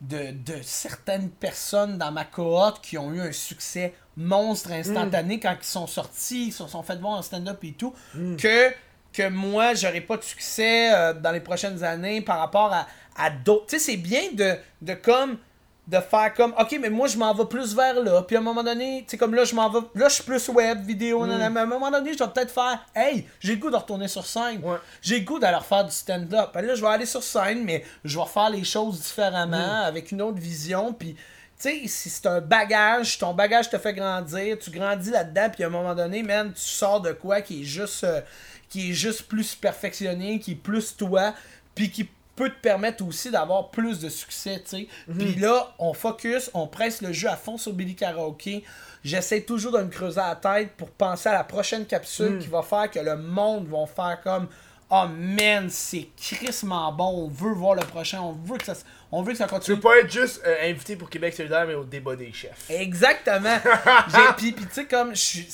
de, de, certaines personnes dans ma cohorte qui ont eu un succès monstre instantané quand ils sont sortis, ils se sont fait voir en stand-up et tout, que, que moi j'aurais pas de succès euh, dans les prochaines années par rapport à, à d'autres. Tu sais, c'est bien de, de comme de faire comme ok mais moi je m'en vais plus vers là puis à un moment donné tu sais comme là je m'en vais là je suis plus web vidéo nanana, mais à un moment donné je vais peut-être faire hey j'ai le goût de retourner sur scène. Ouais. j'ai le goût d'aller refaire du stand-up. Puis là je vais aller sur scène mais je vais refaire les choses différemment avec une autre vision puis tu sais si c'est un bagage ton bagage te fait grandir tu grandis là-dedans puis à un moment donné man tu sors de quoi qui est juste euh, qui est juste plus perfectionné qui est plus toi puis qui peut te permettre aussi d'avoir plus de succès, tu sais. Puis là, on focus, on presse le jeu à fond sur Billy Karaoke. J'essaie toujours de me creuser la tête pour penser à la prochaine capsule qui va faire que le monde va faire comme Oh man, c'est crissement bon, on veut voir le prochain, on veut que ça, on veut que ça Tu continue. veux pas être juste euh, invité pour Québec solidaire, mais au débat des chefs. Exactement. J'ai- Puis, tu sais, comme je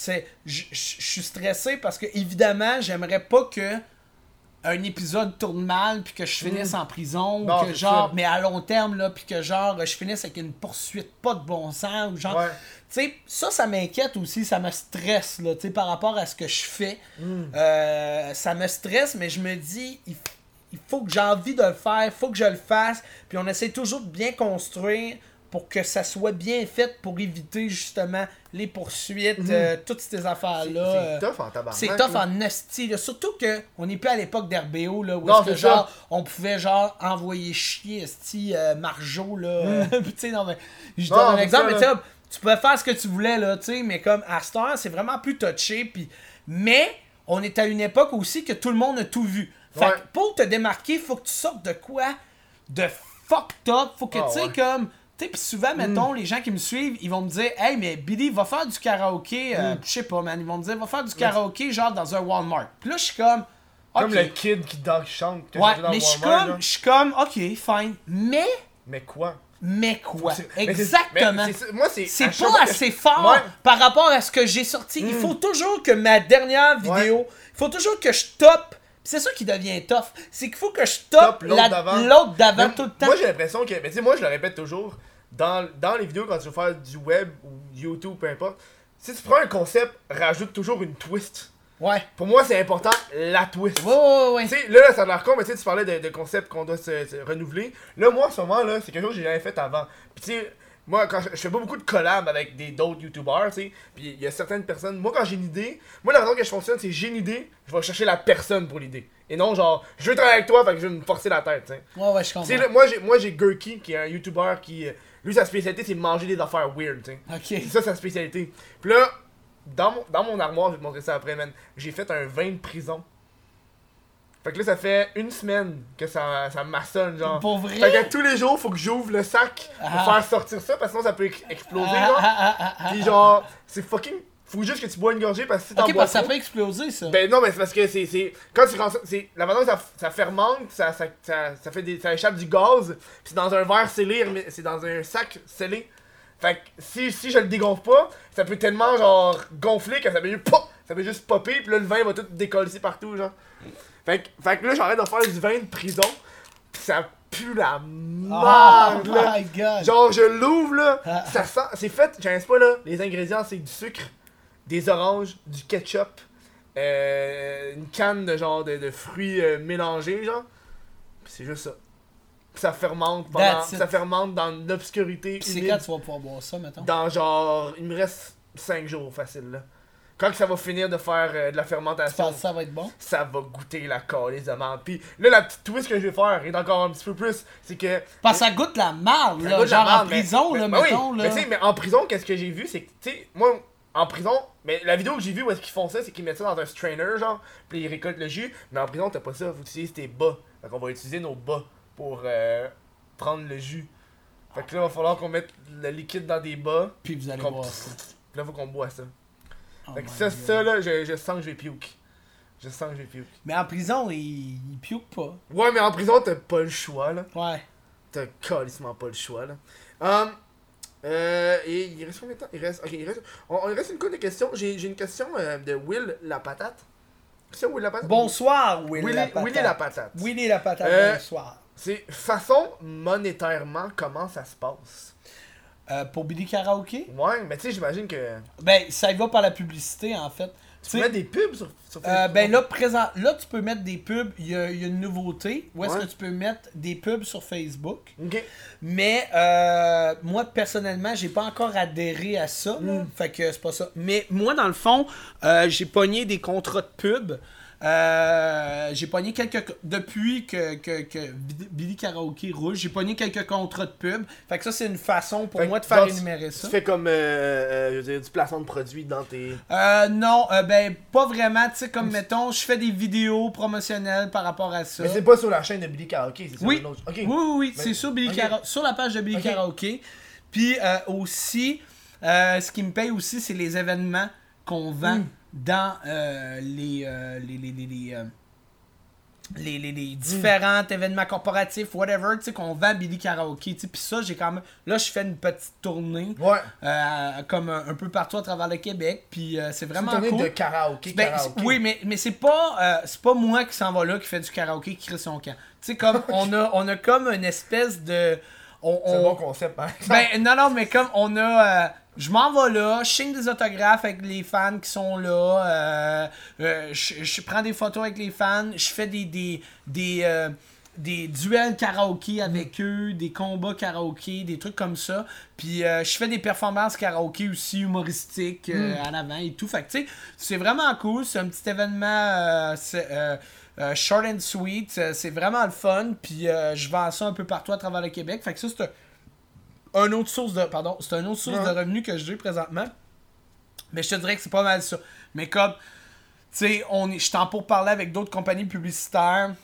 suis stressé parce que, évidemment, j'aimerais pas que un épisode tourne mal puis que je finisse en prison Non, ou que genre ça. mais à long terme là puis que genre je finisse avec une poursuite pas de bon sens ou genre Ouais. tu sais ça ça m'inquiète aussi ça me stresse là tu sais par rapport à ce que je fais Mm. Euh, ça me stresse mais je me dis il, il faut que j'ai envie de le faire il faut que je le fasse puis on essaie toujours de bien construire pour que ça soit bien fait pour éviter justement les poursuites euh, toutes ces affaires là Mm-hmm. C'est tough en tabarnak. c'est tough en esti. Surtout que on n'est plus à l'époque d'RBO, là, où Non, que, genre, on pouvait, genre, envoyer chier, esti, euh, Marjo, là. Puis, tu non, mais, je donne un exemple, ça, mais tu pouvais faire ce que tu voulais, là, tu sais, mais comme, à c'est vraiment plus touché, puis... Mais, on est à une époque aussi que tout le monde a tout vu. Fait Ouais. que pour te démarquer, faut que tu sortes de quoi? De fucked up. Faut que, Ah, tu sais, ouais. comme... Tu sais, pis souvent, mettons, les gens qui me suivent, ils vont me dire Hey, mais Billy, va faire du karaoké. euh, Je sais pas, man. Ils vont me dire Va faire du karaoké, genre dans un Walmart. Puis là, je suis comme. Comme le kid qui, dans, qui chante. que Ouais, dans mais je suis comme, là. je suis comme, ok, fine. Mais, Mais quoi? mais quoi? Exactement. mais c'est- Moi, c'est. C'est à chaque pas assez je- fort Ouais. par rapport à ce que j'ai sorti. Il faut toujours que ma dernière vidéo, il faut toujours que je top. C'est ça qui devient tough. C'est qu'il faut que je top, Top l'autre la- d'avant. tout le temps. Moi, j'ai l'impression que. Mais tu sais, moi, je le répète toujours. Dans, dans les vidéos, quand tu veux faire du web ou YouTube, peu importe, si tu prends un concept, rajoute toujours une twist. Ouais. Pour moi, c'est important, la twist. Ouais, ouais, ouais. Tu sais, là, ça a l'air con, mais tu sais, tu parlais de, de concepts qu'on doit se, se renouveler. Là, moi, en ce moment, là, c'est quelque chose que j'ai jamais fait avant. Puis, tu sais, moi, quand je, je fais pas beaucoup de collabs avec des d'autres youtubeurs, tu sais, puis il y a certaines personnes. Moi, quand j'ai une idée, moi, la façon que je fonctionne, c'est j'ai une idée, je vais chercher la personne pour l'idée. Et non, genre, je veux travailler avec toi, fait que je vais me forcer la tête, tu sais. Ouais, ouais, je Tu comprends. sais, là, moi, j'ai, moi, j'ai Gurky, qui est un YouTuber qui. Lui, sa spécialité, c'est manger des affaires weird, tu sais. C'est ça sa spécialité. Puis là, dans mon, dans mon armoire, je vais te montrer ça après, man. J'ai fait un vin de prison. Fait que là, ça fait une semaine que ça, ça maçonne, genre. Pour vrai? Fait que tous les jours, faut que j'ouvre le sac pour Ah. faire sortir ça, parce que sinon ça peut ex- exploser, Ah, genre. ah, ah, Puis genre, c'est fucking. Faut juste que tu bois une gorgée parce que si t'en Ok, bois parce que ça trop- peut exploser, ça. ben non, mais c'est parce que c'est. c'est- Quand tu rends ça. c'est- La que ça, ça fermente, ça, ça, ça, ça fait des. ça échappe du gaz, pis c'est dans un verre scellé, mais c'est dans un sac scellé. Fait que si, si je le dégonfle pas, ça peut tellement genre gonfler que ça peut juste pop, ça peut juste popper, pis là le vin va tout décoller partout, genre. Fait que, fait que là j'arrête de faire du vin de prison, pis ça pue la Oh merde, là. my god. Genre, je l'ouvre là, Ah. ça sent. C'est fait, je sais pas là, les ingrédients c'est du sucre, des oranges, du ketchup, euh, une canne de genre de, de fruits euh, mélangés, genre. C'est juste ça. Pis ça fermente pendant. Ça fermente dans l'obscurité. Puis c'est quand tu vas pouvoir boire ça, mettons. Dans genre. Il me reste 5 jours facile là. Quand que ça va finir de faire euh, de la Tu fermentation, penses ça va être bon? ça va goûter la calice de menthe. Pis là, la petite twist que je vais faire est encore un petit peu plus. C'est que. Parce que ça goûte la marde, Ça là. goûte la Genre en merde, mais- prison, mais- là, mais oui, mettons, là. Mais sais, mais en prison, qu'est-ce que j'ai vu, c'est que, tu sais, moi, en prison, mais la vidéo que j'ai vue où est-ce qu'ils font ça, c'est qu'ils mettent ça dans un strainer, genre, puis ils récoltent le jus, mais en prison, t'as pas ça, faut utiliser tes bas. Fait qu'on va utiliser nos bas pour euh, prendre le jus. Fait que là, il va falloir qu'on mette le liquide dans des bas, Puis vous allez boire ça. puis là, faut qu'on boit ça. Oh Fait que ça, God. ça, là, je, je sens que je vais puke. Je sens que je vais puke. Mais en prison, il, il puke pas. Ouais, mais en prison, t'as pas le choix, là. Ouais. T'as calissement pas le choix, là. Hum, Euh, et il reste combien de temps? Il reste. Il reste. On, reste une couple de questions. J'ai une question euh, de Will la patate. C'est Will la patate? Bonsoir, Willy, Willy la patate. Willy la patate. Willy la patate, Euh, bonsoir. C'est façon monétairement comment ça se passe. Euh, pour Billy Karaoke, Ouais, mais tu sais, j'imagine que. ben, ça y va par la publicité, en fait. Tu mets sais, des pubs sur, sur euh, Facebook. ben là, présent, là, tu peux mettre des pubs. Il y a, il y a une nouveauté. Où est-ce Ouais. que tu peux mettre des pubs sur Facebook? Ok. Mais euh, moi, personnellement, j'ai pas encore adhéré à ça. là. Fait que c'est pas ça. Mais moi, dans le fond, euh, j'ai pogné des contrats de pub. Euh, j'ai pogné quelques. Depuis que, que, que Billy Karaoke roule, j'ai pogné quelques contrats de pub. Fait que ça, c'est une façon pour Fait moi de faire énumérer ça. Tu fais comme. Euh, euh, je veux dire, du placement de produits dans tes. Euh, non, euh, ben, pas vraiment. Tu sais, comme mettons, je fais des vidéos promotionnelles par rapport à ça. Mais c'est pas sur la chaîne de Billy Karaoke, c'est sur Oui. autre. Oui, oui, c'est sur, Billy ok. Kara- sur la page de Billy Ok. Karaoke. Puis aussi, ce qui me paye aussi, c'est les événements qu'on vend Hmm. Dans euh, les, euh, les, les, les, les, euh, les, les- les différents événements corporatifs, whatever, tu sais, qu'on vend Billy Karaoke. tu sais. Puis ça, j'ai quand même. Là, je fais une petite tournée. Ouais. euh, comme un, un peu partout à travers le Québec. Puis euh, c'est C'est une vraiment tournée cool. de karaoké. Ben, karaoké. oui, mais, mais c'est pas euh, c'est pas moi qui s'en va là, qui fait du karaoké, qui crée son camp. Tu sais, comme on a, on a comme une espèce de. On, C'est un on- bon concept, hein. ben, non, non, mais comme on a. je m'en vais là, je signe des autographes avec les fans qui sont là, euh, euh, je, je prends des photos avec les fans, je fais des, des, des, euh, des duels karaoké avec eux, des combats karaoké, des trucs comme ça. Puis euh, je fais des performances karaoké aussi humoristiques euh, à l'avant et tout. Fait que tu sais, c'est vraiment cool, c'est un petit événement euh, short and sweet, c'est vraiment le fun. Puis je vends ça un peu partout à travers le Québec. Fait que ça, c'est un autre source de pardon c'est une autre source Ouais. de revenus que j'ai présentement. Mais je te dirais que c'est pas mal ça. Mais comme tu sais on est je t'en pour parler avec d'autres compagnies publicitaires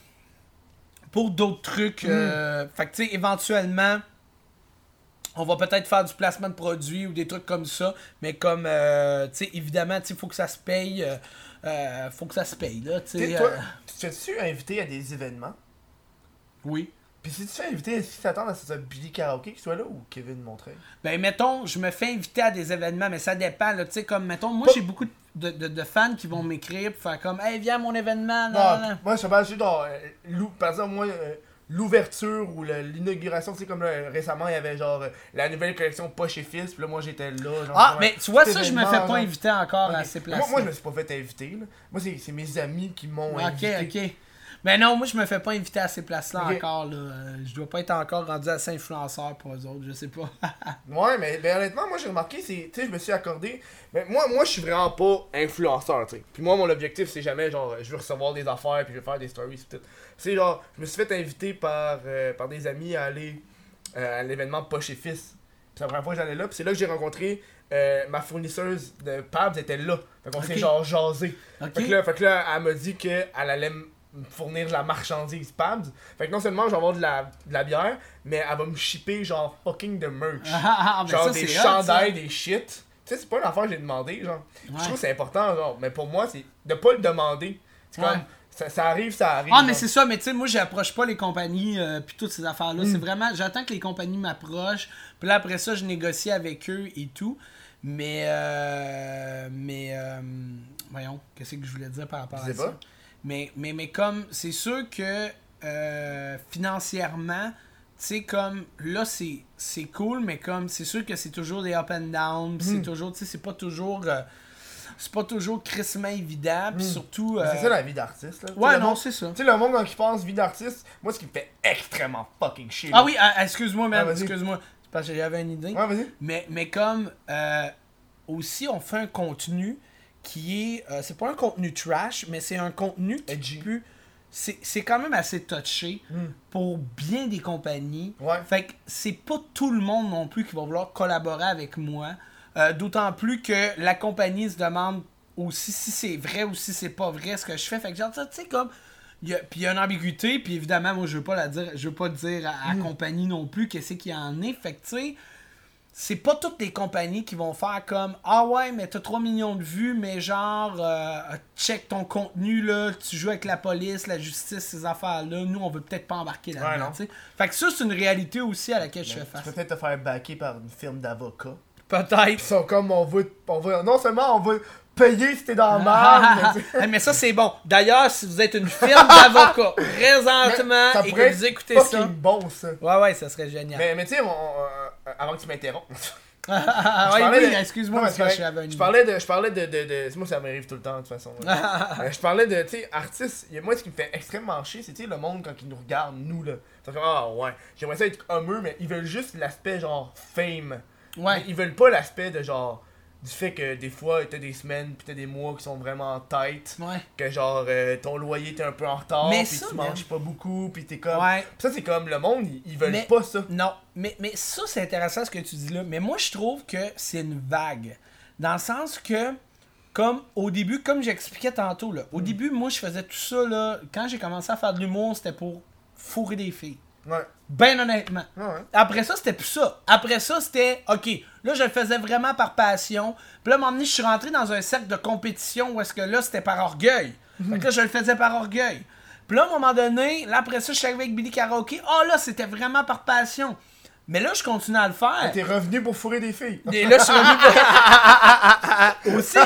pour d'autres trucs euh, fait que tu sais éventuellement on va peut-être faire du placement de produits ou des trucs comme ça. Mais comme euh, tu sais évidemment tu sais faut que ça se paye euh, euh, faut que ça se paye là tu sais tu inviter à des événements? oui Puis si tu fais inviter, est-ce que tu t'attends à ce soit Billy Karaoke qui soit là ou Kevin Montreuil? Ben, mettons, je me fais inviter à des événements, mais ça dépend, là. Tu sais, comme, mettons, moi, j'ai beaucoup de, de- de fans qui vont m'écrire pour faire comme, hey, viens à mon événement, non, Non, non, moi je parle juste dans euh, par exemple moi euh, l'ouverture ou l'inauguration, tu sais comme là, récemment il y avait genre euh, la nouvelle collection Poche et Fils, puis là moi j'étais là genre, Ah, mais tu vois, ça, je me fais pas genre. inviter encore à Ok. ces Moi, places. moi je me suis pas fait inviter là. Moi c'est mes amis qui m'ont Ok, invité. ok. Mais non, moi, je me fais pas inviter à ces places-là encore, là. Euh, Je dois pas être encore rendu assez influenceur pour eux autres, je sais pas. Ouais, mais ben, honnêtement, moi j'ai remarqué, c'est, tu sais, je me suis accordé. Mais moi, moi, je suis vraiment pas influenceur, tu sais. Puis moi, mon objectif, c'est jamais genre, je veux recevoir des affaires, puis je veux faire des stories, tout. C'est genre, je me suis fait inviter par, euh, par des amis à aller euh, à l'événement Poche et Fils. Puis la première fois que j'allais là, puis c'est là que j'ai rencontré euh, ma fournisseuse de Pabs, était là. Fait qu'on s'est genre jasé. Ok. Fait que là, fait que là elle m'a dit qu'elle allait me fournir de la marchandise Pabs. Fait que non seulement je vais avoir de la, de la bière, mais elle va me shipper genre fucking de merch. Ah, ah, ah, genre ça, des chandails, des shit. Tu sais, c'est pas une affaire que j'ai demandé, genre. Je trouve que c'est important, genre. Mais pour moi, c'est de pas le demander. C'est Ouais. comme, ça, ça arrive, ça arrive. Ah, mais c'est ça, mais tu sais, moi, j'approche pas les compagnies euh, puis toutes ces affaires-là. Mm. C'est vraiment, j'attends que les compagnies m'approchent. Puis là, après ça, je négocie avec eux et tout. Mais, euh, mais, euh, voyons, qu'est-ce que je voulais dire par rapport à ça? Mais, mais, mais comme, c'est sûr que euh, financièrement, tu sais, comme, là, c'est c'est cool, mais comme, c'est sûr que c'est toujours des up and down. C'est Mm. toujours, tu sais, c'est pas toujours. euh, c'est pas toujours crissement évident. Puis Mm. surtout. Euh, C'est ça la vie d'artiste, là. Ouais, non, c'est ça. Tu sais, le monde quand il pense vie d'artiste, moi, ce qui me fait extrêmement fucking chier. Ah là. oui, ah, excuse-moi, man, Ah, excuse-moi. Parce que j'avais une idée. Ouais, vas-y. Mais, mais comme euh, aussi, on fait un contenu qui est. euh, c'est pas un contenu trash, mais c'est un contenu qui peut. C'est quand même assez touché Mm. pour bien des compagnies. Ouais. Fait que c'est pas tout le monde non plus qui va vouloir collaborer avec moi. Euh, D'autant plus que la compagnie se demande aussi si c'est vrai ou si c'est pas vrai ce que je fais. Fait que genre, tu sais, comme. Puis il y a une ambiguïté, puis évidemment, moi, je veux pas la dire, je veux pas dire à, à Mm. la compagnie non plus qu'est-ce qu'il y en est. Fait que, tu sais, c'est pas toutes les compagnies qui vont faire comme Ah ouais, mais t'as 3 millions de vues, mais genre, euh, check ton contenu, là, tu joues avec la police, la justice, ces affaires-là. Nous, on veut peut-être pas embarquer là-dedans. non. tu sais. fait que ça, c'est une réalité aussi à laquelle je fais Tu face. peux peut-être te faire backer par une firme d'avocats. Peut-être. Ils sont comme, on on va. Non seulement on va payer si t'es dans le mal, mais ça, c'est bon. D'ailleurs, si vous êtes une firme d'avocats présentement ça et que vous écoutez ça. bon ça. Ouais, ouais, ça serait génial. Mais, mais tu sais, euh, avant que tu m'interrompes. Ah, oui, de- excuse-moi, parce c'est je Je parlais de. Je parlais de. de, de- Moi, ça m'arrive tout le temps, de toute façon. Euh, je parlais de, tu sais, artistes. il Moi, ce qui me fait extrêmement chier, c'est, tu sais, le monde quand ils nous regardent, nous, là. C'est comme, ah ouais, j'aimerais ça être comme eux, mais ils veulent juste l'aspect, genre, fame. Ouais. Mais Ils veulent pas l'aspect de, genre, du fait que des fois, t'as des semaines, pis t'as des mois qui sont vraiment tight. Ouais. Que, genre, euh, ton loyer, t'es un peu en retard, Mais pis ça, tu man. manges pas beaucoup, pis t'es comme. Ouais. Pis ça, c'est comme, le monde, ils, ils veulent Mais- pas ça. Non, mais, mais ça, c'est intéressant ce que tu dis là. Mais moi, je trouve que c'est une vague. Dans le sens que, comme au début, comme j'expliquais tantôt, là, Mm. au début, moi, je faisais tout ça. Là, quand j'ai commencé à faire de l'humour, c'était pour fourrer des filles. Ouais. Ben honnêtement. Ouais, ouais. Après ça, c'était plus ça. Après ça, c'était, OK, là, je le faisais vraiment par passion. Puis là, à un moment donné, je suis rentré dans un cercle de compétition où est-ce que là, c'était par orgueil. Fait que là, je le faisais par orgueil. Puis là, à un moment donné, là, après ça, je suis arrivé avec Billy Karaoke. Oh là, c'était vraiment par passion. Mais là, je continue à le faire. T'es revenu pour fourrer des filles. Et là, je suis revenu pour- aussi.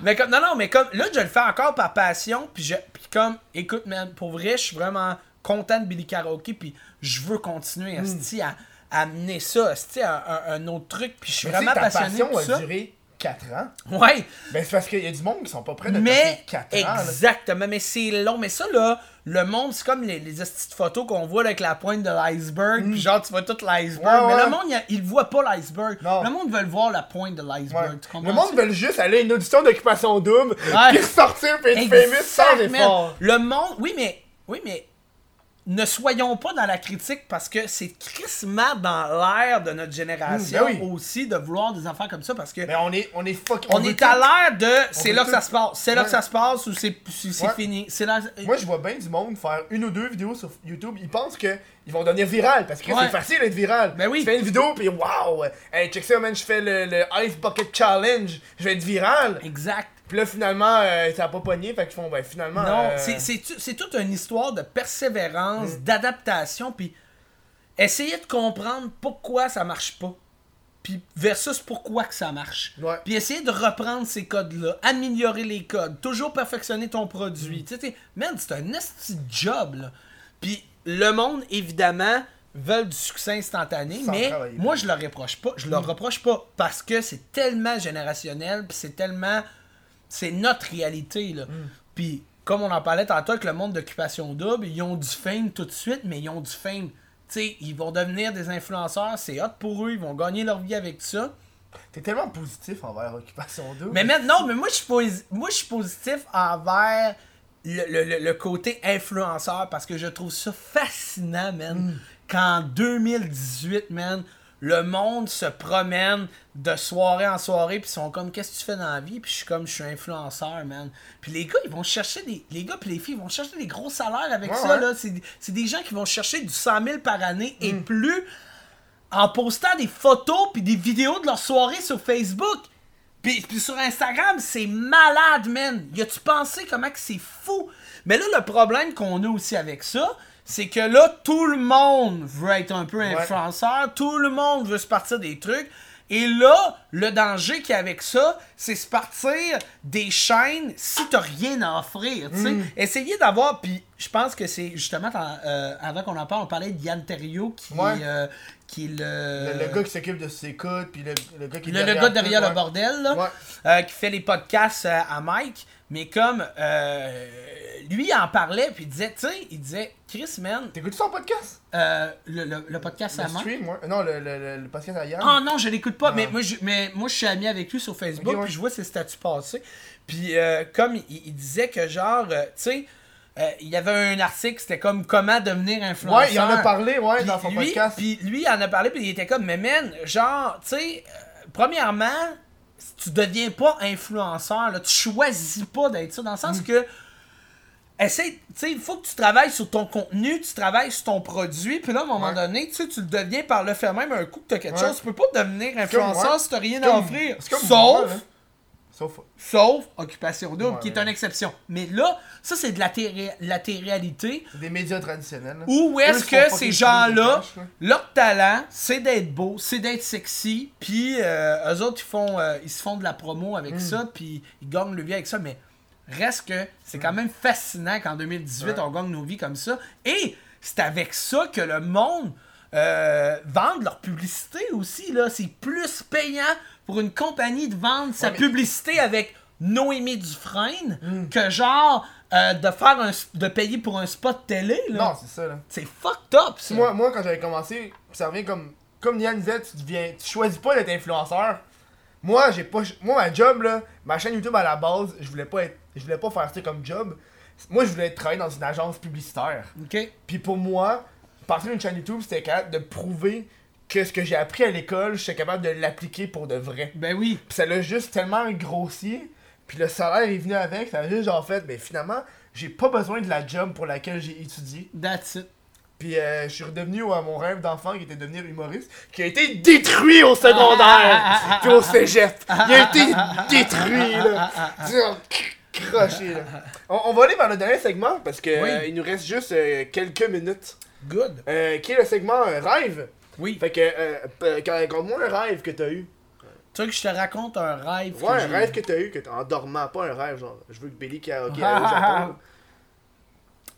Mais comme, non, non, mais comme, là, je le fais encore par passion. Puis, je, puis comme, écoute, man, pour vrai, je suis vraiment content de Billy Karaoke. Puis, je veux continuer, Hmm. à, à amener ça, à un, un autre truc. Puis, je suis vraiment passionné passion a ça. duré 4 ans. Ouais. Ben, c'est parce qu'il y a du monde qui sont pas prêts de Mais, passer 4 ans. là. exactement, mais c'est long. Mais ça, là, le monde, c'est comme les, les de photos qu'on voit là, avec la pointe de l'iceberg. Puis genre, tu vois tout l'iceberg. Ouais, mais ouais. le monde, il, il voit pas l'iceberg. Le monde veut voir la pointe de l'iceberg. Le monde veut juste aller à une audition d'occupation double, puis ressortir, puis être famous sans effort. Le monde, oui, mais, oui, mais, ne soyons pas dans la critique parce que c'est crissement dans l'air de notre génération ben oui. aussi de vouloir des affaires comme ça parce que Mais on est, on est fuck. on, est tout. à l'air de c'est là que ça se passe, c'est là que ça se passe ou c'est Ouais. fini. C'est là. Moi, je vois bien du monde faire une ou deux vidéos sur YouTube. Ils pensent que ils vont devenir viral parce que Ouais. c'est facile d'être viral. Ben oui. Tu fais une vidéo, puis waouh! Hey, check ça, man, je fais le, le Ice Bucket Challenge. Je vais être viral. exact. Puis là, finalement, euh, ça a pas pogné. Fait qu'ils font, ben finalement. Non, euh, c'est- toute une histoire de persévérance, Mm. d'adaptation, puis essayer de comprendre pourquoi ça marche pas, puis versus pourquoi que ça marche. Ouais. Puis essayer de reprendre ces codes-là, améliorer les codes, toujours perfectionner ton Mm. produit. Tu sais, man, c'est un esti job, là. Puis le monde, évidemment, veulent du succès instantané, Sans mais moi, je leur reproche pas. Je leur reproche pas parce que c'est tellement générationnel, puis c'est tellement c'est notre réalité là. Puis comme on en parlait tantôt avec le monde d'occupation double, ils ont du fame tout de suite, mais ils ont du fame. Tu sais, ils vont devenir des influenceurs, c'est hot pour eux, ils vont gagner leur vie avec ça. T'es tellement positif envers Occupation Double. Mais maintenant, mais moi je suis posi- moi je suis positif envers le, le- le- le côté influenceur parce que je trouve ça fascinant, man. Qu'en 2018, man, le monde se promène de soirée en soirée puis ils sont comme qu'est-ce que tu fais dans la vie? Puis je suis comme je suis influenceur man puis les gars ils vont chercher des les gars puis les filles ils vont chercher des gros salaires avec Ouais, ça ouais. là c'est des gens qui vont chercher du 100 000 par année et plus en postant des photos puis des vidéos de leur soirée sur Facebook. Puis, puis sur Instagram, c'est malade, man. Y a-tu pensé comment que c'est fou? Mais là, le problème qu'on a aussi avec ça, c'est que là, tout le monde veut être un peu influenceur, tout le monde veut se partir des trucs. Et là, le danger qu'il y a avec ça, c'est se partir des chaînes si t'as rien à offrir. Mm. Essayez d'avoir, puis je pense que c'est justement, euh, avant qu'on en parle, on parlait de Yann Terriot qui, Ouais. euh, qui est le... Le, le gars qui s'occupe de ses codes, puis le, le gars qui est Le, derrière gars tout, derrière ouais. le bordel, là, Ouais. euh, qui fait les podcasts à Mike, mais comme euh, lui il en parlait, puis il disait, tu sais, il disait, Chris, man, T'écoutes son podcast? euh, le, le- le podcast Le à stream, ouais. Non, le, le, podcast à Yann. Ah non, je l'écoute pas, mais, moi, je, mais moi je suis ami avec lui sur Facebook, ouais. puis je vois ses statuts passer. Puis euh, comme il, il disait que genre, euh, tu sais, euh, il y avait un article, c'était comme comment devenir influenceur. ouais, il en a parlé, ouais, dans son lui, podcast. Puis lui, il en a parlé, puis il était comme, mais man, genre, tu sais, euh, premièrement, tu deviens pas influenceur, là, tu choisis pas d'être ça, dans le sens Mm. que essaie, tu sais, il faut que tu travailles sur ton contenu, tu travailles sur ton produit, puis là, à un moment Ouais. donné, tu tu le deviens par le fait même un coup que t'as quelque Ouais. chose. Tu peux pas devenir influenceur si t'as rien à offrir. Sauf, moi. Sauf. sauf Occupation Double, Ouais. qui est une exception. Mais là, ça, c'est de la, la télé-réalité. Des médias traditionnels. là. Où est-ce que ces gens-là, leur talent, c'est d'être beau, c'est d'être sexy, puis euh, eux autres, ils, font, euh, ils se font de la promo Mm. avec ça, puis ils gagnent le vie avec ça, mais reste que c'est quand même fascinant qu'en 2018, Mm. Ouais. on gagne nos vies comme ça. Et c'est avec ça que le monde euh, vende leur publicité aussi, là. C'est plus payant pour une compagnie de vendre sa mais- publicité avec Noémie Dufresne Mm. que genre euh, de faire un, de payer pour un spot télé, là. Non, c'est ça, là. C'est fucked up, ça. Moi, moi, quand j'avais commencé, ça revient comme. Comme Yann disait, tu deviens. Tu choisis pas d'être influenceur. Moi, j'ai pas. Moi, ma job, là, ma chaîne YouTube à la base, je voulais pas être. Je voulais pas faire ça comme job. Moi, je voulais travailler dans une agence publicitaire. OK. Puis pour moi, partir d'une chaîne YouTube, c'était capable de prouver que ce que j'ai appris à l'école, j'étais capable de l'appliquer pour de vrai. Ben oui. Puis ça l'a juste tellement grossi. Puis le salaire est venu avec. Ça a juste genre fait, mais finalement, j'ai pas besoin de la job pour laquelle j'ai étudié. That's it. Puis euh, je suis redevenu à mon rêve d'enfant qui était de devenir humoriste, qui a été détruit au secondaire, puis au cégep. Il a été détruit, là. Croché, là. On, on va aller vers le dernier segment parce que Oui. euh, il nous reste juste euh, quelques minutes. Good. Euh, qui est le segment euh, rêve? Oui. Fait que, euh, raconte-moi un rêve que t'as eu. Tu veux que je te raconte un rêve que Ouais, un rêve que t'as eu, que en dormant, pas un rêve, genre, je veux que Billy Karaoke aille au Japon.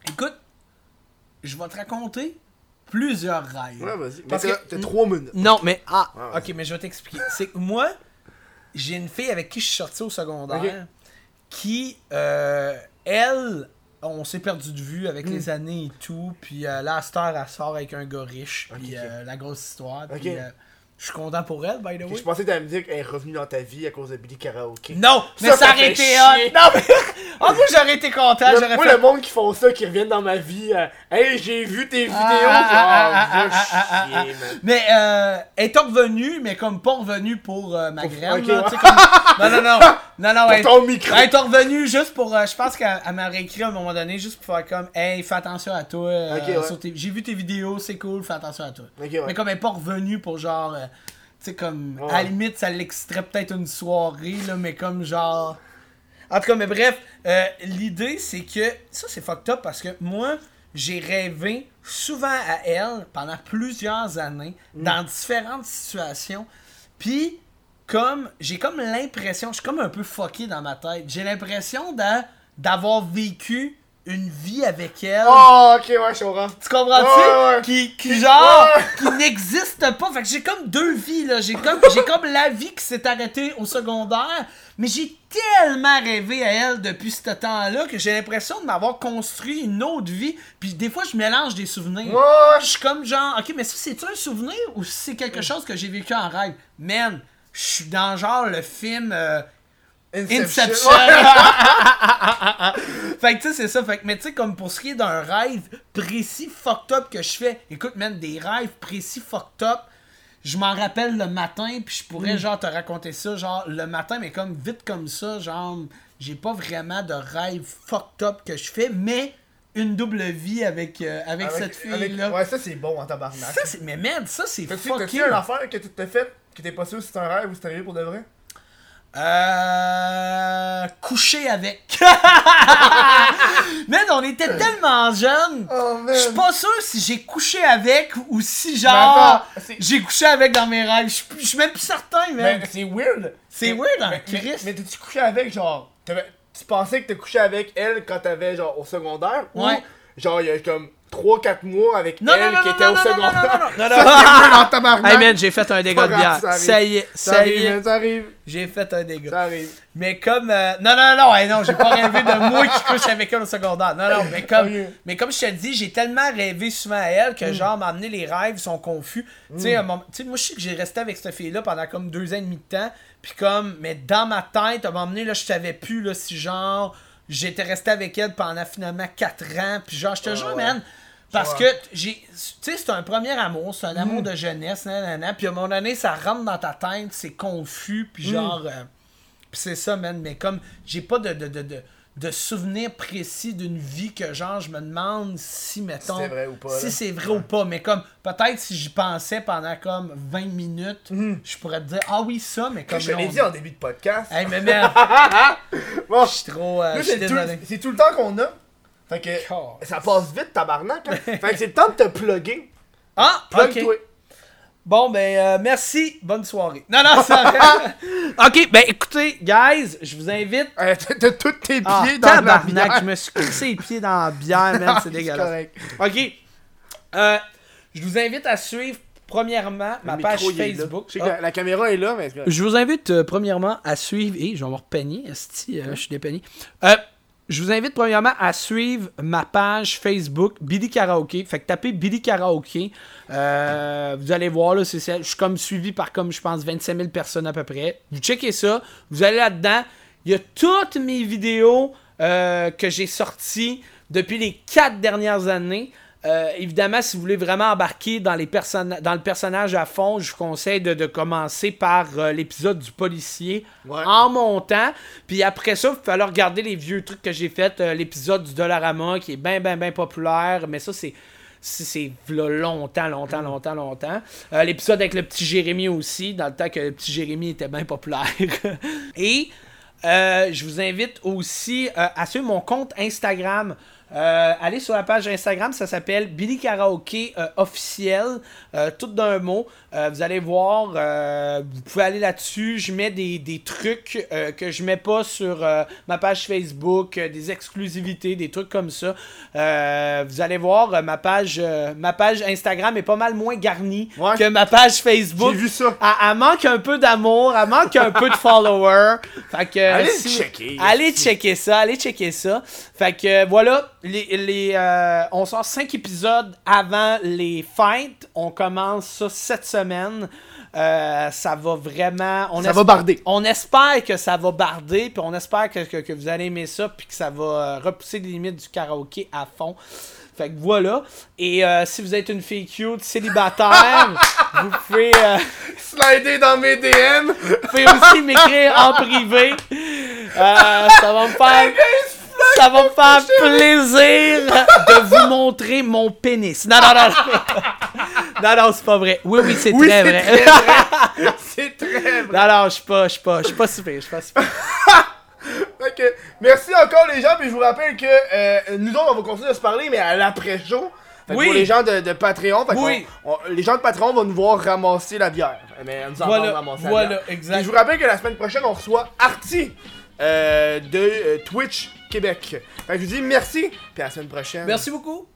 Écoute, je vais te raconter plusieurs rêves. Ouais, vas-y. Parce t'as que- t'as trois minutes. Non, mais ah, Ouais, ok, mais je vais t'expliquer. C'est que moi, j'ai une fille avec qui je suis sorti au secondaire. Qui, euh, elle, on s'est perdu de vue avec Hmm. les années et tout. Puis euh, là, à cette heure, elle sort avec un gars riche. Puis euh, la grosse histoire. Puis euh, je suis content pour elle, by the way. Je pensais que t'allais me dire qu'elle est revenue dans ta vie à cause de Billy Karaoke. Non, mais Ça, ça, aurait été hot. Non, mais. Ah, moi, j'aurais été content. Le- J'aurais moi, fait. le monde qui font ça, qui reviennent dans ma vie, euh, hey, j'ai vu tes vidéos, ah, ah, ah, ah, ah, chier, man. Mais euh, elle est revenue, mais comme pas revenue pour euh, ma graine. ok, là, ouais. comme... Non, non, non. Non, non, Pour elle, ton micro. elle est revenue juste pour. euh, je pense qu'elle elle m'aurait écrit à un moment donné juste pour faire comme Hey, fais attention à toi. euh, ouais. tes- J'ai vu tes vidéos, c'est cool, fais attention à toi. Ouais. Mais comme elle est pas revenue pour genre. Tu sais, comme. Ouais. À la limite, ça l'extrait peut-être une soirée, là, mais comme genre. En tout cas, mais bref, euh, l'idée c'est que. Ça, c'est fucked up parce que moi, j'ai rêvé souvent à elle pendant plusieurs années, dans différentes situations. Puis, comme. J'ai comme l'impression. Je suis comme un peu fucké dans ma tête. J'ai l'impression d'a- d'avoir vécu une vie avec elle. Oh, ok, ouais, je comprends. Tu comprends-tu? Ouais. Qui, qui genre, Ouais. qui n'existe pas. Fait que j'ai comme deux vies, là. J'ai comme, j'ai comme la vie qui s'est arrêtée au secondaire. Mais j'ai tellement rêvé à elle depuis ce temps-là que j'ai l'impression de m'avoir construit une autre vie. Puis des fois, je mélange des souvenirs. Ouais. Je suis comme genre, ok, mais ça, c'est-tu un souvenir ou c'est quelque chose que j'ai vécu en rêve? Man, je suis dans genre le film. euh, Inception. fait que tu sais, c'est ça. Fait que, mais tu sais, comme pour ce qui est d'un rêve précis fucked up que je fais, écoute, man, des rêves précis fucked up, je m'en rappelle le matin, puis je pourrais, genre, te raconter ça, genre, le matin, mais comme vite comme ça, genre, j'ai pas vraiment de rêve fucked up que je fais, mais une double vie avec, euh, avec, cette fille-là. Ouais, ça, c'est bon en tabarnak. Ça, c'est. Mais man, ça, c'est fucké. t'as-tu une affaire que tu t'es faite, que t'es pas sûr si c'est un rêve ou si c'est arrivé pour de vrai? Euh. Coucher avec. Man, on était tellement jeunes. Oh. Je suis pas sûr si j'ai couché avec ou si genre j'ai couché avec dans mes rêves. Je suis- même plus certain, man. C'est weird. C'est weird, hein, mais- mais- Chris. Mais t'as-tu couché avec, genre. Tu pensais que t'as couché avec elle quand t'avais, genre, au secondaire? Ouais. Ou, genre, il y a comme 3-4 mois avec Non, elle non, non, qui non, était non, au non, secondaire. non, non, non, non, non. Hey man, j'ai fait un dégât de bière. ça y est, Ça ça y est. ça arrive. J'ai fait un dégât. Ça arrive. Mais comme. euh, non, non, non, hey, non, j'ai pas rêvé de moi qui couche avec elle au secondaire. Non, non, mais comme, Ok. mais comme je te dis, j'ai tellement rêvé souvent à elle que, genre, m'amener les rêves sont confus. Tu sais, un moment- tu sais, moi, je sais que j'ai resté avec cette fille-là pendant comme deux ans et demi de temps. Puis, comme, mais dans ma tête, à un moment donné, là, je savais plus, là, si genre, j'étais resté avec elle pendant finalement quatre ans. Puis, genre, je te jure, ouais. man. Parce Ouais. que, j'ai, tu sais, c'est un premier amour, c'est un amour de jeunesse, nanana, puis à un moment donné, ça rentre dans ta tête, c'est confus, puis genre, euh, puis c'est ça, man, mais comme, j'ai pas de, de, de, de, de souvenirs précis d'une vie que genre je me demande si mettons c'est vrai ou pas, si c'est vrai ou pas mais comme peut-être si j'y pensais pendant comme 20 minutes je pourrais te dire ah oui ça mais comme. Je l'ai dit en début de podcast. hey mais merde Bon, je suis trop euh, tout, c'est tout le temps qu'on a. Fait que Car- ça passe vite, tabarnak. hein. fait que c'est le temps de te plugger. ah ok Plug-toi. Bon, ben, euh, merci. Bonne soirée. Non, non, ça Ok, ben, écoutez, guys, je vous invite. Euh, T'as tous tes pieds Ah, dans la tabarnak, bière. je me suis crissé les pieds dans la bière, man, c'est C'est dégueulasse. correct. Ok. Euh, je vous invite à suivre, premièrement, ma page. Facebook. Je sais que Ah. la, la caméra est là, mais. Je vous invite euh, premièrement à suivre. Et je vais repeigner, esti, euh, je suis dépeigné. Euh, je vous invite premièrement à suivre ma page Facebook Billy Karaoke. Fait que tapez Billy Karaoke. Euh, vous allez voir, là, c'est. Je suis comme suivi par comme je pense 25 000 personnes à peu près. Vous checkez ça. Vous allez là-dedans. Il y a toutes mes vidéos euh, que j'ai sorties depuis les quatre dernières années. Euh, évidemment, si vous voulez vraiment embarquer dans, les dans le personnage à fond, je vous conseille de, de commencer par euh, l'épisode du policier Ouais. en montant. Puis après ça, il va falloir regarder les vieux trucs que j'ai fait. euh, l'épisode du Dollarama qui est bien, bien, bien populaire. Mais ça, c'est. C'est longtemps, longtemps, longtemps, longtemps. Euh, L'épisode avec le petit Jérémy aussi, dans le temps que le petit Jérémy était bien populaire. Et euh, je vous invite aussi euh, à suivre mon compte Instagram. Euh, allez sur la page Instagram, ça s'appelle Billy Karaoke euh, officiel, euh, tout d'un mot. Euh, vous allez voir, euh, vous pouvez aller là-dessus. Je mets des, des trucs euh, que je mets pas sur ma page Facebook, des exclusivités, des trucs comme ça. Vous allez voir, ma page, ma page Instagram est pas mal moins garnie Ouais. que ma page Facebook. J'ai vu ça. Elle, elle manque un peu d'amour, elle manque un peu de followers. Fait que, Allez si- checker. Allez checker ça, allez checker ça. Fait que voilà, les, les, on sort 5 épisodes avant les fêtes. On commence ça cette semaine. Euh, ça va vraiment. On Ça va barder. On espère que ça va barder, puis on espère que, que, que vous allez aimer ça, puis que ça va euh, repousser les limites du karaoké à fond. Fait que voilà. Et euh, si vous êtes une fille cute, célibataire, vous pouvez. euh, Slider dans mes DM. vous pouvez aussi m'écrire en privé. Ça va me faire. Ça va me faire plaisir de vous montrer mon pénis. Non, non, non. Non, non, c'est pas vrai. Oui, oui, c'est Oui, très vrai. C'est très vrai. Non, non, je suis pas, je suis pas, je suis pas super, je suis pas super. Merci encore les gens, puis je vous rappelle que euh, nous autres on va continuer de se parler, mais à l'après-show. Oui. Pour les gens de, de Patreon, Oui. on- les gens de Patreon vont nous voir ramasser la bière. Mais nous Voilà, ramasser la voilà, bière. exact. Je vous rappelle que la semaine prochaine, on reçoit Artie euh, de euh, Twitch Québec. Je vous dis merci, puis à la semaine prochaine. Merci beaucoup.